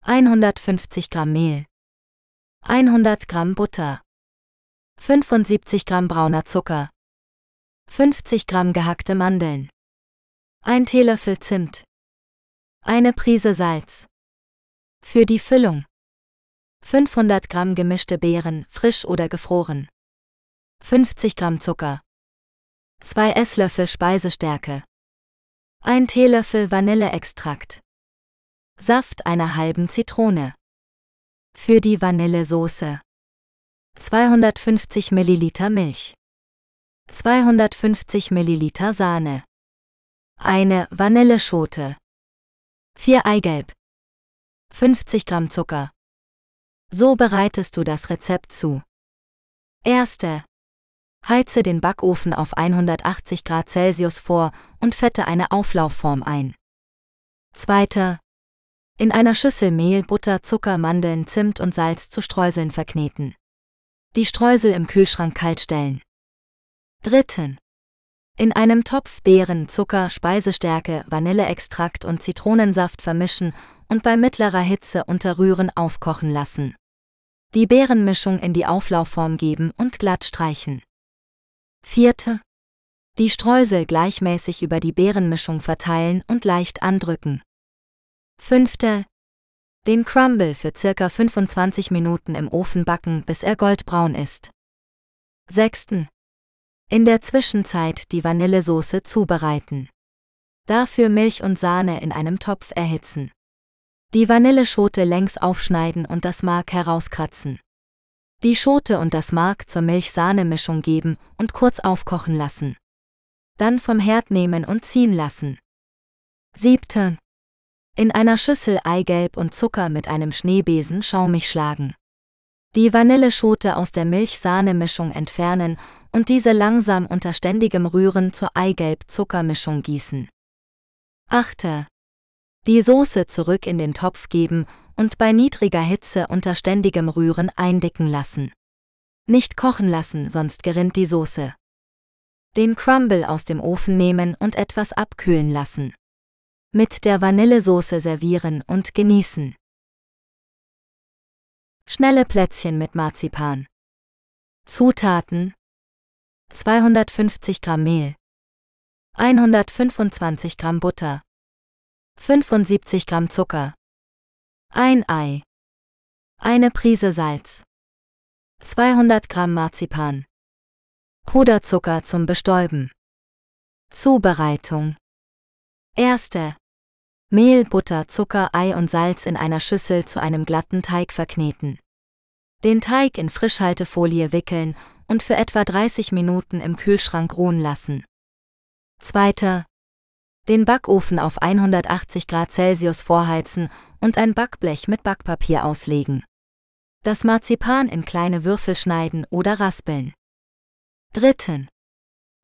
150 Gramm Mehl, 100 Gramm Butter, 75 Gramm brauner Zucker, 50 Gramm gehackte Mandeln, ein Teelöffel Zimt. Eine Prise Salz. Für die Füllung. 500 Gramm gemischte Beeren, frisch oder gefroren. 50 Gramm Zucker. 2 Esslöffel Speisestärke. Ein Teelöffel Vanilleextrakt. Saft einer halben Zitrone. Für die Vanillesoße. 250 Milliliter Milch. 250 Milliliter Sahne. Eine Vanilleschote. 4 Eigelb. 50 Gramm Zucker. So bereitest du das Rezept zu. Erste. Heize den Backofen auf 180 Grad Celsius vor und fette eine Auflaufform ein. Zweite. In einer Schüssel Mehl, Butter, Zucker, Mandeln, Zimt und Salz zu Streuseln verkneten. Die Streusel im Kühlschrank kalt stellen. Dritten. In einem Topf Beeren, Zucker, Speisestärke, Vanilleextrakt und Zitronensaft vermischen und bei mittlerer Hitze unter Rühren aufkochen lassen. Die Beerenmischung in die Auflaufform geben und glatt streichen. Vierte. Die Streusel gleichmäßig über die Beerenmischung verteilen und leicht andrücken. Fünfte. Den Crumble für circa 25 Minuten im Ofen backen, bis er goldbraun ist. Sechsten. In der Zwischenzeit die Vanillesoße zubereiten. Dafür Milch und Sahne in einem Topf erhitzen. Die Vanilleschote längs aufschneiden und das Mark herauskratzen. Die Schote und das Mark zur Milch-Sahne-Mischung geben und kurz aufkochen lassen. Dann vom Herd nehmen und ziehen lassen. Siebte. In einer Schüssel Eigelb und Zucker mit einem Schneebesen schaumig schlagen. Die Vanilleschote aus der Milch-Sahne-Mischung entfernen und diese langsam unter ständigem Rühren zur Eigelb-Zuckermischung gießen. Achte. Die Soße zurück in den Topf geben und bei niedriger Hitze unter ständigem Rühren eindicken lassen. Nicht kochen lassen, sonst gerinnt die Soße. Den Crumble aus dem Ofen nehmen und etwas abkühlen lassen. Mit der Vanillesoße servieren und genießen. Schnelle Plätzchen mit Marzipan. Zutaten 250 Gramm Mehl, 125 Gramm Butter, 75 Gramm Zucker, ein Ei, eine Prise Salz, 200 Gramm Marzipan, Puderzucker zum Bestäuben. Zubereitung. Erste. Mehl, Butter, Zucker, Ei und Salz in einer Schüssel zu einem glatten Teig verkneten. Den Teig in Frischhaltefolie wickeln und für etwa 30 Minuten im Kühlschrank ruhen lassen. Zweiter. Den Backofen auf 180 Grad Celsius vorheizen und ein Backblech mit Backpapier auslegen. Das Marzipan in kleine Würfel schneiden oder raspeln. Dritten.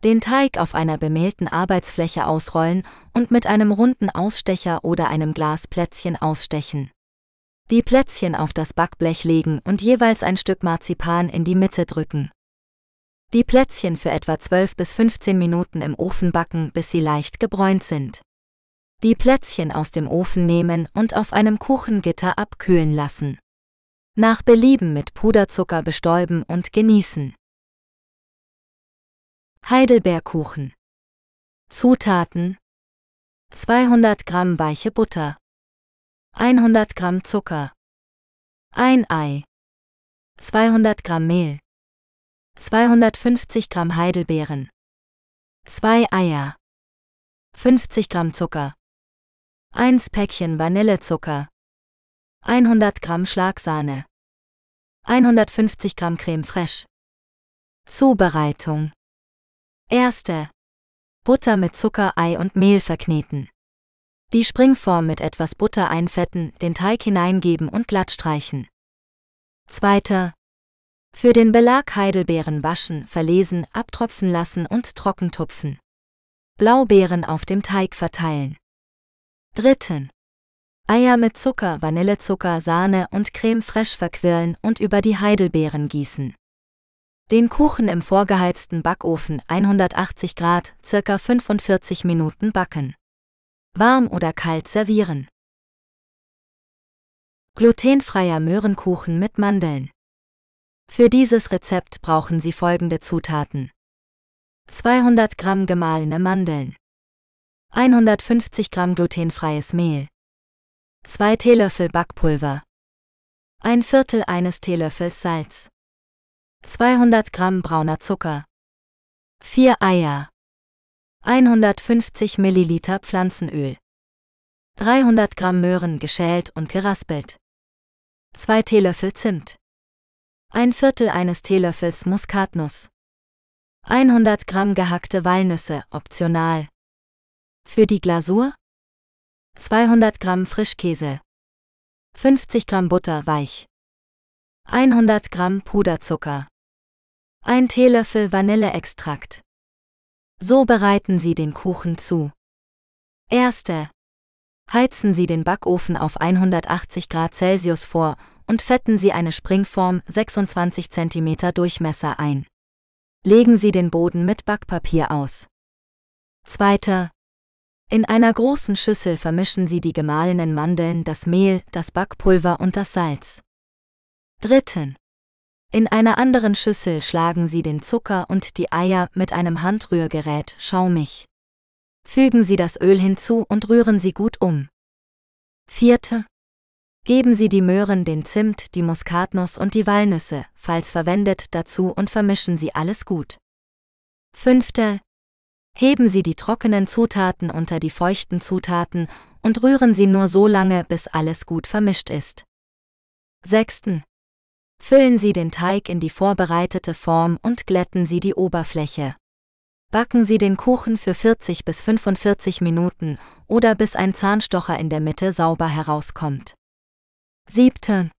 Den Teig auf einer bemehlten Arbeitsfläche ausrollen und mit einem runden Ausstecher oder einem Glasplätzchen ausstechen. Die Plätzchen auf das Backblech legen und jeweils ein Stück Marzipan in die Mitte drücken. Die Plätzchen für etwa 12 bis 15 Minuten im Ofen backen, bis sie leicht gebräunt sind. Die Plätzchen aus dem Ofen nehmen und auf einem Kuchengitter abkühlen lassen. Nach Belieben mit Puderzucker bestäuben und genießen. Heidelbeerkuchen. Zutaten 200 Gramm weiche Butter 100 Gramm Zucker 1 Ei 200 Gramm Mehl 250 Gramm Heidelbeeren 2 Eier 50 Gramm Zucker 1 Päckchen Vanillezucker 100 Gramm Schlagsahne 150 Gramm Creme fraiche Zubereitung Erste. Butter mit Zucker, Ei und Mehl verkneten. Die Springform mit etwas Butter einfetten, den Teig hineingeben und glatt streichen. Zweiter. Für den Belag Heidelbeeren waschen, verlesen, abtropfen lassen und trocken tupfen. Blaubeeren auf dem Teig verteilen. Dritten. Eier mit Zucker, Vanillezucker, Sahne und Creme fraiche verquirlen und über die Heidelbeeren gießen. Den Kuchen im vorgeheizten Backofen 180 Grad circa 45 Minuten backen. Warm oder kalt servieren. Glutenfreier Möhrenkuchen mit Mandeln. Für dieses Rezept brauchen Sie folgende Zutaten. 200 Gramm gemahlene Mandeln. 150 Gramm glutenfreies Mehl. 2 Teelöffel Backpulver. Ein Viertel eines Teelöffels Salz. 200 Gramm brauner Zucker, 4 Eier, 150 Milliliter Pflanzenöl, 300 Gramm Möhren geschält und geraspelt, 2 Teelöffel Zimt, ein Viertel eines Teelöffels Muskatnuss, 100 Gramm gehackte Walnüsse, optional. Für die Glasur 200 Gramm Frischkäse, 50 Gramm Butter weich, 100 Gramm Puderzucker, ein Teelöffel Vanilleextrakt. So bereiten Sie den Kuchen zu. Erste. Heizen Sie den Backofen auf 180 Grad Celsius vor und fetten Sie eine Springform 26 cm Durchmesser ein. Legen Sie den Boden mit Backpapier aus. Zweiter. In einer großen Schüssel vermischen Sie die gemahlenen Mandeln, das Mehl, das Backpulver und das Salz. Dritten. In einer anderen Schüssel schlagen Sie den Zucker und die Eier mit einem Handrührgerät schaumig. Fügen Sie das Öl hinzu und rühren Sie gut um. Vierte. Geben Sie die Möhren, den Zimt, die Muskatnuss und die Walnüsse, falls verwendet, dazu und vermischen Sie alles gut. Fünfte. Heben Sie die trockenen Zutaten unter die feuchten Zutaten und rühren Sie nur so lange, bis alles gut vermischt ist. Sechsten. Füllen Sie den Teig in die vorbereitete Form und glätten Sie die Oberfläche. Backen Sie den Kuchen für 40 bis 45 Minuten oder bis ein Zahnstocher in der Mitte sauber herauskommt. 7.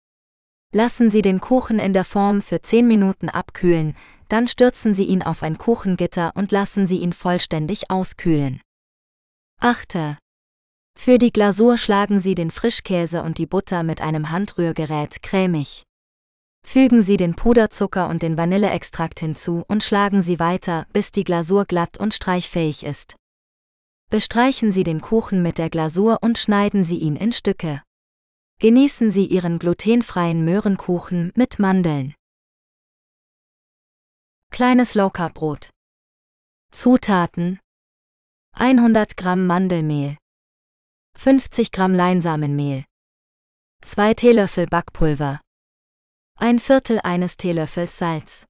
Lassen Sie den Kuchen in der Form für 10 Minuten abkühlen, dann stürzen Sie ihn auf ein Kuchengitter und lassen Sie ihn vollständig auskühlen. 8. Für die Glasur schlagen Sie den Frischkäse und die Butter mit einem Handrührgerät cremig. Fügen Sie den Puderzucker und den Vanilleextrakt hinzu und schlagen Sie weiter, bis die Glasur glatt und streichfähig ist. Bestreichen Sie den Kuchen mit der Glasur und schneiden Sie ihn in Stücke. Genießen Sie Ihren glutenfreien Möhrenkuchen mit Mandeln. Kleines Low-Carb-Brot. Zutaten 100 Gramm Mandelmehl 50 Gramm Leinsamenmehl 2 Teelöffel Backpulver ein Viertel eines Teelöffels Salz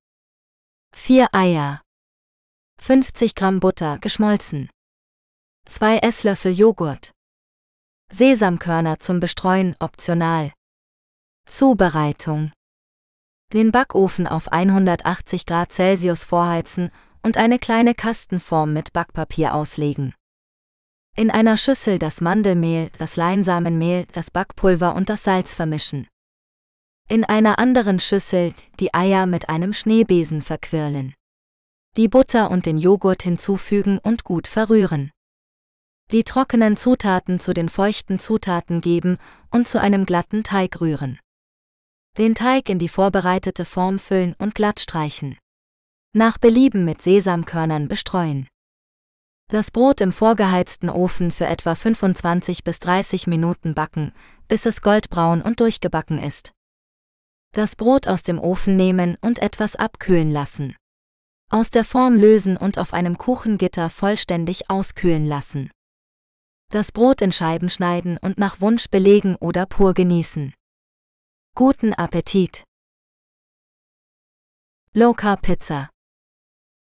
4 Eier 50 Gramm Butter geschmolzen 2 Esslöffel Joghurt Sesamkörner zum Bestreuen optional Zubereitung Den Backofen auf 180 Grad Celsius vorheizen und eine kleine Kastenform mit Backpapier auslegen. In einer Schüssel das Mandelmehl, das Leinsamenmehl, das Backpulver und das Salz vermischen. In einer anderen Schüssel die Eier mit einem Schneebesen verquirlen. Die Butter und den Joghurt hinzufügen und gut verrühren. Die trockenen Zutaten zu den feuchten Zutaten geben und zu einem glatten Teig rühren. Den Teig in die vorbereitete Form füllen und glatt streichen. Nach Belieben mit Sesamkörnern bestreuen. Das Brot im vorgeheizten Ofen für etwa 25 bis 30 Minuten backen, bis es goldbraun und durchgebacken ist. Das Brot aus dem Ofen nehmen und etwas abkühlen lassen. Aus der Form lösen und auf einem Kuchengitter vollständig auskühlen lassen. Das Brot in Scheiben schneiden und nach Wunsch belegen oder pur genießen. Guten Appetit! Low Carb Pizza.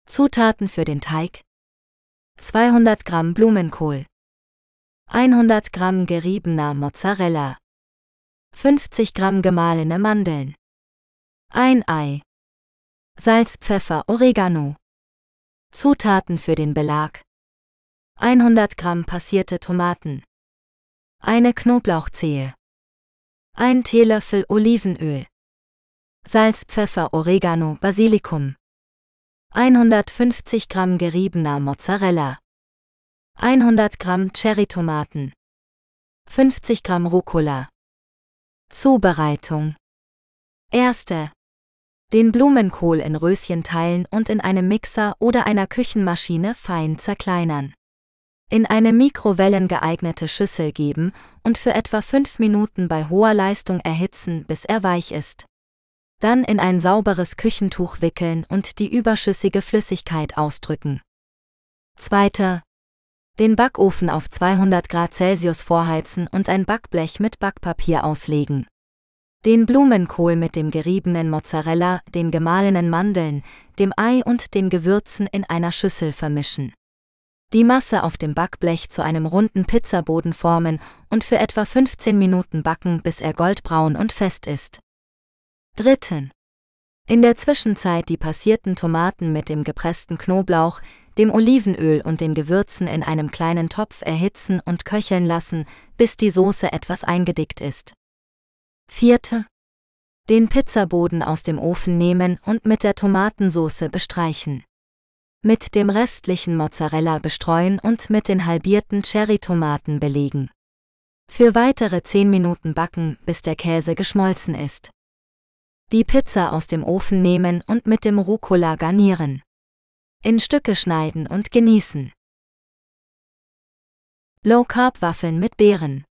Zutaten für den Teig. 200 Gramm Blumenkohl. 100 Gramm geriebener Mozzarella. 50 Gramm gemahlene Mandeln. Ein Ei. Salz, Pfeffer, Oregano. Zutaten für den Belag 100 Gramm passierte Tomaten eine Knoblauchzehe ein Teelöffel Olivenöl Salz, Pfeffer, Oregano, Basilikum 150 Gramm geriebener Mozzarella, 100 Gramm Cherrytomaten, 50 Gramm Rucola. Zubereitung. Erste. Den Blumenkohl in Röschen teilen und in einem Mixer oder einer Küchenmaschine fein zerkleinern. In eine Mikrowellen geeignete Schüssel geben und für etwa 5 Minuten bei hoher Leistung erhitzen, bis er weich ist dann in ein sauberes Küchentuch wickeln und die überschüssige Flüssigkeit ausdrücken. Zweiter. Den Backofen auf 200 Grad Celsius vorheizen und ein Backblech mit Backpapier auslegen. Den Blumenkohl mit dem geriebenen Mozzarella, den gemahlenen Mandeln, dem Ei und den Gewürzen in einer Schüssel vermischen. Die Masse auf dem Backblech zu einem runden Pizzaboden formen und für etwa 15 Minuten backen, bis er goldbraun und fest ist. Dritten. In der Zwischenzeit die passierten Tomaten mit dem gepressten Knoblauch, dem Olivenöl und den Gewürzen in einem kleinen Topf erhitzen und köcheln lassen, bis die Soße etwas eingedickt ist. Vierte. Den Pizzaboden aus dem Ofen nehmen und mit der Tomatensoße bestreichen. Mit dem restlichen Mozzarella bestreuen und mit den halbierten Cherrytomaten belegen. Für weitere 10 Minuten backen, bis der Käse geschmolzen ist. Die Pizza aus dem Ofen nehmen und mit dem Rucola garnieren. In Stücke schneiden und genießen. Low Carb Waffeln mit Beeren.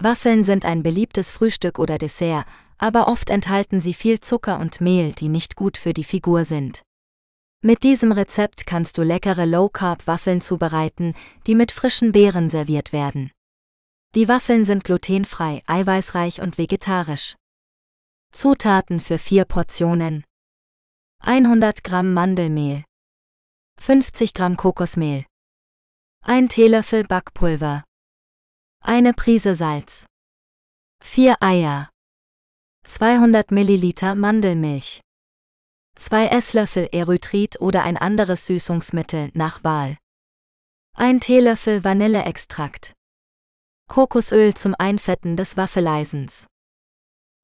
Waffeln sind ein beliebtes Frühstück oder Dessert, aber oft enthalten sie viel Zucker und Mehl, die nicht gut für die Figur sind. Mit diesem Rezept kannst du leckere Low Carb Waffeln zubereiten, die mit frischen Beeren serviert werden. Die Waffeln sind glutenfrei, eiweißreich und vegetarisch. Zutaten für vier Portionen. 100 Gramm Mandelmehl. 50 Gramm Kokosmehl. 1 Teelöffel Backpulver. Eine Prise Salz. 4 Eier. 200 Milliliter Mandelmilch 2 Esslöffel Erythrit oder ein anderes Süßungsmittel nach Wahl 1 Teelöffel Vanilleextrakt Kokosöl zum Einfetten des Waffeleisens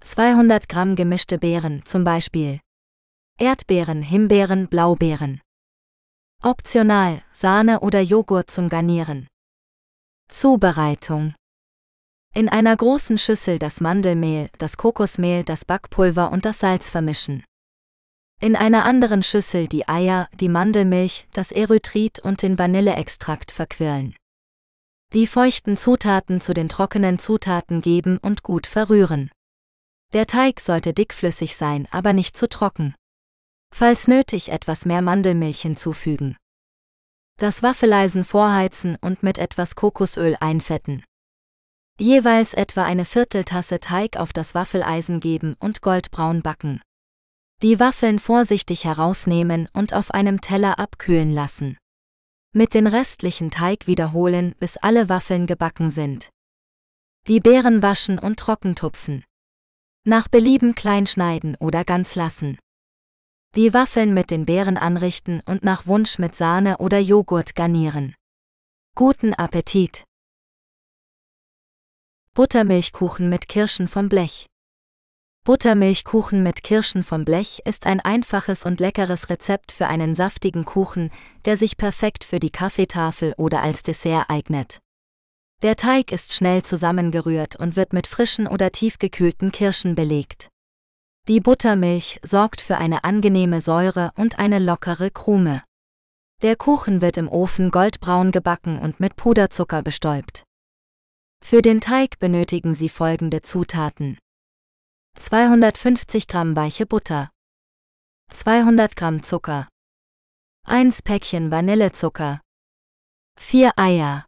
200 Gramm gemischte Beeren, zum Beispiel Erdbeeren, Himbeeren, Blaubeeren. Optional Sahne oder Joghurt zum Garnieren. Zubereitung. In einer großen Schüssel das Mandelmehl, das Kokosmehl, das Backpulver und das Salz vermischen. In einer anderen Schüssel die Eier, die Mandelmilch, das Erythrit und den Vanilleextrakt verquirlen. Die feuchten Zutaten zu den trockenen Zutaten geben und gut verrühren. Der Teig sollte dickflüssig sein, aber nicht zu trocken. Falls nötig etwas mehr Mandelmilch hinzufügen. Das Waffeleisen vorheizen und mit etwas Kokosöl einfetten. Jeweils etwa eine Vierteltasse Teig auf das Waffeleisen geben und goldbraun backen. Die Waffeln vorsichtig herausnehmen und auf einem Teller abkühlen lassen. Mit den restlichen Teig wiederholen, bis alle Waffeln gebacken sind. Die Beeren waschen und trockentupfen. Nach Belieben klein schneiden oder ganz lassen. Die Waffeln mit den Beeren anrichten und nach Wunsch mit Sahne oder Joghurt garnieren. Guten Appetit! Buttermilchkuchen mit Kirschen vom Blech. Buttermilchkuchen mit Kirschen vom Blech ist ein einfaches und leckeres Rezept für einen saftigen Kuchen, der sich perfekt für die Kaffeetafel oder als Dessert eignet. Der Teig ist schnell zusammengerührt und wird mit frischen oder tiefgekühlten Kirschen belegt. Die Buttermilch sorgt für eine angenehme Säure und eine lockere Krume. Der Kuchen wird im Ofen goldbraun gebacken und mit Puderzucker bestäubt. Für den Teig benötigen Sie folgende Zutaten. 250 Gramm weiche Butter, 200 Gramm Zucker, 1 Päckchen Vanillezucker, 4 Eier,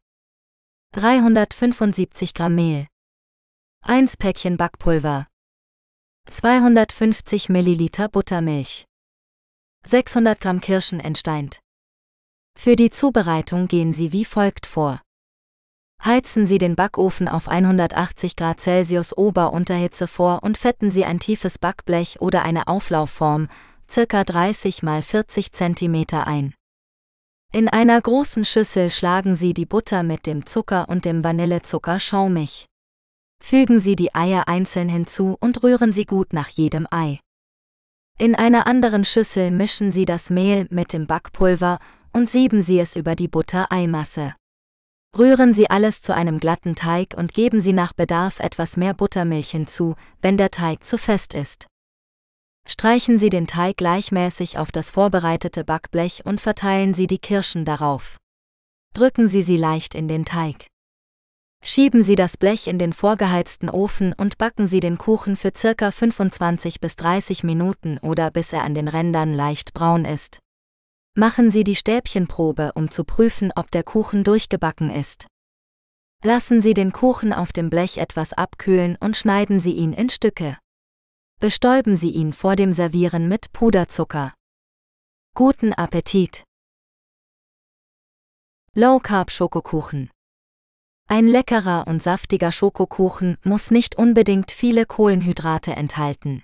375 Gramm Mehl, 1 Päckchen Backpulver, 250 Milliliter Buttermilch, 600 Gramm Kirschen entsteint. Für die Zubereitung gehen Sie wie folgt vor. Heizen Sie den Backofen auf 180 Grad Celsius Ober-Unterhitze vor und fetten Sie ein tiefes Backblech oder eine Auflaufform, ca. 30 x 40 cm ein. In einer großen Schüssel schlagen Sie die Butter mit dem Zucker und dem Vanillezucker schaumig. Fügen Sie die Eier einzeln hinzu und rühren sie gut nach jedem Ei. In einer anderen Schüssel mischen Sie das Mehl mit dem Backpulver und sieben Sie es über die Butter-Eimasse. Rühren Sie alles zu einem glatten Teig und geben Sie nach Bedarf etwas mehr Buttermilch hinzu, wenn der Teig zu fest ist. Streichen Sie den Teig gleichmäßig auf das vorbereitete Backblech und verteilen Sie die Kirschen darauf. Drücken Sie sie leicht in den Teig. Schieben Sie das Blech in den vorgeheizten Ofen und backen Sie den Kuchen für circa 25 bis 30 Minuten oder bis er an den Rändern leicht braun ist. Machen Sie die Stäbchenprobe, um zu prüfen, ob der Kuchen durchgebacken ist. Lassen Sie den Kuchen auf dem Blech etwas abkühlen und schneiden Sie ihn in Stücke. Bestäuben Sie ihn vor dem Servieren mit Puderzucker. Guten Appetit! Low Carb Schokokuchen Ein leckerer und saftiger Schokokuchen muss nicht unbedingt viele Kohlenhydrate enthalten.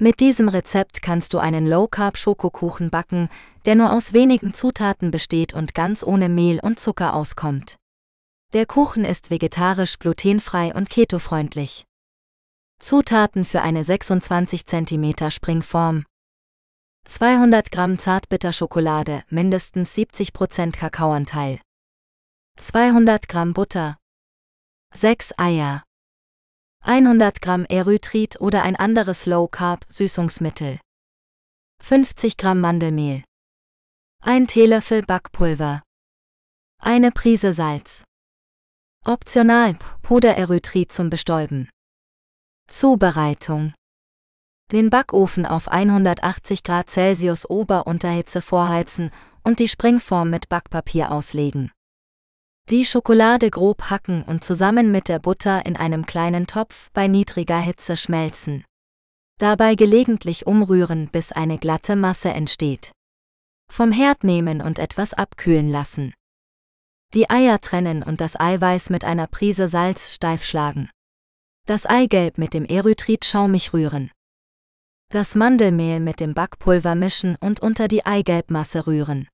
Mit diesem Rezept kannst du einen Low-Carb-Schokokuchen backen, der nur aus wenigen Zutaten besteht und ganz ohne Mehl und Zucker auskommt. Der Kuchen ist vegetarisch, glutenfrei und ketofreundlich. Zutaten für eine 26 cm Springform. 200 Gramm Zartbitterschokolade, mindestens 70% Kakaoanteil. 200 Gramm Butter. 6 Eier. 100 Gramm Erythrit oder ein anderes Low-Carb-Süßungsmittel. 50 Gramm Mandelmehl. 1 Teelöffel Backpulver. Eine Prise Salz. Optional Pudererythrit zum Bestäuben. Zubereitung. Den Backofen auf 180 Grad Celsius Ober-Unterhitze vorheizen und die Springform mit Backpapier auslegen. Die Schokolade grob hacken und zusammen mit der Butter in einem kleinen Topf bei niedriger Hitze schmelzen. Dabei gelegentlich umrühren, bis eine glatte Masse entsteht. Vom Herd nehmen und etwas abkühlen lassen. Die Eier trennen und das Eiweiß mit einer Prise Salz steif schlagen. Das Eigelb mit dem Erythrit schaumig rühren. Das Mandelmehl mit dem Backpulver mischen und unter die Eigelbmasse rühren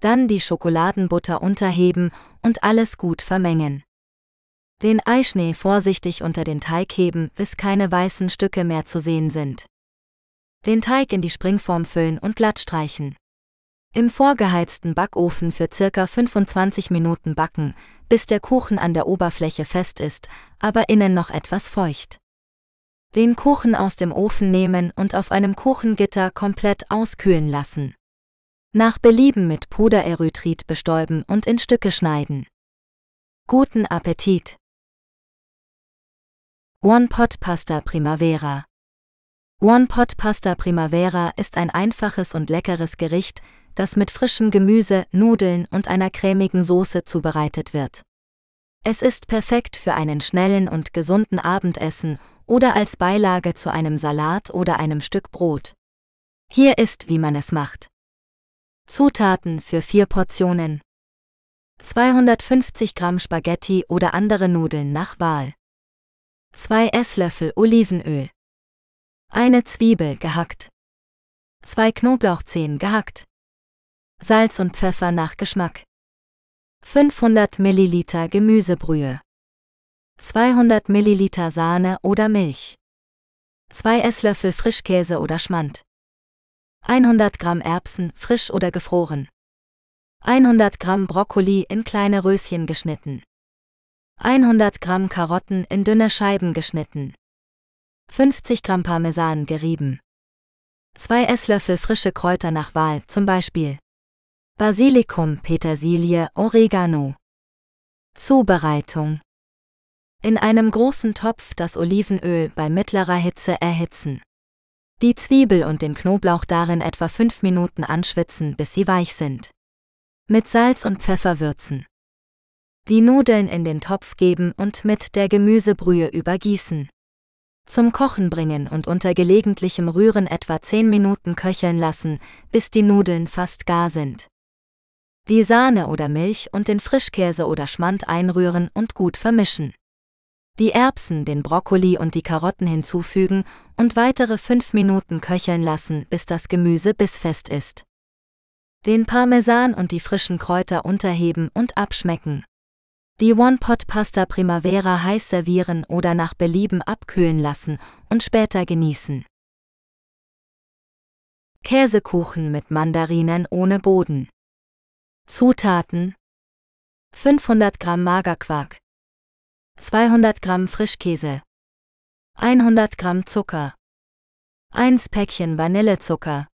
dann die Schokoladenbutter unterheben und alles gut vermengen. Den Eischnee vorsichtig unter den Teig heben, bis keine weißen Stücke mehr zu sehen sind. Den Teig in die Springform füllen und glatt streichen. Im vorgeheizten Backofen für circa 25 Minuten backen, bis der Kuchen an der Oberfläche fest ist, aber innen noch etwas feucht. Den Kuchen aus dem Ofen nehmen und auf einem Kuchengitter komplett auskühlen lassen. Nach Belieben mit Pudererythrit bestäuben und in Stücke schneiden. Guten Appetit! One Pot Pasta Primavera One Pot Pasta Primavera ist ein einfaches und leckeres Gericht, das mit frischem Gemüse, Nudeln und einer cremigen Soße zubereitet wird. Es ist perfekt für einen schnellen und gesunden Abendessen oder als Beilage zu einem Salat oder einem Stück Brot. Hier ist, wie man es macht. Zutaten für vier Portionen. 250 Gramm Spaghetti oder andere Nudeln nach Wahl. 2 Esslöffel Olivenöl. Eine Zwiebel gehackt. 2 Knoblauchzehen gehackt. Salz und Pfeffer nach Geschmack. 500 Milliliter Gemüsebrühe. 200 Milliliter Sahne oder Milch. 2 Esslöffel Frischkäse oder Schmand. 100 Gramm Erbsen, frisch oder gefroren. 100 Gramm Brokkoli in kleine Röschen geschnitten. 100 Gramm Karotten in dünne Scheiben geschnitten. 50 Gramm Parmesan gerieben. 2 Esslöffel frische Kräuter nach Wahl, zum Beispiel Basilikum, Petersilie, Oregano. Zubereitung. In einem großen Topf das Olivenöl bei mittlerer Hitze erhitzen. Die Zwiebel und den Knoblauch darin etwa 5 Minuten anschwitzen, bis sie weich sind. Mit Salz und Pfeffer würzen. Die Nudeln in den Topf geben und mit der Gemüsebrühe übergießen. Zum Kochen bringen und unter gelegentlichem Rühren etwa 10 Minuten köcheln lassen, bis die Nudeln fast gar sind. Die Sahne oder Milch und den Frischkäse oder Schmand einrühren und gut vermischen. Die Erbsen, den Brokkoli und die Karotten hinzufügen und weitere 5 Minuten köcheln lassen, bis das Gemüse bissfest ist. Den Parmesan und die frischen Kräuter unterheben und abschmecken. Die One-Pot-Pasta Primavera heiß servieren oder nach Belieben abkühlen lassen und später genießen. Käsekuchen mit Mandarinen ohne Boden. Zutaten 500 Gramm Magerquark 200 Gramm Frischkäse 100 Gramm Zucker 1 Päckchen Vanillezucker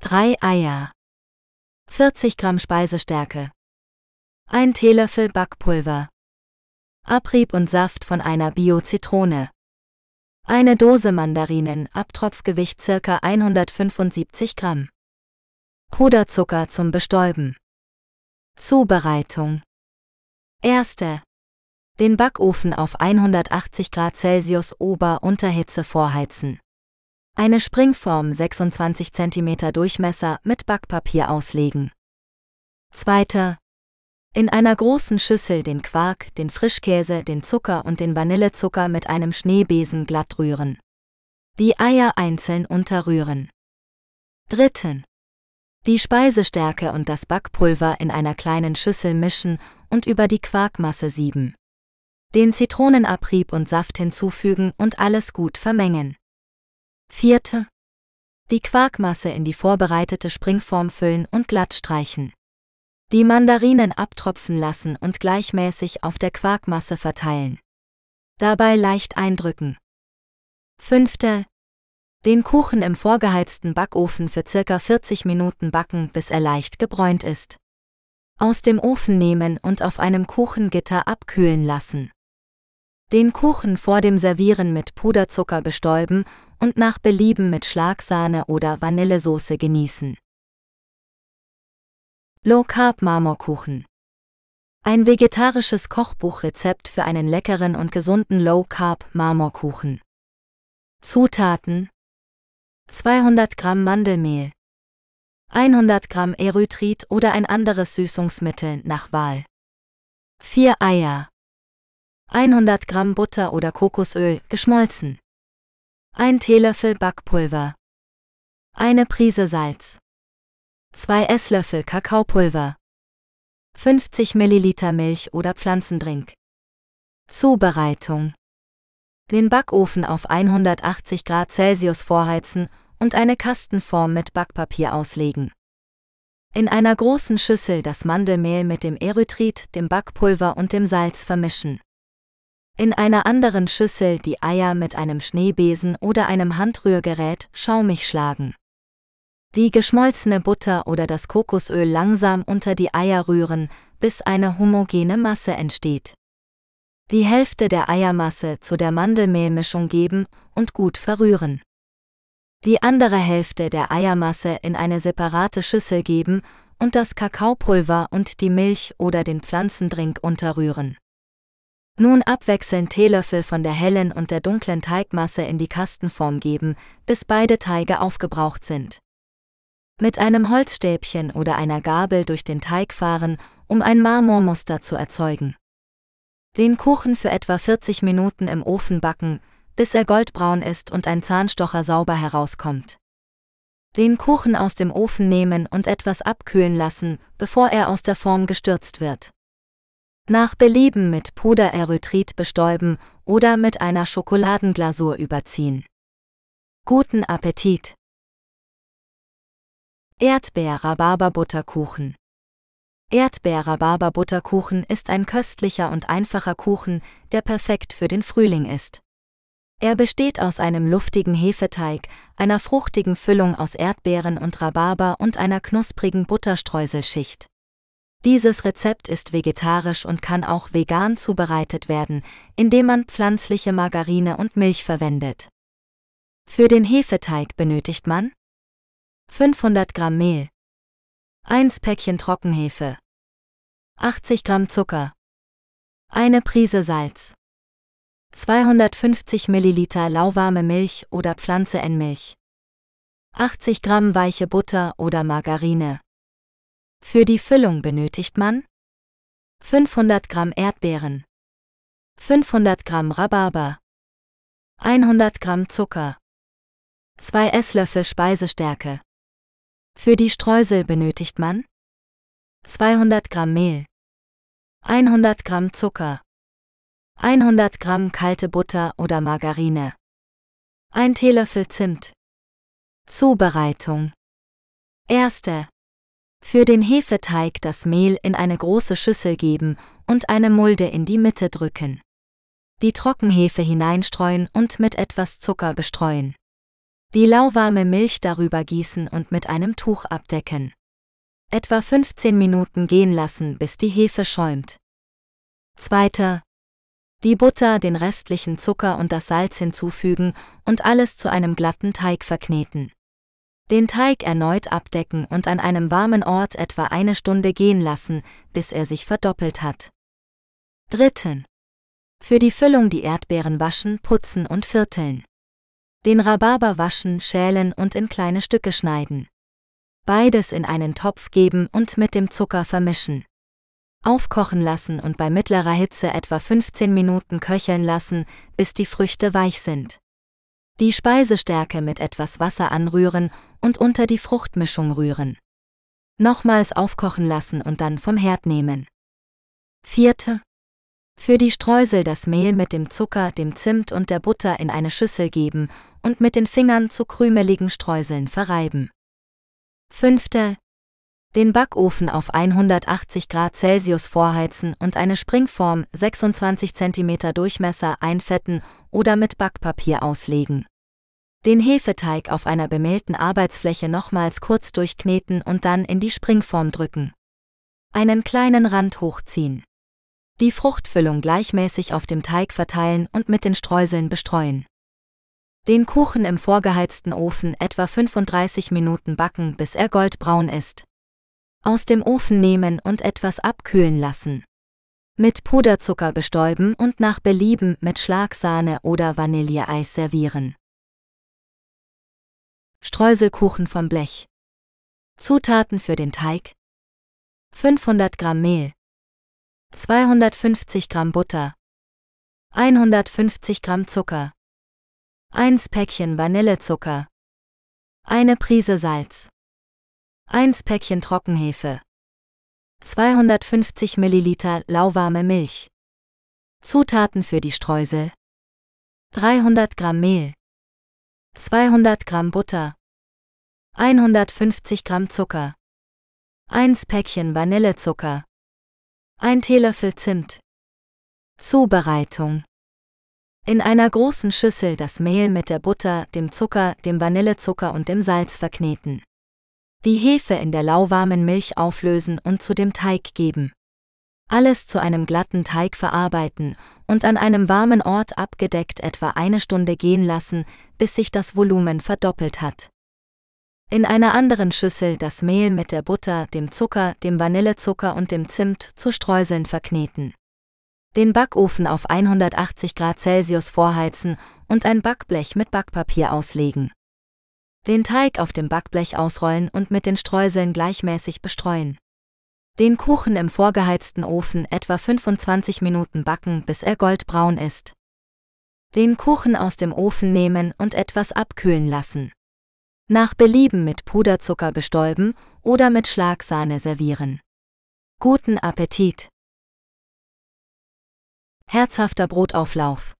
3 Eier 40 Gramm Speisestärke 1 Teelöffel Backpulver. Abrieb und Saft von einer Bio-Zitrone. Eine Dose Mandarinen, Abtropfgewicht ca. 175 Gramm. Puderzucker zum Bestäuben. Zubereitung. Erste. Den Backofen auf 180 Grad Celsius Ober-Unterhitze vorheizen. Eine Springform 26 cm Durchmesser mit Backpapier auslegen. Zweiter. In einer großen Schüssel den Quark, den Frischkäse, den Zucker und den Vanillezucker mit einem Schneebesen glatt rühren. Die Eier einzeln unterrühren. Dritten. Die Speisestärke und das Backpulver in einer kleinen Schüssel mischen und über die Quarkmasse sieben. Den Zitronenabrieb und Saft hinzufügen und alles gut vermengen. Vierte. Die Quarkmasse in die vorbereitete Springform füllen und glatt streichen. Die Mandarinen abtropfen lassen und gleichmäßig auf der Quarkmasse verteilen. Dabei leicht eindrücken. Fünfte. Den Kuchen im vorgeheizten Backofen für circa 40 Minuten backen, bis er leicht gebräunt ist. Aus dem Ofen nehmen und auf einem Kuchengitter abkühlen lassen. Den Kuchen vor dem Servieren mit Puderzucker bestäuben und nach Belieben mit Schlagsahne oder Vanillesoße genießen. Low Carb Marmorkuchen. Ein vegetarisches Kochbuchrezept für einen leckeren und gesunden Low Carb Marmorkuchen. Zutaten: 200 Gramm Mandelmehl, 100 Gramm Erythrit oder ein anderes Süßungsmittel nach Wahl, 4 Eier, 100 Gramm Butter oder Kokosöl geschmolzen, 1 Teelöffel Backpulver, eine Prise Salz. 2 Esslöffel Kakaopulver, 50 Milliliter Milch oder Pflanzendrink. Zubereitung. Den Backofen auf 180 Grad Celsius vorheizen und eine Kastenform mit Backpapier auslegen. In einer großen Schüssel das Mandelmehl mit dem Erythrit, dem Backpulver und dem Salz vermischen. In einer anderen Schüssel die Eier mit einem Schneebesen oder einem Handrührgerät schaumig schlagen. Die geschmolzene Butter oder das Kokosöl langsam unter die Eier rühren, bis eine homogene Masse entsteht. Die Hälfte der Eiermasse zu der Mandelmehlmischung geben und gut verrühren. Die andere Hälfte der Eiermasse in eine separate Schüssel geben und das Kakaopulver und die Milch oder den Pflanzendrink unterrühren. Nun abwechselnd Teelöffel von der hellen und der dunklen Teigmasse in die Kastenform geben, bis beide Teige aufgebraucht sind. Mit einem Holzstäbchen oder einer Gabel durch den Teig fahren, um ein Marmormuster zu erzeugen. Den Kuchen für etwa 40 Minuten im Ofen backen, bis er goldbraun ist und ein Zahnstocher sauber herauskommt. Den Kuchen aus dem Ofen nehmen und etwas abkühlen lassen, bevor er aus der Form gestürzt wird. Nach Belieben mit Pudererythrit bestäuben oder mit einer Schokoladenglasur überziehen. Guten Appetit! Erdbeer-Rhabarber-Butterkuchen Erdbeer-Rhabarber-Butterkuchen ist ein köstlicher und einfacher Kuchen, der perfekt für den Frühling ist. Er besteht aus einem luftigen Hefeteig, einer fruchtigen Füllung aus Erdbeeren und Rhabarber und einer knusprigen Butterstreuselschicht. Dieses Rezept ist vegetarisch und kann auch vegan zubereitet werden, indem man pflanzliche Margarine und Milch verwendet. Für den Hefeteig benötigt man 500 Gramm Mehl, 1 Päckchen Trockenhefe, 80 Gramm Zucker, eine Prise Salz, 250 Milliliter lauwarme Milch oder Pflanzenmilch, 80 Gramm weiche Butter oder Margarine. Für die Füllung benötigt man 500 Gramm Erdbeeren, 500 Gramm Rhabarber, 100 Gramm Zucker, 2 Esslöffel Speisestärke. Für die Streusel benötigt man 200 Gramm Mehl, 100 Gramm Zucker, 100 Gramm kalte Butter oder Margarine, 1 Teelöffel Zimt. Zubereitung. Erste. Für den Hefeteig das Mehl in eine große Schüssel geben und eine Mulde in die Mitte drücken. Die Trockenhefe hineinstreuen und mit etwas Zucker bestreuen. Die lauwarme Milch darüber gießen und mit einem Tuch abdecken. Etwa 15 Minuten gehen lassen, bis die Hefe schäumt. Zweiter. Die Butter, den restlichen Zucker und das Salz hinzufügen und alles zu einem glatten Teig verkneten. Den Teig erneut abdecken und an einem warmen Ort etwa eine Stunde gehen lassen, bis er sich verdoppelt hat. Dritten. Für die Füllung die Erdbeeren waschen, putzen und vierteln. Den Rhabarber waschen, schälen und in kleine Stücke schneiden. Beides in einen Topf geben und mit dem Zucker vermischen. Aufkochen lassen und bei mittlerer Hitze etwa 15 Minuten köcheln lassen, bis die Früchte weich sind. Die Speisestärke mit etwas Wasser anrühren und unter die Fruchtmischung rühren. Nochmals aufkochen lassen und dann vom Herd nehmen. Vierte. Für die Streusel das Mehl mit dem Zucker, dem Zimt und der Butter in eine Schüssel geben und mit den Fingern zu krümeligen Streuseln verreiben. Fünfte. Den Backofen auf 180 Grad Celsius vorheizen und eine Springform 26 cm Durchmesser einfetten oder mit Backpapier auslegen. Den Hefeteig auf einer bemehlten Arbeitsfläche nochmals kurz durchkneten und dann in die Springform drücken. Einen kleinen Rand hochziehen. Die Fruchtfüllung gleichmäßig auf dem Teig verteilen und mit den Streuseln bestreuen. Den Kuchen im vorgeheizten Ofen etwa 35 Minuten backen, bis er goldbraun ist. Aus dem Ofen nehmen und etwas abkühlen lassen. Mit Puderzucker bestäuben und nach Belieben mit Schlagsahne oder Vanilleeis servieren. Streuselkuchen vom Blech. Zutaten für den Teig: 500 Gramm Mehl, 250 Gramm Butter, 150 Gramm Zucker, 1 Päckchen Vanillezucker, eine Prise Salz, 1 Päckchen Trockenhefe, 250 Milliliter lauwarme Milch. Zutaten für die Streusel: 300 Gramm Mehl, 200 Gramm Butter, 150 Gramm Zucker, 1 Päckchen Vanillezucker, 1 Teelöffel Zimt. Zubereitung in einer großen Schüssel das Mehl mit der Butter, dem Zucker, dem Vanillezucker und dem Salz verkneten. Die Hefe in der lauwarmen Milch auflösen und zu dem Teig geben. Alles zu einem glatten Teig verarbeiten und an einem warmen Ort abgedeckt etwa eine Stunde gehen lassen, bis sich das Volumen verdoppelt hat. In einer anderen Schüssel das Mehl mit der Butter, dem Zucker, dem Vanillezucker und dem Zimt zu Streuseln verkneten. Den Backofen auf 180 Grad Celsius vorheizen und ein Backblech mit Backpapier auslegen. Den Teig auf dem Backblech ausrollen und mit den Streuseln gleichmäßig bestreuen. Den Kuchen im vorgeheizten Ofen etwa 25 Minuten backen, bis er goldbraun ist. Den Kuchen aus dem Ofen nehmen und etwas abkühlen lassen. Nach Belieben mit Puderzucker bestäuben oder mit Schlagsahne servieren. Guten Appetit! Herzhafter Brotauflauf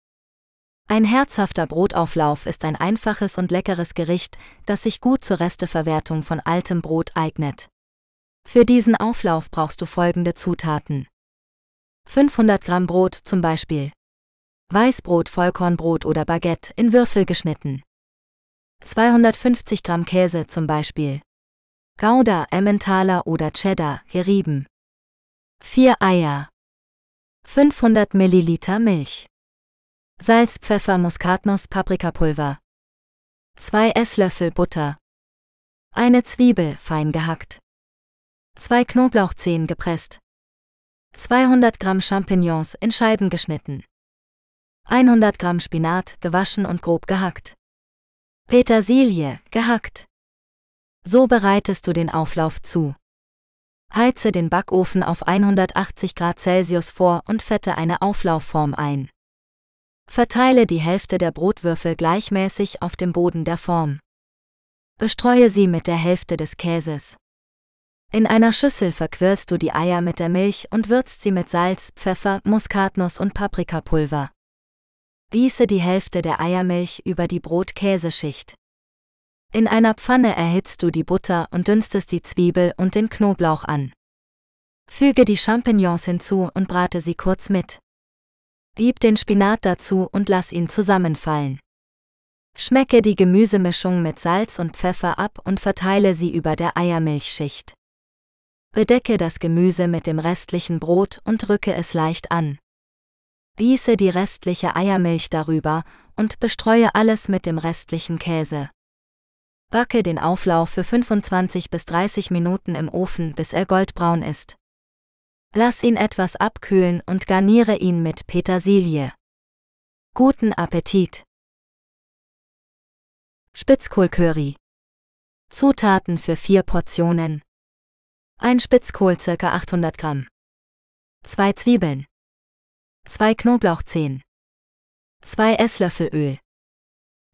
Ein herzhafter Brotauflauf ist ein einfaches und leckeres Gericht, das sich gut zur Resteverwertung von altem Brot eignet. Für diesen Auflauf brauchst du folgende Zutaten. 500 Gramm Brot zum Beispiel. Weißbrot, Vollkornbrot oder Baguette in Würfel geschnitten. 250 Gramm Käse zum Beispiel. Gouda, Emmentaler oder Cheddar, gerieben. 4 Eier. 500 Milliliter Milch. Salz, Pfeffer, Muskatnuss, Paprikapulver. 2 Esslöffel Butter. Eine Zwiebel, fein gehackt. 2 Knoblauchzehen gepresst. 200 Gramm Champignons in Scheiben geschnitten. 100 Gramm Spinat, gewaschen und grob gehackt. Petersilie, gehackt. So bereitest du den Auflauf zu. Heize den Backofen auf 180 Grad Celsius vor und fette eine Auflaufform ein. Verteile die Hälfte der Brotwürfel gleichmäßig auf dem Boden der Form. Bestreue sie mit der Hälfte des Käses. In einer Schüssel verquirlst du die Eier mit der Milch und würzt sie mit Salz, Pfeffer, Muskatnuss und Paprikapulver. Gieße die Hälfte der Eiermilch über die Brot-Käseschicht. In einer Pfanne erhitzt du die Butter und dünstest die Zwiebel und den Knoblauch an. Füge die Champignons hinzu und brate sie kurz mit. Gib den Spinat dazu und lass ihn zusammenfallen. Schmecke die Gemüsemischung mit Salz und Pfeffer ab und verteile sie über der Eiermilchschicht. Bedecke das Gemüse mit dem restlichen Brot und drücke es leicht an. Gieße die restliche Eiermilch darüber und bestreue alles mit dem restlichen Käse. Backe den Auflauf für 25 bis 30 Minuten im Ofen, bis er goldbraun ist. Lass ihn etwas abkühlen und garniere ihn mit Petersilie. Guten Appetit! Spitzkohlcurry. Zutaten für vier Portionen. Ein Spitzkohl ca. 800 Gramm. Zwei Zwiebeln. 2 Knoblauchzehen, 2 Esslöffel Öl,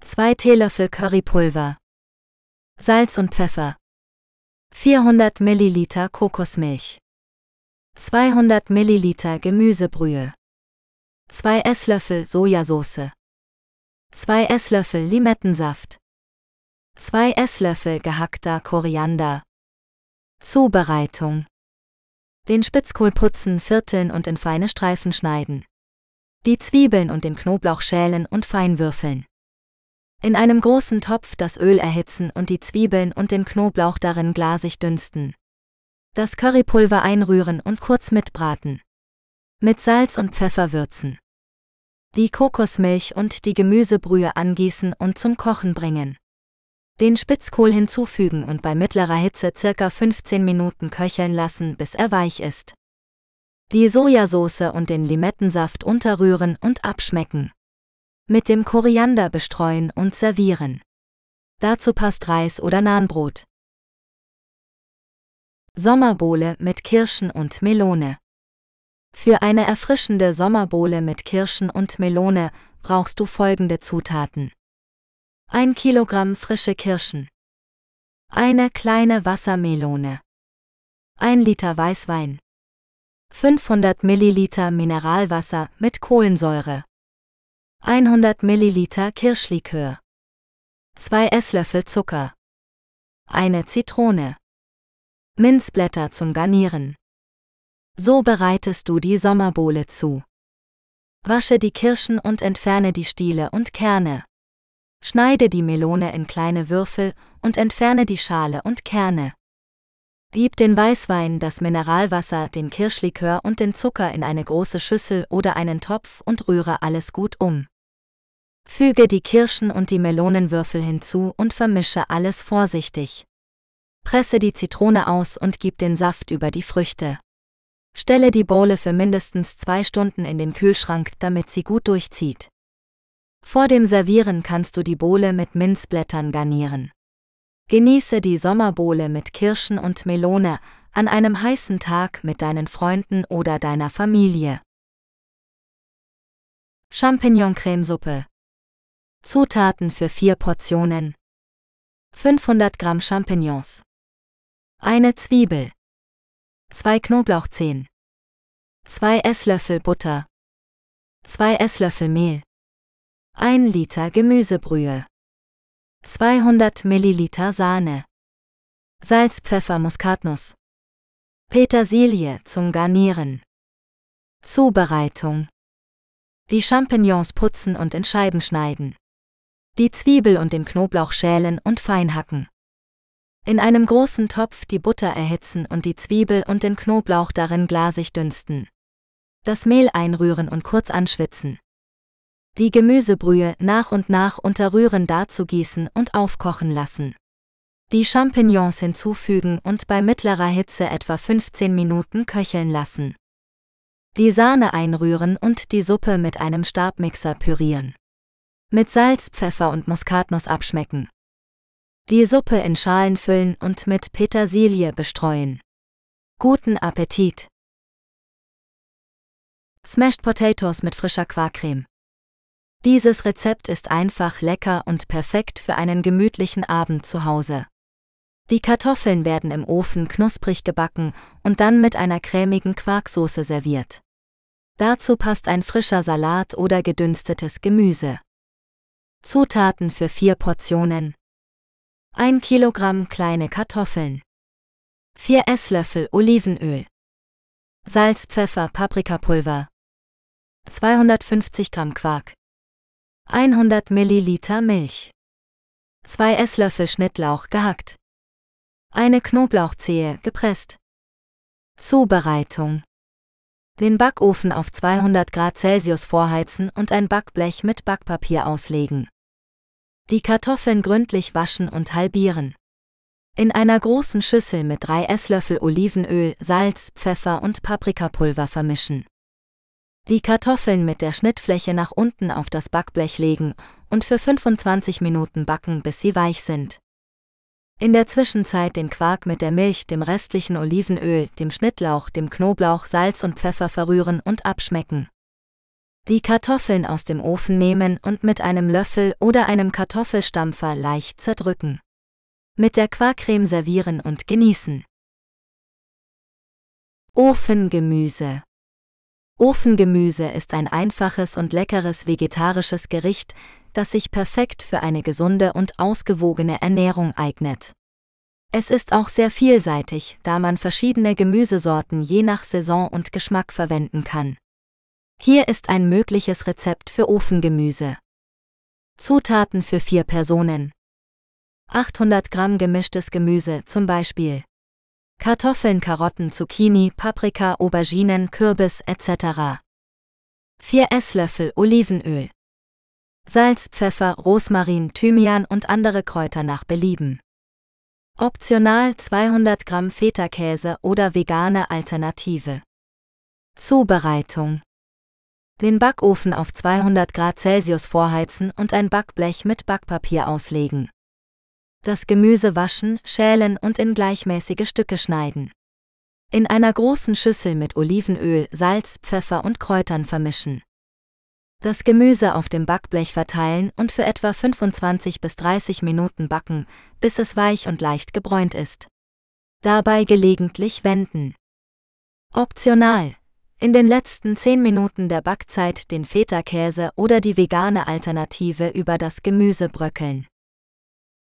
2 Teelöffel Currypulver, Salz und Pfeffer, 400 Milliliter Kokosmilch, 200 Milliliter Gemüsebrühe, 2 Esslöffel Sojasauce, 2 Esslöffel Limettensaft, 2 Esslöffel gehackter Koriander. Zubereitung den Spitzkohl putzen, vierteln und in feine Streifen schneiden. Die Zwiebeln und den Knoblauch schälen und fein würfeln. In einem großen Topf das Öl erhitzen und die Zwiebeln und den Knoblauch darin glasig dünsten. Das Currypulver einrühren und kurz mitbraten. Mit Salz und Pfeffer würzen. Die Kokosmilch und die Gemüsebrühe angießen und zum Kochen bringen. Den Spitzkohl hinzufügen und bei mittlerer Hitze circa 15 Minuten köcheln lassen, bis er weich ist. Die Sojasauce und den Limettensaft unterrühren und abschmecken. Mit dem Koriander bestreuen und servieren. Dazu passt Reis oder Nahenbrot. Sommerbohle mit Kirschen und Melone. Für eine erfrischende Sommerbohle mit Kirschen und Melone brauchst du folgende Zutaten. 1 Kilogramm frische Kirschen. Eine kleine Wassermelone. 1 Liter Weißwein. 500 Milliliter Mineralwasser mit Kohlensäure. 100 Milliliter Kirschlikör. 2 Esslöffel Zucker. Eine Zitrone. Minzblätter zum Garnieren. So bereitest du die Sommerbohle zu. Wasche die Kirschen und entferne die Stiele und Kerne. Schneide die Melone in kleine Würfel und entferne die Schale und Kerne. Gib den Weißwein, das Mineralwasser, den Kirschlikör und den Zucker in eine große Schüssel oder einen Topf und rühre alles gut um. Füge die Kirschen und die Melonenwürfel hinzu und vermische alles vorsichtig. Presse die Zitrone aus und gib den Saft über die Früchte. Stelle die Bowle für mindestens zwei Stunden in den Kühlschrank, damit sie gut durchzieht. Vor dem Servieren kannst du die Bowle mit Minzblättern garnieren. Genieße die Sommerbowle mit Kirschen und Melone an einem heißen Tag mit deinen Freunden oder deiner Familie. Champignon-Cremesuppe Zutaten für vier Portionen. 500 Gramm Champignons. Eine Zwiebel. 2 Knoblauchzehen. 2 Esslöffel Butter. 2 Esslöffel Mehl 1 Liter Gemüsebrühe 200 Milliliter Sahne Salz, Pfeffer, Muskatnuss Petersilie zum Garnieren Zubereitung Die Champignons putzen und in Scheiben schneiden die Zwiebel und den Knoblauch schälen und fein hacken. In einem großen Topf die Butter erhitzen und die Zwiebel und den Knoblauch darin glasig dünsten. Das Mehl einrühren und kurz anschwitzen. Die Gemüsebrühe nach und nach unter Rühren dazugießen und aufkochen lassen. Die Champignons hinzufügen und bei mittlerer Hitze etwa 15 Minuten köcheln lassen. Die Sahne einrühren und die Suppe mit einem Stabmixer pürieren. Mit Salz, Pfeffer und Muskatnuss abschmecken. Die Suppe in Schalen füllen und mit Petersilie bestreuen. Guten Appetit! Smashed Potatoes mit frischer Quarkcreme. Dieses Rezept ist einfach lecker und perfekt für einen gemütlichen Abend zu Hause. Die Kartoffeln werden im Ofen knusprig gebacken und dann mit einer cremigen Quarksoße serviert. Dazu passt ein frischer Salat oder gedünstetes Gemüse. Zutaten für vier Portionen. 1 Kilogramm kleine Kartoffeln. 4 Esslöffel Olivenöl. Salz, Pfeffer, Paprikapulver. 250 Gramm Quark. 100 Milliliter Milch. 2 Esslöffel Schnittlauch gehackt. Eine Knoblauchzehe gepresst. Zubereitung den Backofen auf 200 Grad Celsius vorheizen und ein Backblech mit Backpapier auslegen. Die Kartoffeln gründlich waschen und halbieren. In einer großen Schüssel mit 3 Esslöffel Olivenöl, Salz, Pfeffer und Paprikapulver vermischen. Die Kartoffeln mit der Schnittfläche nach unten auf das Backblech legen und für 25 Minuten backen, bis sie weich sind. In der Zwischenzeit den Quark mit der Milch, dem restlichen Olivenöl, dem Schnittlauch, dem Knoblauch, Salz und Pfeffer verrühren und abschmecken. Die Kartoffeln aus dem Ofen nehmen und mit einem Löffel oder einem Kartoffelstampfer leicht zerdrücken. Mit der Quarkcreme servieren und genießen. Ofengemüse Ofengemüse ist ein einfaches und leckeres vegetarisches Gericht, das sich perfekt für eine gesunde und ausgewogene Ernährung eignet. Es ist auch sehr vielseitig, da man verschiedene Gemüsesorten je nach Saison und Geschmack verwenden kann. Hier ist ein mögliches Rezept für Ofengemüse. Zutaten für vier Personen. 800 Gramm gemischtes Gemüse, zum Beispiel Kartoffeln, Karotten, Zucchini, Paprika, Auberginen, Kürbis etc. 4 Esslöffel Olivenöl. Salz, Pfeffer, Rosmarin, Thymian und andere Kräuter nach Belieben. Optional 200 Gramm Feta-Käse oder vegane Alternative. Zubereitung. Den Backofen auf 200 Grad Celsius vorheizen und ein Backblech mit Backpapier auslegen. Das Gemüse waschen, schälen und in gleichmäßige Stücke schneiden. In einer großen Schüssel mit Olivenöl, Salz, Pfeffer und Kräutern vermischen. Das Gemüse auf dem Backblech verteilen und für etwa 25 bis 30 Minuten backen, bis es weich und leicht gebräunt ist. Dabei gelegentlich wenden. Optional. In den letzten 10 Minuten der Backzeit den Feta-Käse oder die vegane Alternative über das Gemüse bröckeln.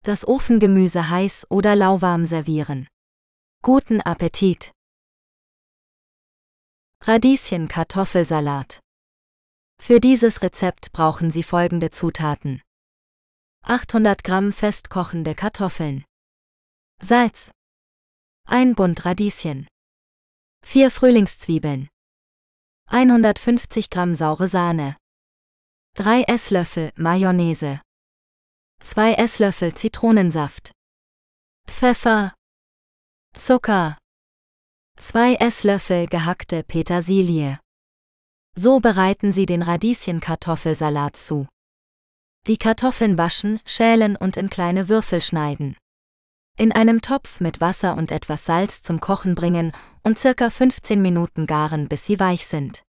Das Ofengemüse heiß oder lauwarm servieren. Guten Appetit! Radieschen-Kartoffelsalat für dieses Rezept brauchen Sie folgende Zutaten. 800 Gramm festkochende Kartoffeln. Salz. Ein Bund Radieschen. 4 Frühlingszwiebeln. 150 Gramm saure Sahne. 3 Esslöffel Mayonnaise. 2 Esslöffel Zitronensaft. Pfeffer. Zucker. 2 Esslöffel gehackte Petersilie. So bereiten Sie den Radieschenkartoffelsalat zu. Die Kartoffeln waschen, schälen und in kleine Würfel schneiden. In einem Topf mit Wasser und etwas Salz zum Kochen bringen und circa 15 Minuten garen, bis sie weich sind.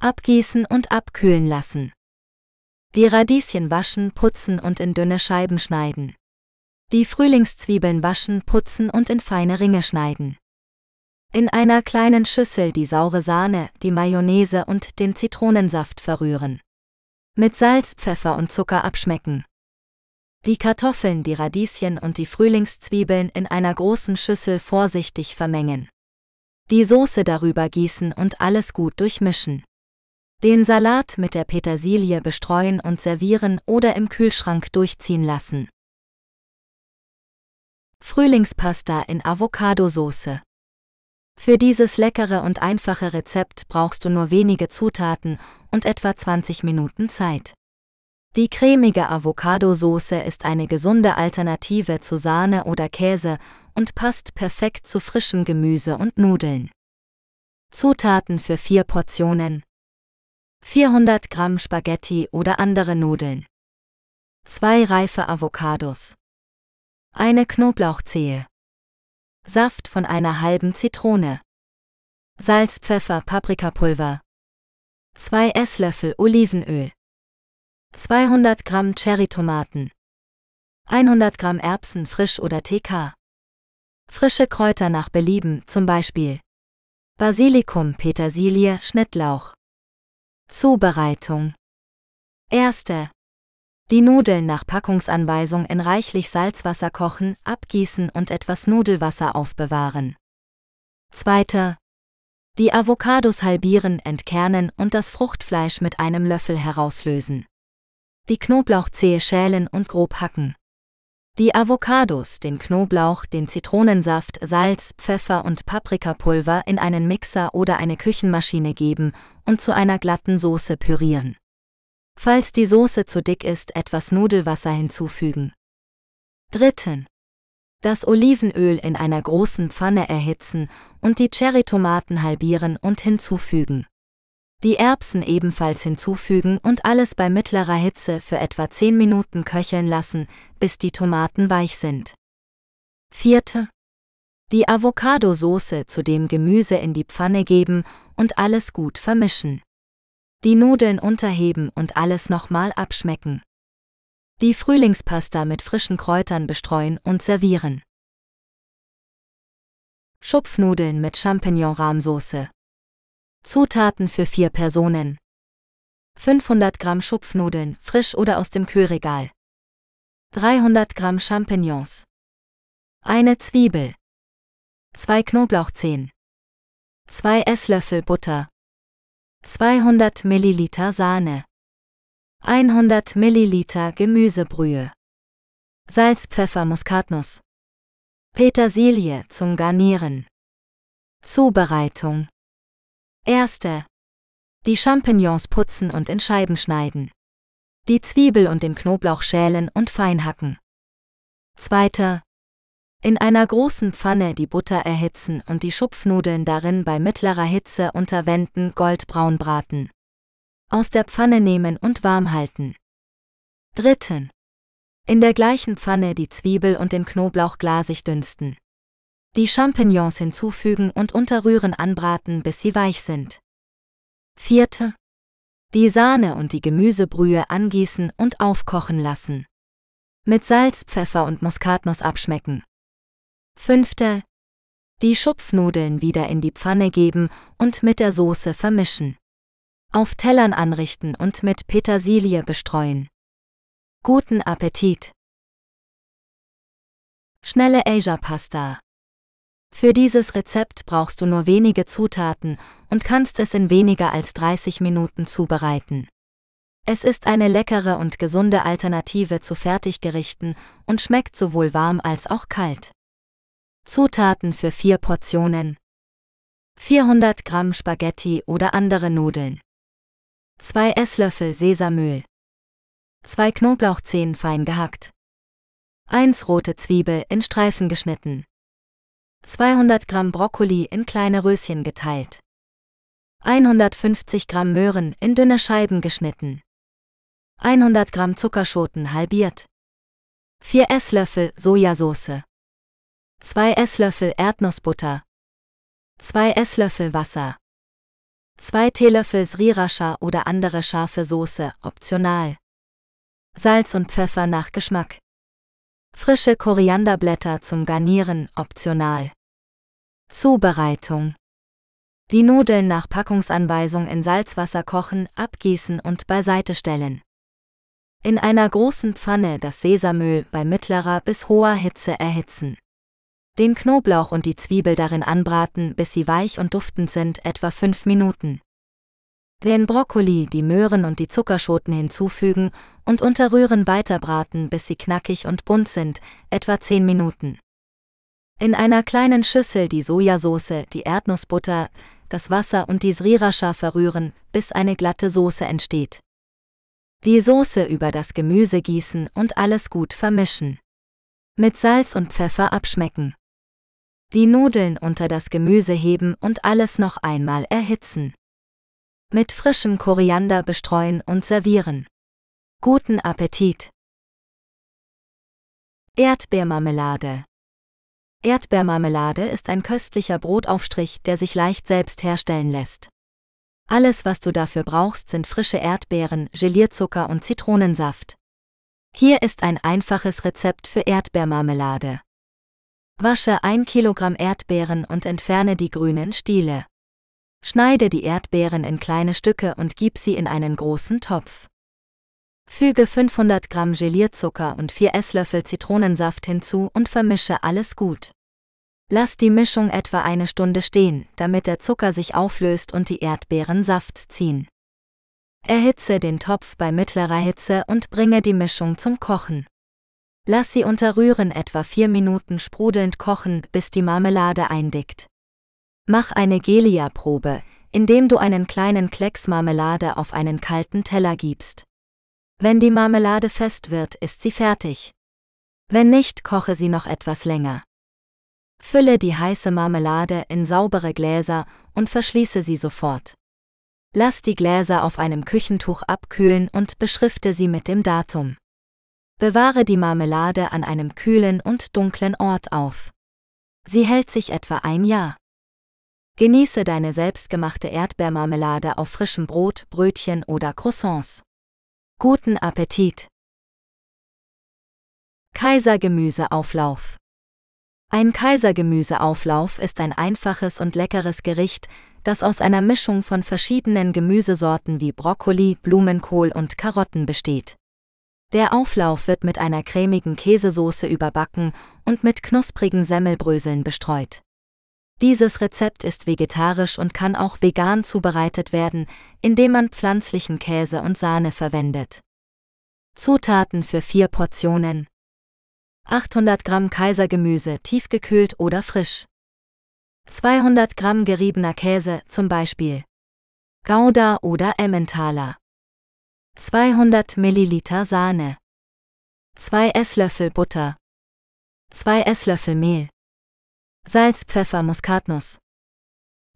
Abgießen und abkühlen lassen. Die Radieschen waschen, putzen und in dünne Scheiben schneiden. Die Frühlingszwiebeln waschen, putzen und in feine Ringe schneiden. In einer kleinen Schüssel die saure Sahne, die Mayonnaise und den Zitronensaft verrühren. Mit Salz, Pfeffer und Zucker abschmecken. Die Kartoffeln, die Radieschen und die Frühlingszwiebeln in einer großen Schüssel vorsichtig vermengen. Die Soße darüber gießen und alles gut durchmischen. Den Salat mit der Petersilie bestreuen und servieren oder im Kühlschrank durchziehen lassen. Frühlingspasta in Avocadosauce. Für dieses leckere und einfache Rezept brauchst du nur wenige Zutaten und etwa 20 Minuten Zeit. Die cremige Avocadosauce ist eine gesunde Alternative zu Sahne oder Käse und passt perfekt zu frischem Gemüse und Nudeln. Zutaten für vier Portionen 400 Gramm Spaghetti oder andere Nudeln. Zwei reife Avocados. Eine Knoblauchzehe. Saft von einer halben Zitrone. Salz, Pfeffer, Paprikapulver. 2 Esslöffel Olivenöl. 200 Gramm Cherrytomaten. 100 Gramm Erbsen frisch oder TK. Frische Kräuter nach Belieben, zum Beispiel Basilikum, Petersilie, Schnittlauch. Zubereitung. Erste. Die Nudeln nach Packungsanweisung in reichlich Salzwasser kochen, abgießen und etwas Nudelwasser aufbewahren. Zweiter. Die Avocados halbieren, entkernen und das Fruchtfleisch mit einem Löffel herauslösen. Die Knoblauchzehe schälen und grob hacken. Die Avocados, den Knoblauch, den Zitronensaft, Salz, Pfeffer und Paprikapulver in einen Mixer oder eine Küchenmaschine geben und zu einer glatten Soße pürieren. Falls die Soße zu dick ist, etwas Nudelwasser hinzufügen. Dritten. Das Olivenöl in einer großen Pfanne erhitzen und die Cherrytomaten halbieren und hinzufügen. Die Erbsen ebenfalls hinzufügen und alles bei mittlerer Hitze für etwa 10 Minuten köcheln lassen, bis die Tomaten weich sind. Vierte. Die Avocado-Soße zu dem Gemüse in die Pfanne geben und alles gut vermischen. Die Nudeln unterheben und alles nochmal abschmecken. Die Frühlingspasta mit frischen Kräutern bestreuen und servieren. Schupfnudeln mit Champignon-Rahmsoße. Zutaten für vier Personen. 500 Gramm Schupfnudeln, frisch oder aus dem Kühlregal. 300 Gramm Champignons. Eine Zwiebel. Zwei Knoblauchzehen. Zwei Esslöffel Butter. 200 Milliliter Sahne. 100 Milliliter Gemüsebrühe. Salz, Pfeffer, Muskatnuss. Petersilie zum Garnieren. Zubereitung. Erste. Die Champignons putzen und in Scheiben schneiden. Die Zwiebel und den Knoblauch schälen und fein hacken. Zweiter. In einer großen Pfanne die Butter erhitzen und die Schupfnudeln darin bei mittlerer Hitze unter Wänden goldbraun braten. Aus der Pfanne nehmen und warm halten. Dritten. In der gleichen Pfanne die Zwiebel und den Knoblauch glasig dünsten. Die Champignons hinzufügen und unterrühren anbraten, bis sie weich sind. Vierte. Die Sahne und die Gemüsebrühe angießen und aufkochen lassen. Mit Salz, Pfeffer und Muskatnuss abschmecken. Fünfte. Die Schupfnudeln wieder in die Pfanne geben und mit der Soße vermischen. Auf Tellern anrichten und mit Petersilie bestreuen. Guten Appetit! Schnelle Asia Pasta. Für dieses Rezept brauchst du nur wenige Zutaten und kannst es in weniger als 30 Minuten zubereiten. Es ist eine leckere und gesunde Alternative zu Fertiggerichten und schmeckt sowohl warm als auch kalt. Zutaten für vier Portionen. 400 Gramm Spaghetti oder andere Nudeln. 2 Esslöffel Sesamöl. 2 Knoblauchzehen fein gehackt. 1 rote Zwiebel in Streifen geschnitten. 200 Gramm Brokkoli in kleine Röschen geteilt. 150 Gramm Möhren in dünne Scheiben geschnitten. 100 Gramm Zuckerschoten halbiert. 4 Esslöffel Sojasauce. 2 Esslöffel Erdnussbutter. 2 Esslöffel Wasser. 2 Teelöffel Sriracha oder andere scharfe Soße, optional. Salz und Pfeffer nach Geschmack. Frische Korianderblätter zum Garnieren, optional. Zubereitung. Die Nudeln nach Packungsanweisung in Salzwasser kochen, abgießen und beiseite stellen. In einer großen Pfanne das Sesamöl bei mittlerer bis hoher Hitze erhitzen. Den Knoblauch und die Zwiebel darin anbraten, bis sie weich und duftend sind, etwa 5 Minuten. Den Brokkoli, die Möhren und die Zuckerschoten hinzufügen und unterrühren weiterbraten, bis sie knackig und bunt sind, etwa 10 Minuten. In einer kleinen Schüssel die Sojasauce, die Erdnussbutter, das Wasser und die Sriracha verrühren, bis eine glatte Soße entsteht. Die Soße über das Gemüse gießen und alles gut vermischen. Mit Salz und Pfeffer abschmecken. Die Nudeln unter das Gemüse heben und alles noch einmal erhitzen. Mit frischem Koriander bestreuen und servieren. Guten Appetit! Erdbeermarmelade Erdbeermarmelade ist ein köstlicher Brotaufstrich, der sich leicht selbst herstellen lässt. Alles, was du dafür brauchst, sind frische Erdbeeren, Gelierzucker und Zitronensaft. Hier ist ein einfaches Rezept für Erdbeermarmelade. Wasche 1 Kilogramm Erdbeeren und entferne die grünen Stiele. Schneide die Erdbeeren in kleine Stücke und gib sie in einen großen Topf. Füge 500 Gramm Gelierzucker und 4 Esslöffel Zitronensaft hinzu und vermische alles gut. Lass die Mischung etwa eine Stunde stehen, damit der Zucker sich auflöst und die Erdbeeren Saft ziehen. Erhitze den Topf bei mittlerer Hitze und bringe die Mischung zum Kochen. Lass sie unter Rühren etwa 4 Minuten sprudelnd kochen, bis die Marmelade eindickt. Mach eine Gelia-Probe, indem du einen kleinen Klecks Marmelade auf einen kalten Teller gibst. Wenn die Marmelade fest wird, ist sie fertig. Wenn nicht, koche sie noch etwas länger. Fülle die heiße Marmelade in saubere Gläser und verschließe sie sofort. Lass die Gläser auf einem Küchentuch abkühlen und beschrifte sie mit dem Datum. Bewahre die Marmelade an einem kühlen und dunklen Ort auf. Sie hält sich etwa ein Jahr. Genieße deine selbstgemachte Erdbeermarmelade auf frischem Brot, Brötchen oder Croissants. Guten Appetit! Kaisergemüseauflauf Ein Kaisergemüseauflauf ist ein einfaches und leckeres Gericht, das aus einer Mischung von verschiedenen Gemüsesorten wie Brokkoli, Blumenkohl und Karotten besteht. Der Auflauf wird mit einer cremigen Käsesoße überbacken und mit knusprigen Semmelbröseln bestreut. Dieses Rezept ist vegetarisch und kann auch vegan zubereitet werden, indem man pflanzlichen Käse und Sahne verwendet. Zutaten für vier Portionen 800 Gramm Kaisergemüse, tiefgekühlt oder frisch. 200 Gramm geriebener Käse, zum Beispiel Gouda oder Emmentaler. 200 Milliliter Sahne, 2 Esslöffel Butter, 2 Esslöffel Mehl, Salz, Pfeffer, Muskatnuss,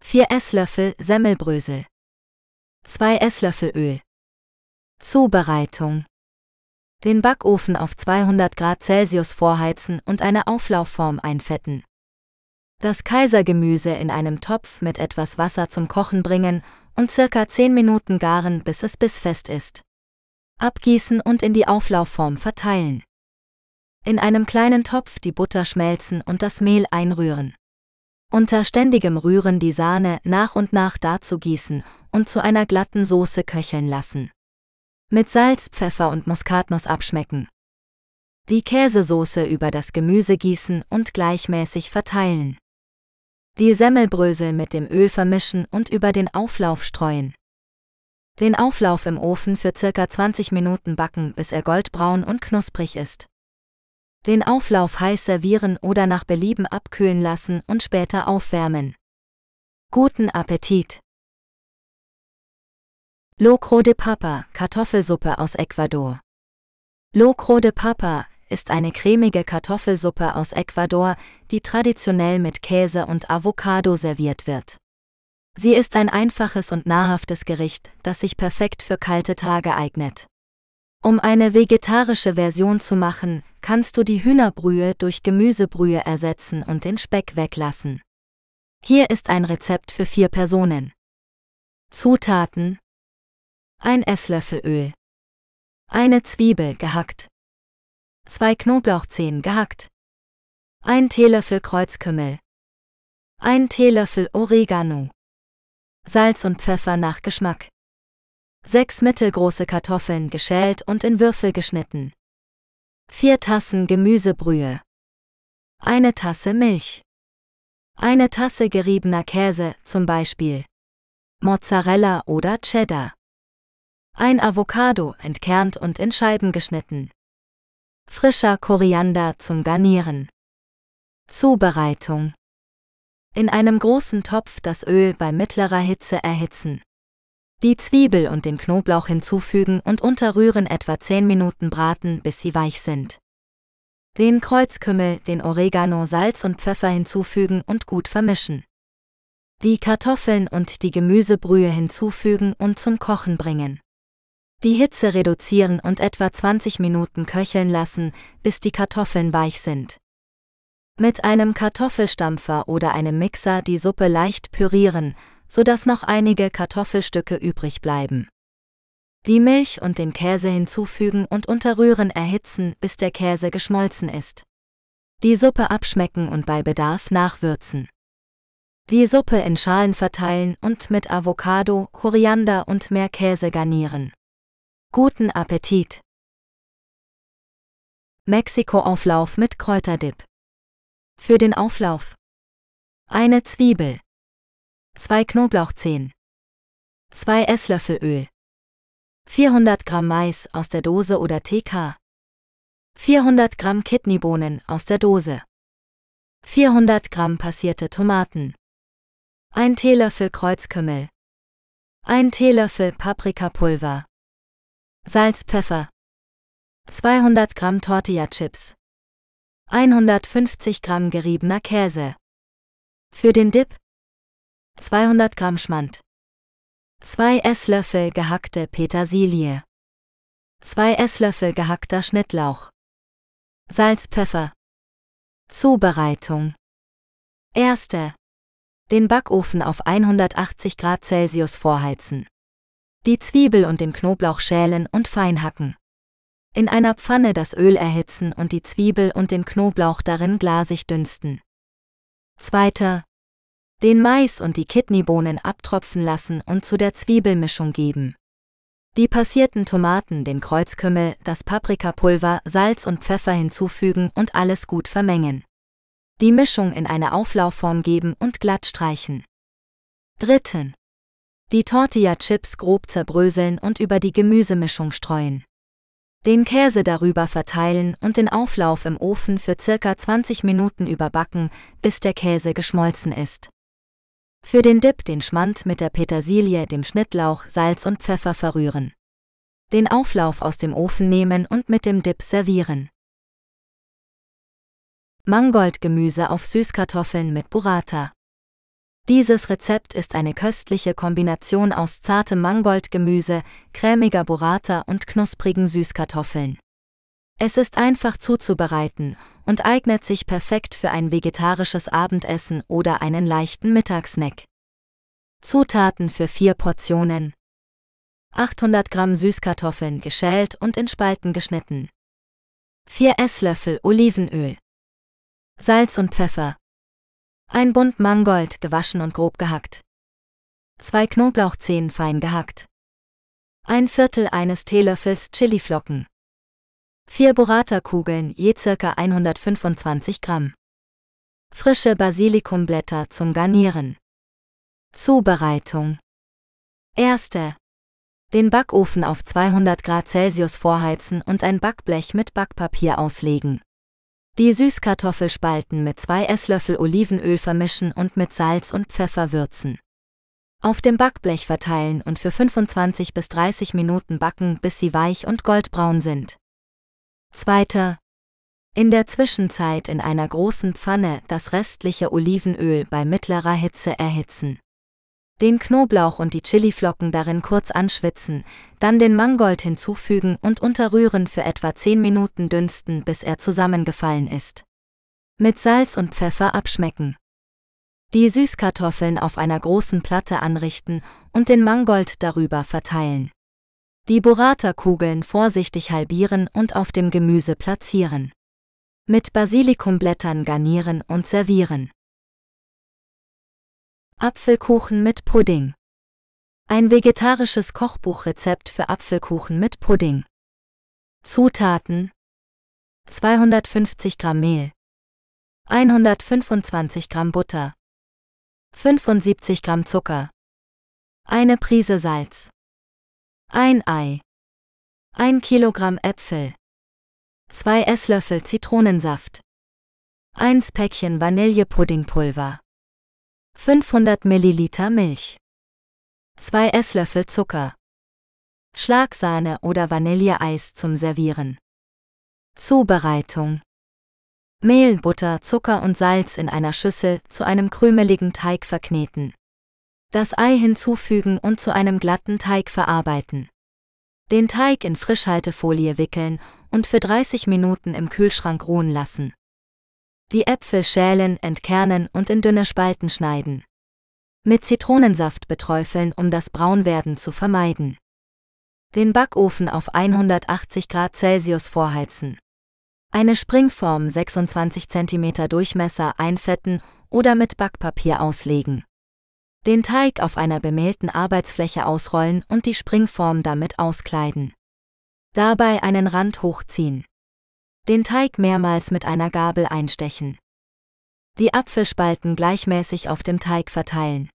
4 Esslöffel Semmelbrösel, 2 Esslöffel Öl. Zubereitung Den Backofen auf 200 Grad Celsius vorheizen und eine Auflaufform einfetten. Das Kaisergemüse in einem Topf mit etwas Wasser zum Kochen bringen und circa 10 Minuten garen, bis es bissfest ist abgießen und in die Auflaufform verteilen. In einem kleinen Topf die Butter schmelzen und das Mehl einrühren. Unter ständigem Rühren die Sahne nach und nach dazu gießen und zu einer glatten Soße köcheln lassen. Mit Salz, Pfeffer und Muskatnuss abschmecken. Die Käsesoße über das Gemüse gießen und gleichmäßig verteilen. Die Semmelbrösel mit dem Öl vermischen und über den Auflauf streuen. Den Auflauf im Ofen für circa 20 Minuten backen, bis er goldbraun und knusprig ist. Den Auflauf heiß servieren oder nach Belieben abkühlen lassen und später aufwärmen. Guten Appetit! Locro de Papa, Kartoffelsuppe aus Ecuador. Locro de Papa ist eine cremige Kartoffelsuppe aus Ecuador, die traditionell mit Käse und Avocado serviert wird. Sie ist ein einfaches und nahrhaftes Gericht, das sich perfekt für kalte Tage eignet. Um eine vegetarische Version zu machen, kannst du die Hühnerbrühe durch Gemüsebrühe ersetzen und den Speck weglassen. Hier ist ein Rezept für vier Personen. Zutaten: ein Esslöffel Öl, eine Zwiebel gehackt, zwei Knoblauchzehen gehackt, ein Teelöffel Kreuzkümmel, ein Teelöffel Oregano, Salz und Pfeffer nach Geschmack. Sechs mittelgroße Kartoffeln geschält und in Würfel geschnitten. Vier Tassen Gemüsebrühe. Eine Tasse Milch. Eine Tasse geriebener Käse, zum Beispiel Mozzarella oder Cheddar. Ein Avocado, entkernt und in Scheiben geschnitten. Frischer Koriander zum Garnieren. Zubereitung. In einem großen Topf das Öl bei mittlerer Hitze erhitzen. Die Zwiebel und den Knoblauch hinzufügen und unterrühren etwa 10 Minuten braten, bis sie weich sind. Den Kreuzkümmel, den Oregano, Salz und Pfeffer hinzufügen und gut vermischen. Die Kartoffeln und die Gemüsebrühe hinzufügen und zum Kochen bringen. Die Hitze reduzieren und etwa 20 Minuten köcheln lassen, bis die Kartoffeln weich sind. Mit einem Kartoffelstampfer oder einem Mixer die Suppe leicht pürieren, sodass noch einige Kartoffelstücke übrig bleiben. Die Milch und den Käse hinzufügen und unter Rühren erhitzen, bis der Käse geschmolzen ist. Die Suppe abschmecken und bei Bedarf nachwürzen. Die Suppe in Schalen verteilen und mit Avocado, Koriander und mehr Käse garnieren. Guten Appetit! Mexiko-Auflauf mit Kräuterdip. Für den Auflauf. Eine Zwiebel, 2 Knoblauchzehen, 2 Esslöffel Öl, 400 Gramm Mais aus der Dose oder TK, 400 Gramm Kidneybohnen aus der Dose, 400 Gramm passierte Tomaten, 1 Teelöffel Kreuzkümmel, 1 Teelöffel Paprikapulver, Salz, Pfeffer, 200 Gramm Tortilla-Chips, 150 Gramm geriebener Käse. Für den Dip 200 Gramm Schmand, 2 Esslöffel gehackte Petersilie, 2 Esslöffel gehackter Schnittlauch, Salz, Pfeffer. Zubereitung. Erste. Den Backofen auf 180 Grad Celsius vorheizen. Die Zwiebel und den Knoblauch schälen und fein hacken. In einer Pfanne das Öl erhitzen und die Zwiebel und den Knoblauch darin glasig dünsten. Zweiter den Mais und die Kidneybohnen abtropfen lassen und zu der Zwiebelmischung geben. Die passierten Tomaten, den Kreuzkümmel, das Paprikapulver, Salz und Pfeffer hinzufügen und alles gut vermengen. Die Mischung in eine Auflaufform geben und glatt streichen. Dritten. Die Tortilla-Chips grob zerbröseln und über die Gemüsemischung streuen. Den Käse darüber verteilen und den Auflauf im Ofen für circa 20 Minuten überbacken, bis der Käse geschmolzen ist. Für den Dip den Schmand mit der Petersilie, dem Schnittlauch, Salz und Pfeffer verrühren. Den Auflauf aus dem Ofen nehmen und mit dem Dip servieren. Mangoldgemüse auf Süßkartoffeln mit Burrata. Dieses Rezept ist eine köstliche Kombination aus zartem Mangoldgemüse, cremiger Burrata und knusprigen Süßkartoffeln. Es ist einfach zuzubereiten und eignet sich perfekt für ein vegetarisches Abendessen oder einen leichten Mittagssnack. Zutaten für vier Portionen. 800 Gramm Süßkartoffeln geschält und in Spalten geschnitten. 4 Esslöffel Olivenöl. Salz und Pfeffer. Ein Bund Mangold gewaschen und grob gehackt. 2 Knoblauchzehen fein gehackt. Ein Viertel eines Teelöffels Chiliflocken. 4 Burrata-Kugeln je ca. 125 Gramm. Frische Basilikumblätter zum Garnieren. Zubereitung. Erste. Den Backofen auf 200 Grad Celsius vorheizen und ein Backblech mit Backpapier auslegen. Die Süßkartoffelspalten mit zwei Esslöffel Olivenöl vermischen und mit Salz und Pfeffer würzen. Auf dem Backblech verteilen und für 25 bis 30 Minuten backen, bis sie weich und goldbraun sind. Zweiter. In der Zwischenzeit in einer großen Pfanne das restliche Olivenöl bei mittlerer Hitze erhitzen den Knoblauch und die Chiliflocken darin kurz anschwitzen, dann den Mangold hinzufügen und unterrühren für etwa 10 Minuten dünsten, bis er zusammengefallen ist. Mit Salz und Pfeffer abschmecken. Die Süßkartoffeln auf einer großen Platte anrichten und den Mangold darüber verteilen. Die Burrata-Kugeln vorsichtig halbieren und auf dem Gemüse platzieren. Mit Basilikumblättern garnieren und servieren. Apfelkuchen mit Pudding. Ein vegetarisches Kochbuchrezept für Apfelkuchen mit Pudding. Zutaten 250 Gramm Mehl, 125 Gramm Butter, 75 Gramm Zucker, eine Prise Salz, ein Ei, ein Kilogramm Äpfel, zwei Esslöffel Zitronensaft, eins Päckchen Vanillepuddingpulver. 500 Milliliter Milch, 2 Esslöffel Zucker, Schlagsahne oder Vanilleeis zum Servieren. Zubereitung Mehl, Butter, Zucker und Salz in einer Schüssel zu einem krümeligen Teig verkneten. Das Ei hinzufügen und zu einem glatten Teig verarbeiten. Den Teig in Frischhaltefolie wickeln und für 30 Minuten im Kühlschrank ruhen lassen. Die Äpfel schälen, entkernen und in dünne Spalten schneiden. Mit Zitronensaft beträufeln, um das Braunwerden zu vermeiden. Den Backofen auf 180 Grad Celsius vorheizen. Eine Springform 26 cm Durchmesser einfetten oder mit Backpapier auslegen. Den Teig auf einer bemehlten Arbeitsfläche ausrollen und die Springform damit auskleiden. Dabei einen Rand hochziehen. Den Teig mehrmals mit einer Gabel einstechen. Die Apfelspalten gleichmäßig auf dem Teig verteilen.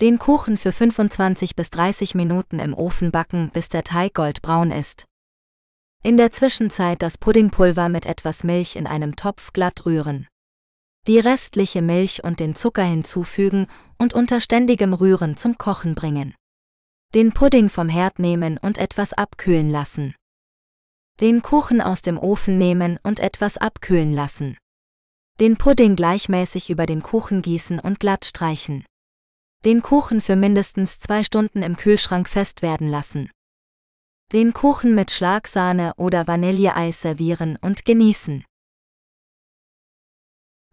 Den Kuchen für 25 bis 30 Minuten im Ofen backen, bis der Teig goldbraun ist. In der Zwischenzeit das Puddingpulver mit etwas Milch in einem Topf glatt rühren. Die restliche Milch und den Zucker hinzufügen und unter ständigem Rühren zum Kochen bringen. Den Pudding vom Herd nehmen und etwas abkühlen lassen. Den Kuchen aus dem Ofen nehmen und etwas abkühlen lassen. Den Pudding gleichmäßig über den Kuchen gießen und glatt streichen. Den Kuchen für mindestens zwei Stunden im Kühlschrank fest werden lassen. Den Kuchen mit Schlagsahne oder Vanilleeis servieren und genießen.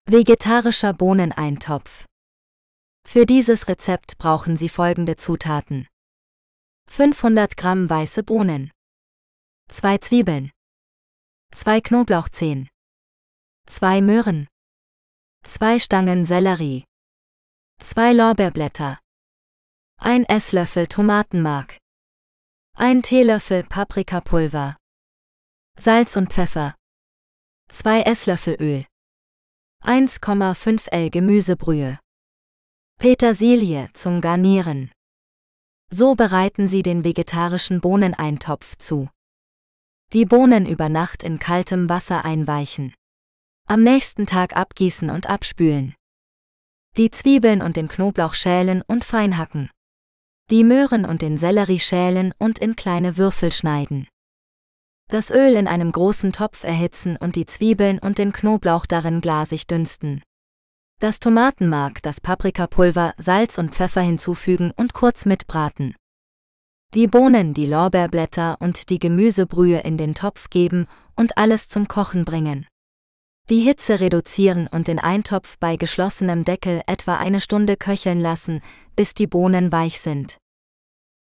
Vegetarischer Bohneneintopf. Für dieses Rezept brauchen Sie folgende Zutaten. 500 Gramm weiße Bohnen. 2 Zwiebeln, 2 Knoblauchzehen, 2 Möhren, 2 Stangen Sellerie, 2 Lorbeerblätter, 1 Esslöffel Tomatenmark, 1 Teelöffel Paprikapulver, Salz und Pfeffer, 2 Esslöffel Öl, 1,5 L Gemüsebrühe, Petersilie zum Garnieren. So bereiten Sie den vegetarischen Bohneneintopf zu. Die Bohnen über Nacht in kaltem Wasser einweichen. Am nächsten Tag abgießen und abspülen. Die Zwiebeln und den Knoblauch schälen und fein hacken. Die Möhren und den Sellerie schälen und in kleine Würfel schneiden. Das Öl in einem großen Topf erhitzen und die Zwiebeln und den Knoblauch darin glasig dünsten. Das Tomatenmark, das Paprikapulver, Salz und Pfeffer hinzufügen und kurz mitbraten die Bohnen, die Lorbeerblätter und die Gemüsebrühe in den Topf geben und alles zum Kochen bringen. Die Hitze reduzieren und den Eintopf bei geschlossenem Deckel etwa eine Stunde köcheln lassen, bis die Bohnen weich sind.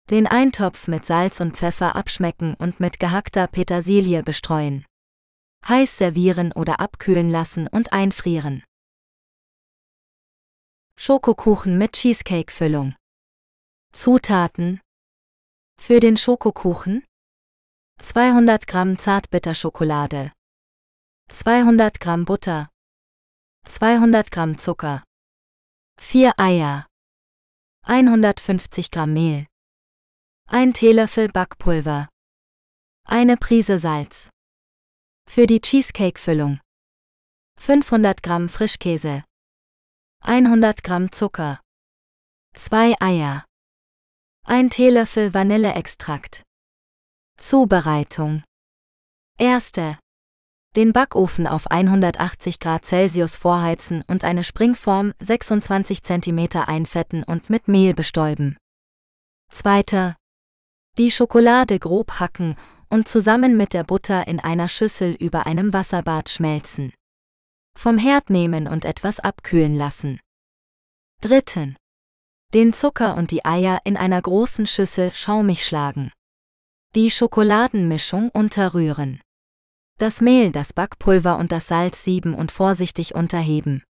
Den Eintopf mit Salz und Pfeffer abschmecken und mit gehackter Petersilie bestreuen. Heiß servieren oder abkühlen lassen und einfrieren. Schokokuchen mit Cheesecake-Füllung. Zutaten für den Schokokuchen 200 Gramm Zartbitterschokolade 200 Gramm Butter 200 Gramm Zucker 4 Eier 150 Gramm Mehl 1 Teelöffel Backpulver eine Prise Salz für die Cheesecake-Füllung 500 Gramm Frischkäse, 100 Gramm Zucker, 2 Eier, 1 Teelöffel Vanilleextrakt. Zubereitung. Erste. Den Backofen auf 180 Grad Celsius vorheizen und eine Springform 26 cm einfetten und mit Mehl bestäuben. Zweiter. Die Schokolade grob hacken und zusammen mit der Butter in einer Schüssel über einem Wasserbad schmelzen. Vom Herd nehmen und etwas abkühlen lassen. Dritten. Den Zucker und die Eier in einer großen Schüssel schaumig schlagen. Die Schokoladenmischung unterrühren. Das Mehl, das Backpulver und das Salz sieben und vorsichtig unterheben.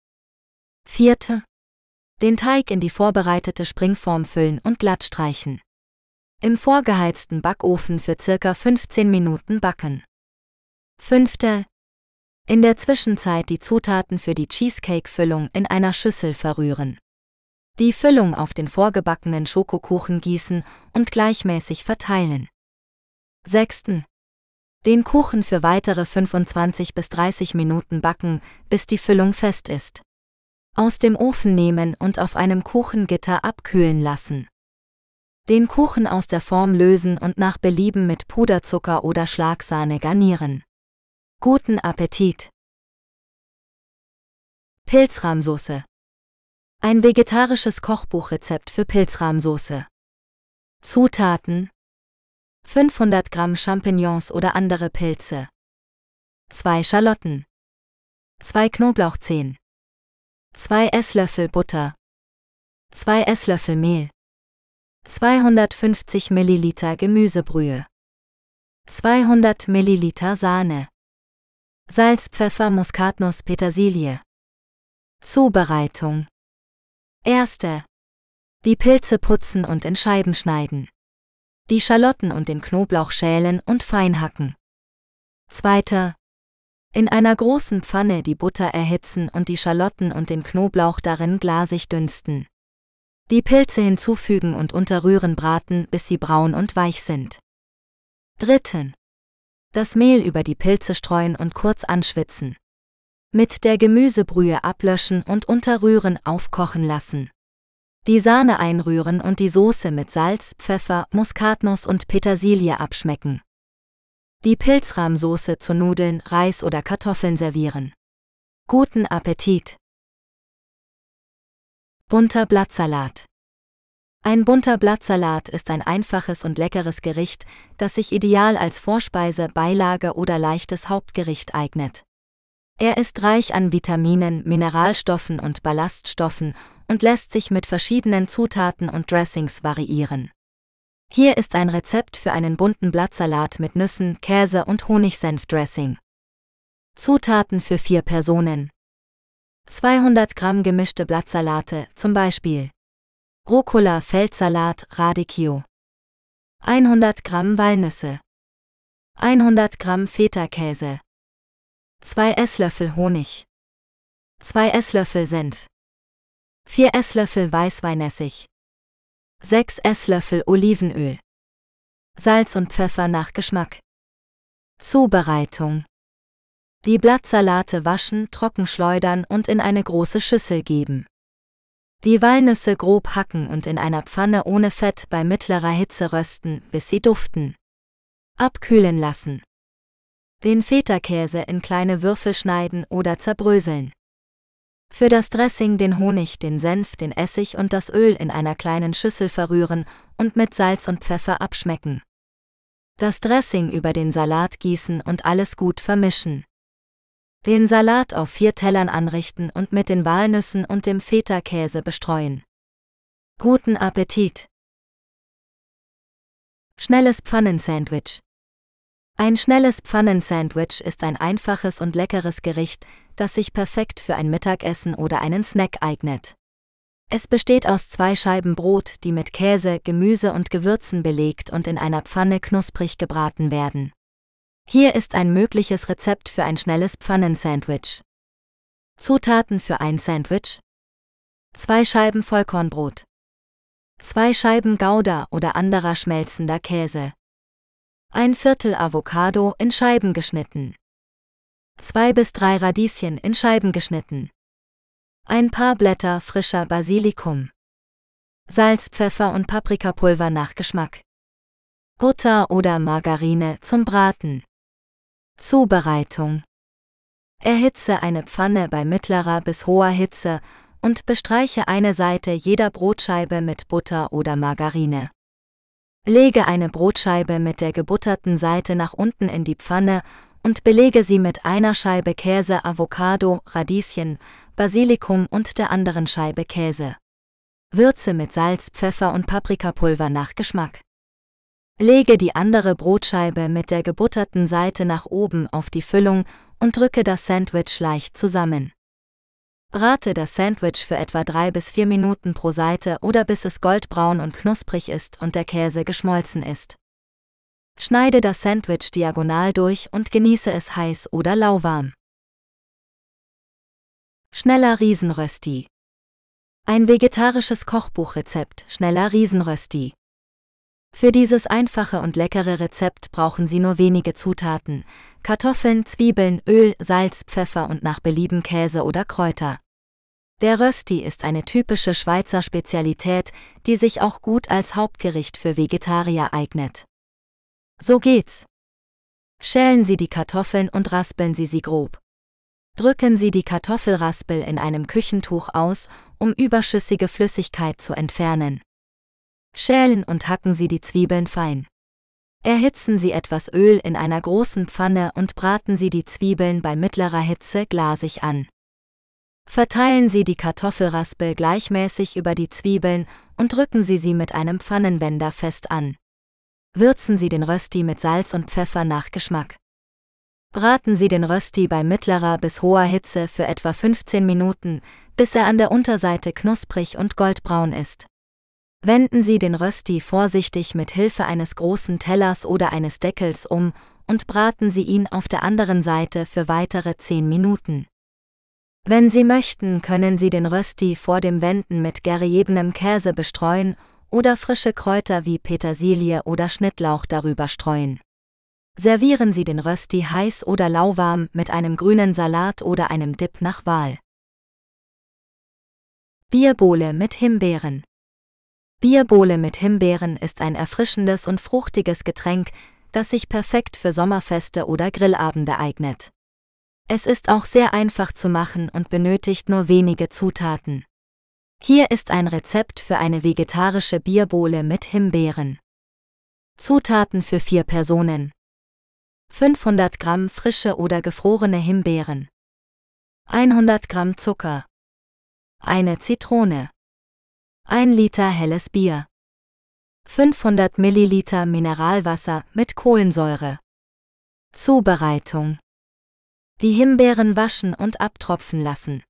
Vierte. Den Teig in die vorbereitete Springform füllen und glatt streichen. Im vorgeheizten Backofen für circa 15 Minuten backen. Fünfte. In der Zwischenzeit die Zutaten für die Cheesecake-Füllung in einer Schüssel verrühren. Die Füllung auf den vorgebackenen Schokokuchen gießen und gleichmäßig verteilen. Sechsten. Den Kuchen für weitere 25 bis 30 Minuten backen, bis die Füllung fest ist. Aus dem Ofen nehmen und auf einem Kuchengitter abkühlen lassen. Den Kuchen aus der Form lösen und nach Belieben mit Puderzucker oder Schlagsahne garnieren. Guten Appetit! Pilzrahmsoße Ein vegetarisches Kochbuchrezept für Pilzrahmsoße. Zutaten 500 Gramm Champignons oder andere Pilze 2 Schalotten 2 Knoblauchzehen 2 Esslöffel Butter 2 Esslöffel Mehl 250 Milliliter Gemüsebrühe 200 Milliliter Sahne Salz, Pfeffer, Muskatnuss, Petersilie Zubereitung Erste Die Pilze putzen und in Scheiben schneiden. Die Schalotten und den Knoblauch schälen und fein hacken. Zweiter in einer großen Pfanne die Butter erhitzen und die Schalotten und den Knoblauch darin glasig dünsten. Die Pilze hinzufügen und unterrühren braten, bis sie braun und weich sind. Dritten. Das Mehl über die Pilze streuen und kurz anschwitzen. Mit der Gemüsebrühe ablöschen und unterrühren aufkochen lassen. Die Sahne einrühren und die Soße mit Salz, Pfeffer, Muskatnuss und Petersilie abschmecken. Die Pilzrahmsoße zu Nudeln, Reis oder Kartoffeln servieren. Guten Appetit! Bunter Blattsalat. Ein bunter Blattsalat ist ein einfaches und leckeres Gericht, das sich ideal als Vorspeise, Beilage oder leichtes Hauptgericht eignet. Er ist reich an Vitaminen, Mineralstoffen und Ballaststoffen und lässt sich mit verschiedenen Zutaten und Dressings variieren. Hier ist ein Rezept für einen bunten Blattsalat mit Nüssen, Käse und Honigsenf-Dressing. Zutaten für vier Personen. 200 Gramm gemischte Blattsalate, zum Beispiel Rucola, Feldsalat, Radicchio. 100 Gramm Walnüsse. 100 Gramm Feta-Käse. 2 Esslöffel Honig. 2 Esslöffel Senf. 4 Esslöffel Weißweinessig. 6 Esslöffel Olivenöl. Salz und Pfeffer nach Geschmack. Zubereitung die Blattsalate waschen, trocken schleudern und in eine große Schüssel geben. Die Walnüsse grob hacken und in einer Pfanne ohne Fett bei mittlerer Hitze rösten, bis sie duften. Abkühlen lassen. Den Feta-Käse in kleine Würfel schneiden oder zerbröseln. Für das Dressing den Honig, den Senf, den Essig und das Öl in einer kleinen Schüssel verrühren und mit Salz und Pfeffer abschmecken. Das Dressing über den Salat gießen und alles gut vermischen. Den Salat auf vier Tellern anrichten und mit den Walnüssen und dem Feta-Käse bestreuen. Guten Appetit! Schnelles Pfannensandwich. Ein schnelles Pfannensandwich ist ein einfaches und leckeres Gericht, das sich perfekt für ein Mittagessen oder einen Snack eignet. Es besteht aus zwei Scheiben Brot, die mit Käse, Gemüse und Gewürzen belegt und in einer Pfanne knusprig gebraten werden. Hier ist ein mögliches Rezept für ein schnelles Pfannensandwich. Zutaten für ein Sandwich: Zwei Scheiben Vollkornbrot, zwei Scheiben Gouda oder anderer schmelzender Käse, ein Viertel Avocado in Scheiben geschnitten, Zwei bis drei Radieschen in Scheiben geschnitten. Ein paar Blätter frischer Basilikum. Salz, Pfeffer und Paprikapulver nach Geschmack. Butter oder Margarine zum Braten. Zubereitung. Erhitze eine Pfanne bei mittlerer bis hoher Hitze und bestreiche eine Seite jeder Brotscheibe mit Butter oder Margarine. Lege eine Brotscheibe mit der gebutterten Seite nach unten in die Pfanne und belege sie mit einer Scheibe Käse, Avocado, Radieschen, Basilikum und der anderen Scheibe Käse. Würze mit Salz, Pfeffer und Paprikapulver nach Geschmack. Lege die andere Brotscheibe mit der gebutterten Seite nach oben auf die Füllung und drücke das Sandwich leicht zusammen. Brate das Sandwich für etwa drei bis vier Minuten pro Seite oder bis es goldbraun und knusprig ist und der Käse geschmolzen ist. Schneide das Sandwich diagonal durch und genieße es heiß oder lauwarm. Schneller Riesenrösti. Ein vegetarisches Kochbuchrezept schneller Riesenrösti. Für dieses einfache und leckere Rezept brauchen Sie nur wenige Zutaten: Kartoffeln, Zwiebeln, Öl, Salz, Pfeffer und nach Belieben Käse oder Kräuter. Der Rösti ist eine typische Schweizer Spezialität, die sich auch gut als Hauptgericht für Vegetarier eignet. So geht's. Schälen Sie die Kartoffeln und raspeln Sie sie grob. Drücken Sie die Kartoffelraspel in einem Küchentuch aus, um überschüssige Flüssigkeit zu entfernen. Schälen und hacken Sie die Zwiebeln fein. Erhitzen Sie etwas Öl in einer großen Pfanne und braten Sie die Zwiebeln bei mittlerer Hitze glasig an. Verteilen Sie die Kartoffelraspel gleichmäßig über die Zwiebeln und drücken Sie sie mit einem Pfannenwender fest an. Würzen Sie den Rösti mit Salz und Pfeffer nach Geschmack. Braten Sie den Rösti bei mittlerer bis hoher Hitze für etwa 15 Minuten, bis er an der Unterseite knusprig und goldbraun ist. Wenden Sie den Rösti vorsichtig mit Hilfe eines großen Tellers oder eines Deckels um und braten Sie ihn auf der anderen Seite für weitere 10 Minuten. Wenn Sie möchten, können Sie den Rösti vor dem Wenden mit geriebenem Käse bestreuen oder frische Kräuter wie Petersilie oder Schnittlauch darüber streuen. Servieren Sie den Rösti heiß oder lauwarm mit einem grünen Salat oder einem Dip nach Wahl. Bierbowle mit Himbeeren. Bierbowle mit Himbeeren ist ein erfrischendes und fruchtiges Getränk, das sich perfekt für Sommerfeste oder Grillabende eignet. Es ist auch sehr einfach zu machen und benötigt nur wenige Zutaten. Hier ist ein Rezept für eine vegetarische Bierbowle mit Himbeeren. Zutaten für vier Personen. 500 Gramm frische oder gefrorene Himbeeren. 100 Gramm Zucker. Eine Zitrone. 1 Liter helles Bier. 500 Milliliter Mineralwasser mit Kohlensäure. Zubereitung. Die Himbeeren waschen und abtropfen lassen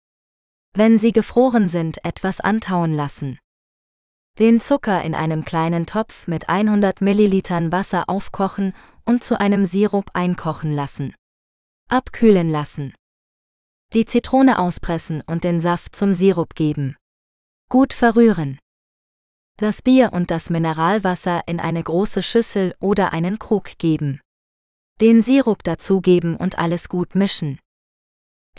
wenn sie gefroren sind, etwas antauen lassen. Den Zucker in einem kleinen Topf mit 100 Millilitern Wasser aufkochen und zu einem Sirup einkochen lassen. Abkühlen lassen. Die Zitrone auspressen und den Saft zum Sirup geben. Gut verrühren. Das Bier und das Mineralwasser in eine große Schüssel oder einen Krug geben. Den Sirup dazugeben und alles gut mischen.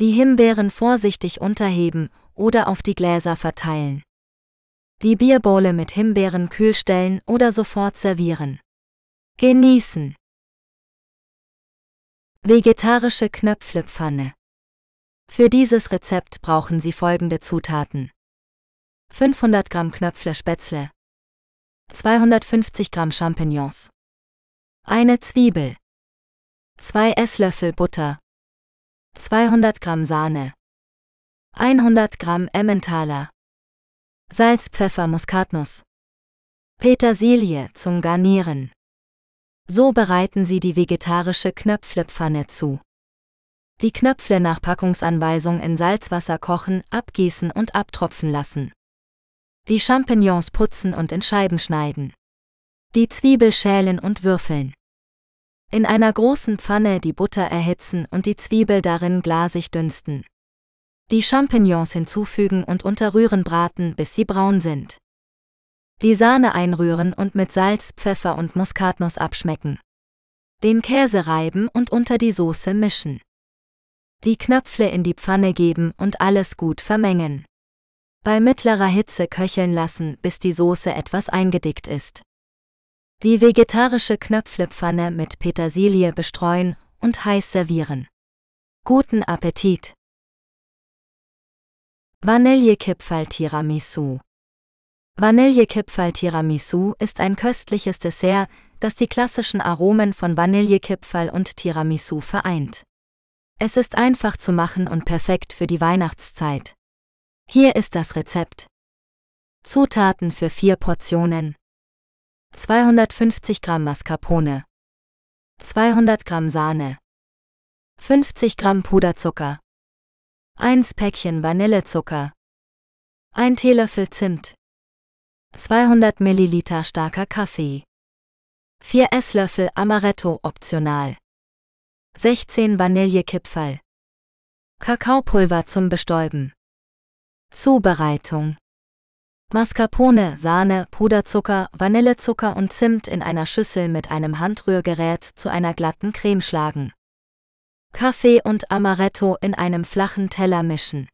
Die Himbeeren vorsichtig unterheben oder auf die Gläser verteilen. Die Bierbowle mit Himbeeren kühl stellen oder sofort servieren. Genießen. Vegetarische Knöpflepfanne. Für dieses Rezept brauchen Sie folgende Zutaten. 500 Gramm Knöpfle Spätzle, 250 Gramm Champignons, eine Zwiebel, 2 Esslöffel Butter, 200 Gramm Sahne, 100 Gramm Emmentaler, Salz, Pfeffer, Muskatnuss, Petersilie zum Garnieren. So bereiten Sie die vegetarische Knöpflepfanne zu. Die Knöpfle nach Packungsanweisung in Salzwasser kochen, abgießen und abtropfen lassen. Die Champignons putzen und in Scheiben schneiden. Die Zwiebel schälen und würfeln. In einer großen Pfanne die Butter erhitzen und die Zwiebel darin glasig dünsten. Die Champignons hinzufügen und unterrühren braten, bis sie braun sind. Die Sahne einrühren und mit Salz, Pfeffer und Muskatnuss abschmecken. Den Käse reiben und unter die Soße mischen. Die Knöpfle in die Pfanne geben und alles gut vermengen. Bei mittlerer Hitze köcheln lassen, bis die Soße etwas eingedickt ist. Die vegetarische Knöpflepfanne mit Petersilie bestreuen und heiß servieren. Guten Appetit! Vanillekipferl Tiramisu Vanillekipferl Tiramisu ist ein köstliches Dessert, das die klassischen Aromen von Vanillekipferl und Tiramisu vereint. Es ist einfach zu machen und perfekt für die Weihnachtszeit. Hier ist das Rezept. Zutaten für vier Portionen. 250 Gramm Mascarpone. 200 Gramm Sahne. 50 Gramm Puderzucker. 1 Päckchen Vanillezucker. 1 Teelöffel Zimt. 200 Milliliter starker Kaffee. 4 Esslöffel Amaretto optional. 16 Vanillekipferl. Kakaopulver zum Bestäuben. Zubereitung. Mascarpone, Sahne, Puderzucker, Vanillezucker und Zimt in einer Schüssel mit einem Handrührgerät zu einer glatten Creme schlagen. Kaffee und Amaretto in einem flachen Teller mischen.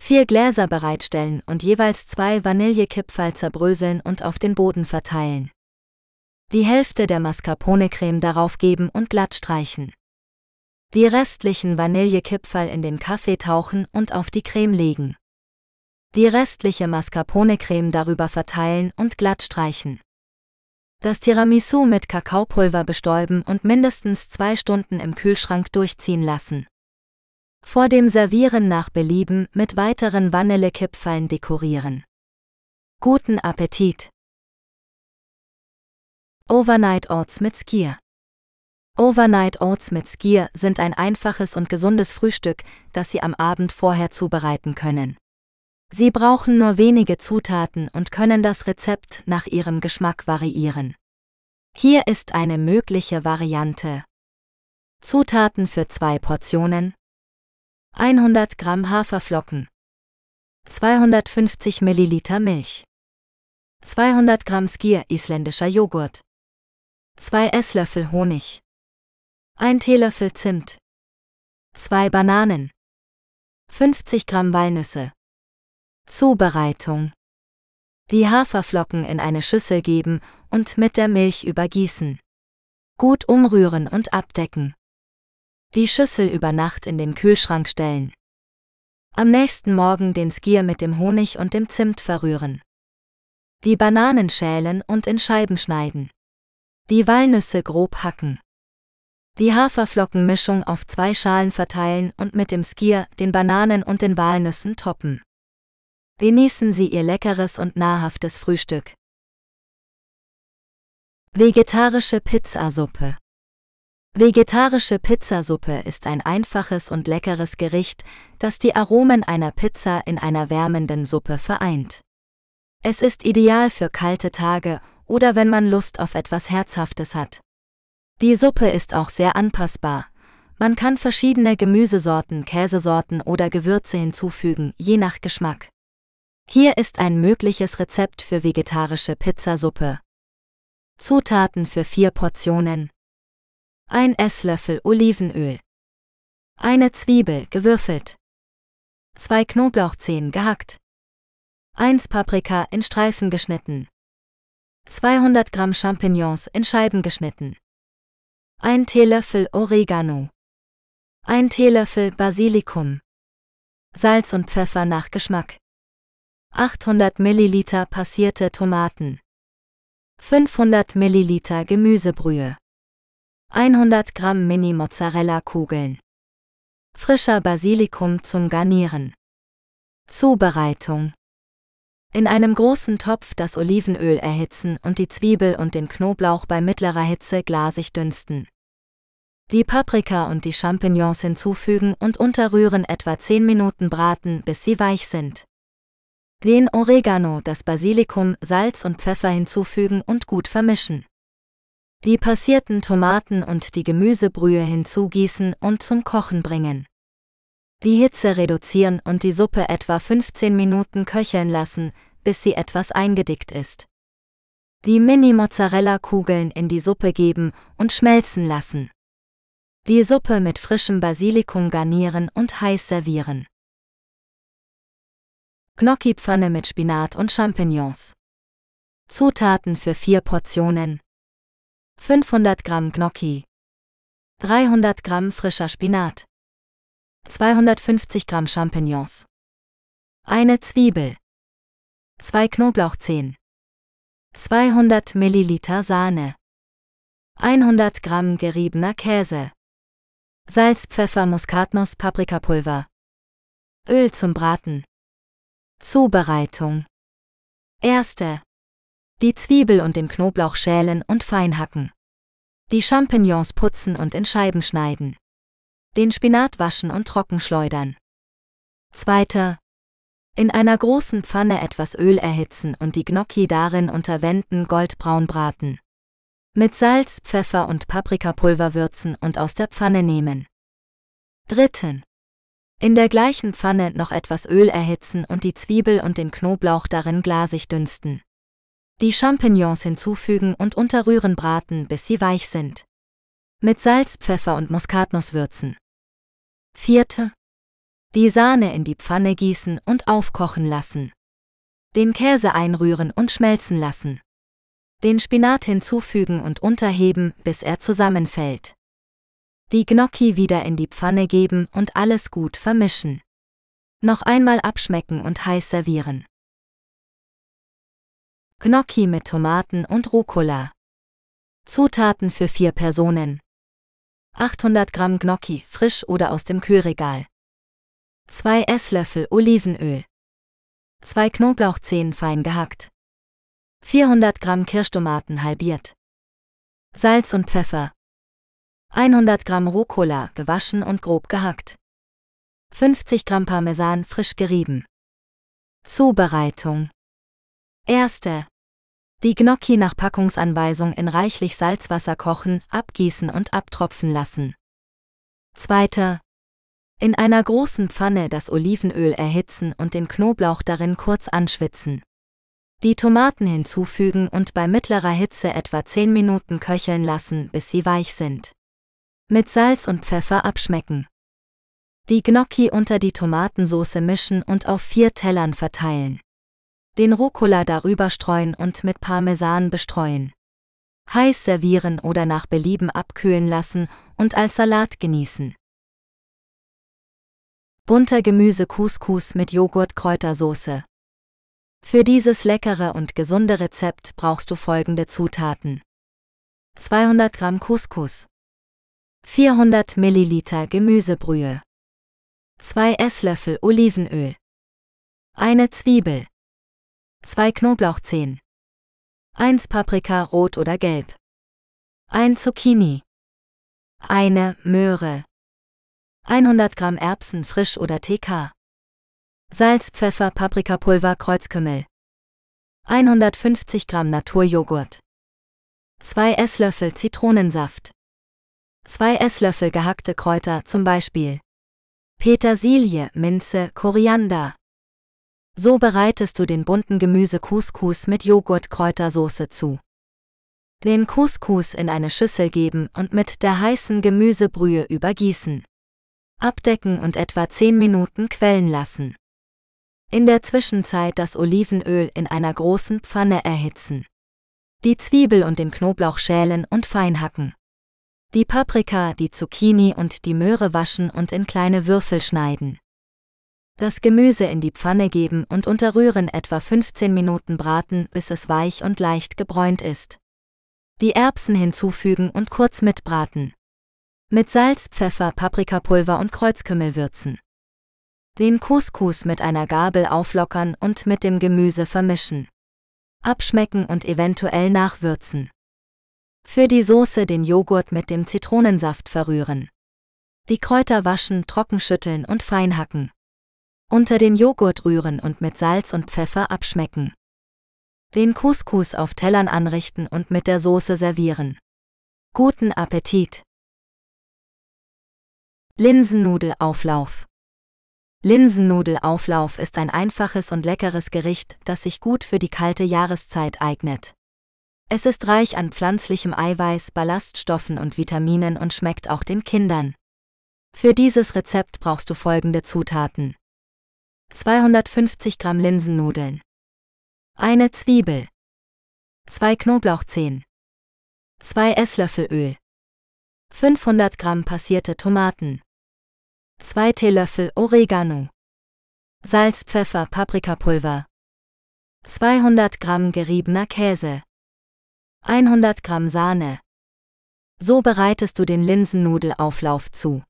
Vier Gläser bereitstellen und jeweils zwei Vanillekipferl zerbröseln und auf den Boden verteilen. Die Hälfte der Mascarpone-Creme darauf geben und glatt streichen. Die restlichen Vanillekipferl in den Kaffee tauchen und auf die Creme legen. Die restliche Mascarpone-Creme darüber verteilen und glatt streichen. Das Tiramisu mit Kakaopulver bestäuben und mindestens zwei Stunden im Kühlschrank durchziehen lassen. Vor dem Servieren nach Belieben mit weiteren Vanillekipferln dekorieren. Guten Appetit! Overnight Oats mit Skier Overnight Oats mit Skier sind ein einfaches und gesundes Frühstück, das Sie am Abend vorher zubereiten können. Sie brauchen nur wenige Zutaten und können das Rezept nach Ihrem Geschmack variieren. Hier ist eine mögliche Variante. Zutaten für zwei Portionen. 100 Gramm Haferflocken. 250 Milliliter Milch. 200 Gramm Skier isländischer Joghurt. 2 Esslöffel Honig. 1 Teelöffel Zimt. 2 Bananen. 50 Gramm Walnüsse Zubereitung. Die Haferflocken in eine Schüssel geben und mit der Milch übergießen. Gut umrühren und abdecken. Die Schüssel über Nacht in den Kühlschrank stellen. Am nächsten Morgen den Skier mit dem Honig und dem Zimt verrühren. Die Bananen schälen und in Scheiben schneiden. Die Walnüsse grob hacken. Die Haferflockenmischung auf zwei Schalen verteilen und mit dem Skier, den Bananen und den Walnüssen toppen. Genießen Sie Ihr leckeres und nahrhaftes Frühstück. Vegetarische Pizzasuppe Vegetarische Pizzasuppe ist ein einfaches und leckeres Gericht, das die Aromen einer Pizza in einer wärmenden Suppe vereint. Es ist ideal für kalte Tage oder wenn man Lust auf etwas Herzhaftes hat. Die Suppe ist auch sehr anpassbar. Man kann verschiedene Gemüsesorten, Käsesorten oder Gewürze hinzufügen, je nach Geschmack. Hier ist ein mögliches Rezept für vegetarische Pizzasuppe. Zutaten für vier Portionen. Ein Esslöffel Olivenöl. Eine Zwiebel gewürfelt. Zwei Knoblauchzehen gehackt. 1 Paprika in Streifen geschnitten. 200 Gramm Champignons in Scheiben geschnitten. Ein Teelöffel Oregano. Ein Teelöffel Basilikum. Salz und Pfeffer nach Geschmack. 800 Milliliter passierte Tomaten, 500 Milliliter Gemüsebrühe, 100 Gramm Mini-Mozzarella-Kugeln, frischer Basilikum zum Garnieren. Zubereitung in einem großen Topf das Olivenöl erhitzen und die Zwiebel und den Knoblauch bei mittlerer Hitze glasig dünsten. Die Paprika und die Champignons hinzufügen und unterrühren etwa 10 Minuten braten, bis sie weich sind. Den Oregano, das Basilikum, Salz und Pfeffer hinzufügen und gut vermischen. Die passierten Tomaten und die Gemüsebrühe hinzugießen und zum Kochen bringen. Die Hitze reduzieren und die Suppe etwa 15 Minuten köcheln lassen, bis sie etwas eingedickt ist. Die Mini-Mozzarella-Kugeln in die Suppe geben und schmelzen lassen. Die Suppe mit frischem Basilikum garnieren und heiß servieren. Gnocchi-Pfanne mit Spinat und Champignons. Zutaten für vier Portionen. 500 Gramm Gnocchi. 300 Gramm frischer Spinat. 250 Gramm Champignons. Eine Zwiebel. Zwei Knoblauchzehen. 200 Milliliter Sahne. 100 Gramm geriebener Käse. Salz, Pfeffer, Muskatnuss, Paprikapulver. Öl zum Braten. Zubereitung. Erste. Die Zwiebel und den Knoblauch schälen und fein hacken. Die Champignons putzen und in Scheiben schneiden. Den Spinat waschen und trocken schleudern. Zweiter. In einer großen Pfanne etwas Öl erhitzen und die Gnocchi darin unter Wänden goldbraun braten. Mit Salz, Pfeffer und Paprikapulver würzen und aus der Pfanne nehmen. Dritten. In der gleichen Pfanne noch etwas Öl erhitzen und die Zwiebel und den Knoblauch darin glasig dünsten. Die Champignons hinzufügen und unterrühren braten, bis sie weich sind. Mit Salz, Pfeffer und Muskatnuss würzen. Vierte. Die Sahne in die Pfanne gießen und aufkochen lassen. Den Käse einrühren und schmelzen lassen. Den Spinat hinzufügen und unterheben, bis er zusammenfällt. Die Gnocchi wieder in die Pfanne geben und alles gut vermischen. Noch einmal abschmecken und heiß servieren. Gnocchi mit Tomaten und Rucola. Zutaten für vier Personen. 800 Gramm Gnocchi, frisch oder aus dem Kühlregal. 2 Esslöffel Olivenöl. 2 Knoblauchzehen fein gehackt. 400 Gramm Kirschtomaten halbiert. Salz und Pfeffer. 100 Gramm Rucola, gewaschen und grob gehackt. 50 Gramm Parmesan, frisch gerieben. Zubereitung. Erste. Die Gnocchi nach Packungsanweisung in reichlich Salzwasser kochen, abgießen und abtropfen lassen. Zweiter. In einer großen Pfanne das Olivenöl erhitzen und den Knoblauch darin kurz anschwitzen. Die Tomaten hinzufügen und bei mittlerer Hitze etwa 10 Minuten köcheln lassen, bis sie weich sind. Mit Salz und Pfeffer abschmecken. Die Gnocchi unter die Tomatensauce mischen und auf vier Tellern verteilen. Den Rucola darüber streuen und mit Parmesan bestreuen. Heiß servieren oder nach Belieben abkühlen lassen und als Salat genießen. Bunter Gemüse Couscous mit Joghurt-Kräutersoße. Für dieses leckere und gesunde Rezept brauchst du folgende Zutaten. 200 Gramm Couscous. 400 Milliliter Gemüsebrühe, 2 Esslöffel Olivenöl, eine Zwiebel, 2 Knoblauchzehen, 1 Paprika rot oder gelb, 1 Zucchini, eine Möhre, 100 Gramm Erbsen frisch oder TK, Salz, Pfeffer, Paprikapulver, Kreuzkümmel, 150 Gramm Naturjoghurt, 2 Esslöffel Zitronensaft, 2 Esslöffel gehackte Kräuter, zum Beispiel Petersilie, Minze, Koriander. So bereitest du den bunten Gemüse Couscous mit Joghurt-Kräutersoße zu. Den Couscous in eine Schüssel geben und mit der heißen Gemüsebrühe übergießen. Abdecken und etwa 10 Minuten quellen lassen. In der Zwischenzeit das Olivenöl in einer großen Pfanne erhitzen. Die Zwiebel und den Knoblauch schälen und fein hacken. Die Paprika, die Zucchini und die Möhre waschen und in kleine Würfel schneiden. Das Gemüse in die Pfanne geben und unterrühren etwa 15 Minuten braten, bis es weich und leicht gebräunt ist. Die Erbsen hinzufügen und kurz mitbraten. Mit Salz, Pfeffer, Paprikapulver und Kreuzkümmel würzen. Den Couscous mit einer Gabel auflockern und mit dem Gemüse vermischen. Abschmecken und eventuell nachwürzen. Für die Soße den Joghurt mit dem Zitronensaft verrühren. Die Kräuter waschen, trockenschütteln und fein hacken. Unter den Joghurt rühren und mit Salz und Pfeffer abschmecken. Den Couscous auf Tellern anrichten und mit der Soße servieren. Guten Appetit! Linsennudelauflauf Linsennudelauflauf ist ein einfaches und leckeres Gericht, das sich gut für die kalte Jahreszeit eignet. Es ist reich an pflanzlichem Eiweiß, Ballaststoffen und Vitaminen und schmeckt auch den Kindern. Für dieses Rezept brauchst du folgende Zutaten. 250 Gramm Linsennudeln. Eine Zwiebel. 2 Knoblauchzehen. 2 Esslöffel Öl. 500 Gramm passierte Tomaten. 2 Teelöffel Oregano. Salz, Pfeffer, Paprikapulver. 200 Gramm geriebener Käse. 100 Gramm Sahne. So bereitest du den Linsennudelauflauf zu.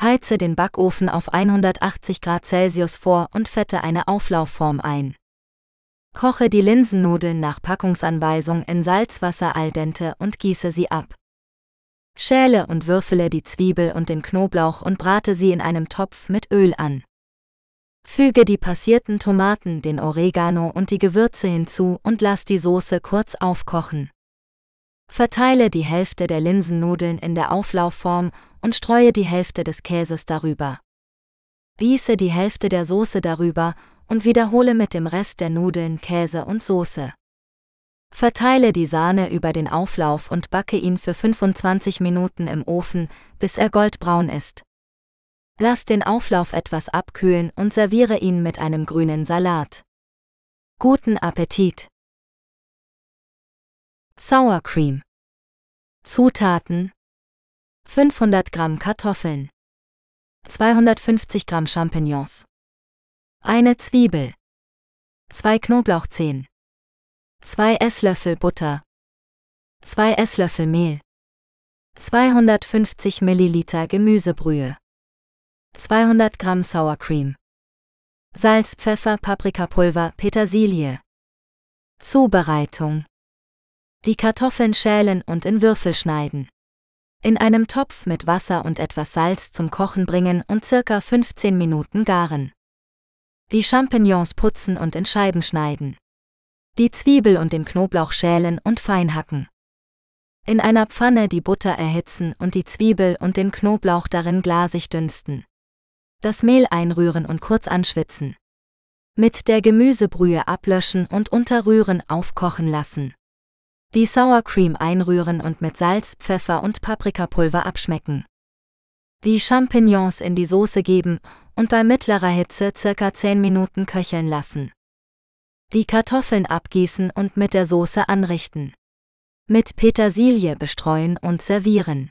Heize den Backofen auf 180 Grad Celsius vor und fette eine Auflaufform ein. Koche die Linsennudeln nach Packungsanweisung in Salzwasser al dente und gieße sie ab. Schäle und würfele die Zwiebel und den Knoblauch und brate sie in einem Topf mit Öl an. Füge die passierten Tomaten, den Oregano und die Gewürze hinzu und lass die Soße kurz aufkochen. Verteile die Hälfte der Linsennudeln in der Auflaufform und streue die Hälfte des Käses darüber. Gieße die Hälfte der Soße darüber und wiederhole mit dem Rest der Nudeln Käse und Soße. Verteile die Sahne über den Auflauf und backe ihn für 25 Minuten im Ofen, bis er goldbraun ist. Lass den Auflauf etwas abkühlen und serviere ihn mit einem grünen Salat. Guten Appetit! Sour Cream Zutaten 500 Gramm Kartoffeln 250 Gramm Champignons eine Zwiebel 2 Knoblauchzehen 2 Esslöffel Butter 2 Esslöffel Mehl 250 Milliliter Gemüsebrühe 200 Gramm Sour Cream. Salz, Pfeffer, Paprikapulver, Petersilie. Zubereitung. Die Kartoffeln schälen und in Würfel schneiden. In einem Topf mit Wasser und etwas Salz zum Kochen bringen und circa 15 Minuten garen. Die Champignons putzen und in Scheiben schneiden. Die Zwiebel und den Knoblauch schälen und fein hacken. In einer Pfanne die Butter erhitzen und die Zwiebel und den Knoblauch darin glasig dünsten das Mehl einrühren und kurz anschwitzen. Mit der Gemüsebrühe ablöschen und unter Rühren aufkochen lassen. Die Sour Cream einrühren und mit Salz, Pfeffer und Paprikapulver abschmecken. Die Champignons in die Soße geben und bei mittlerer Hitze circa 10 Minuten köcheln lassen. Die Kartoffeln abgießen und mit der Soße anrichten. Mit Petersilie bestreuen und servieren.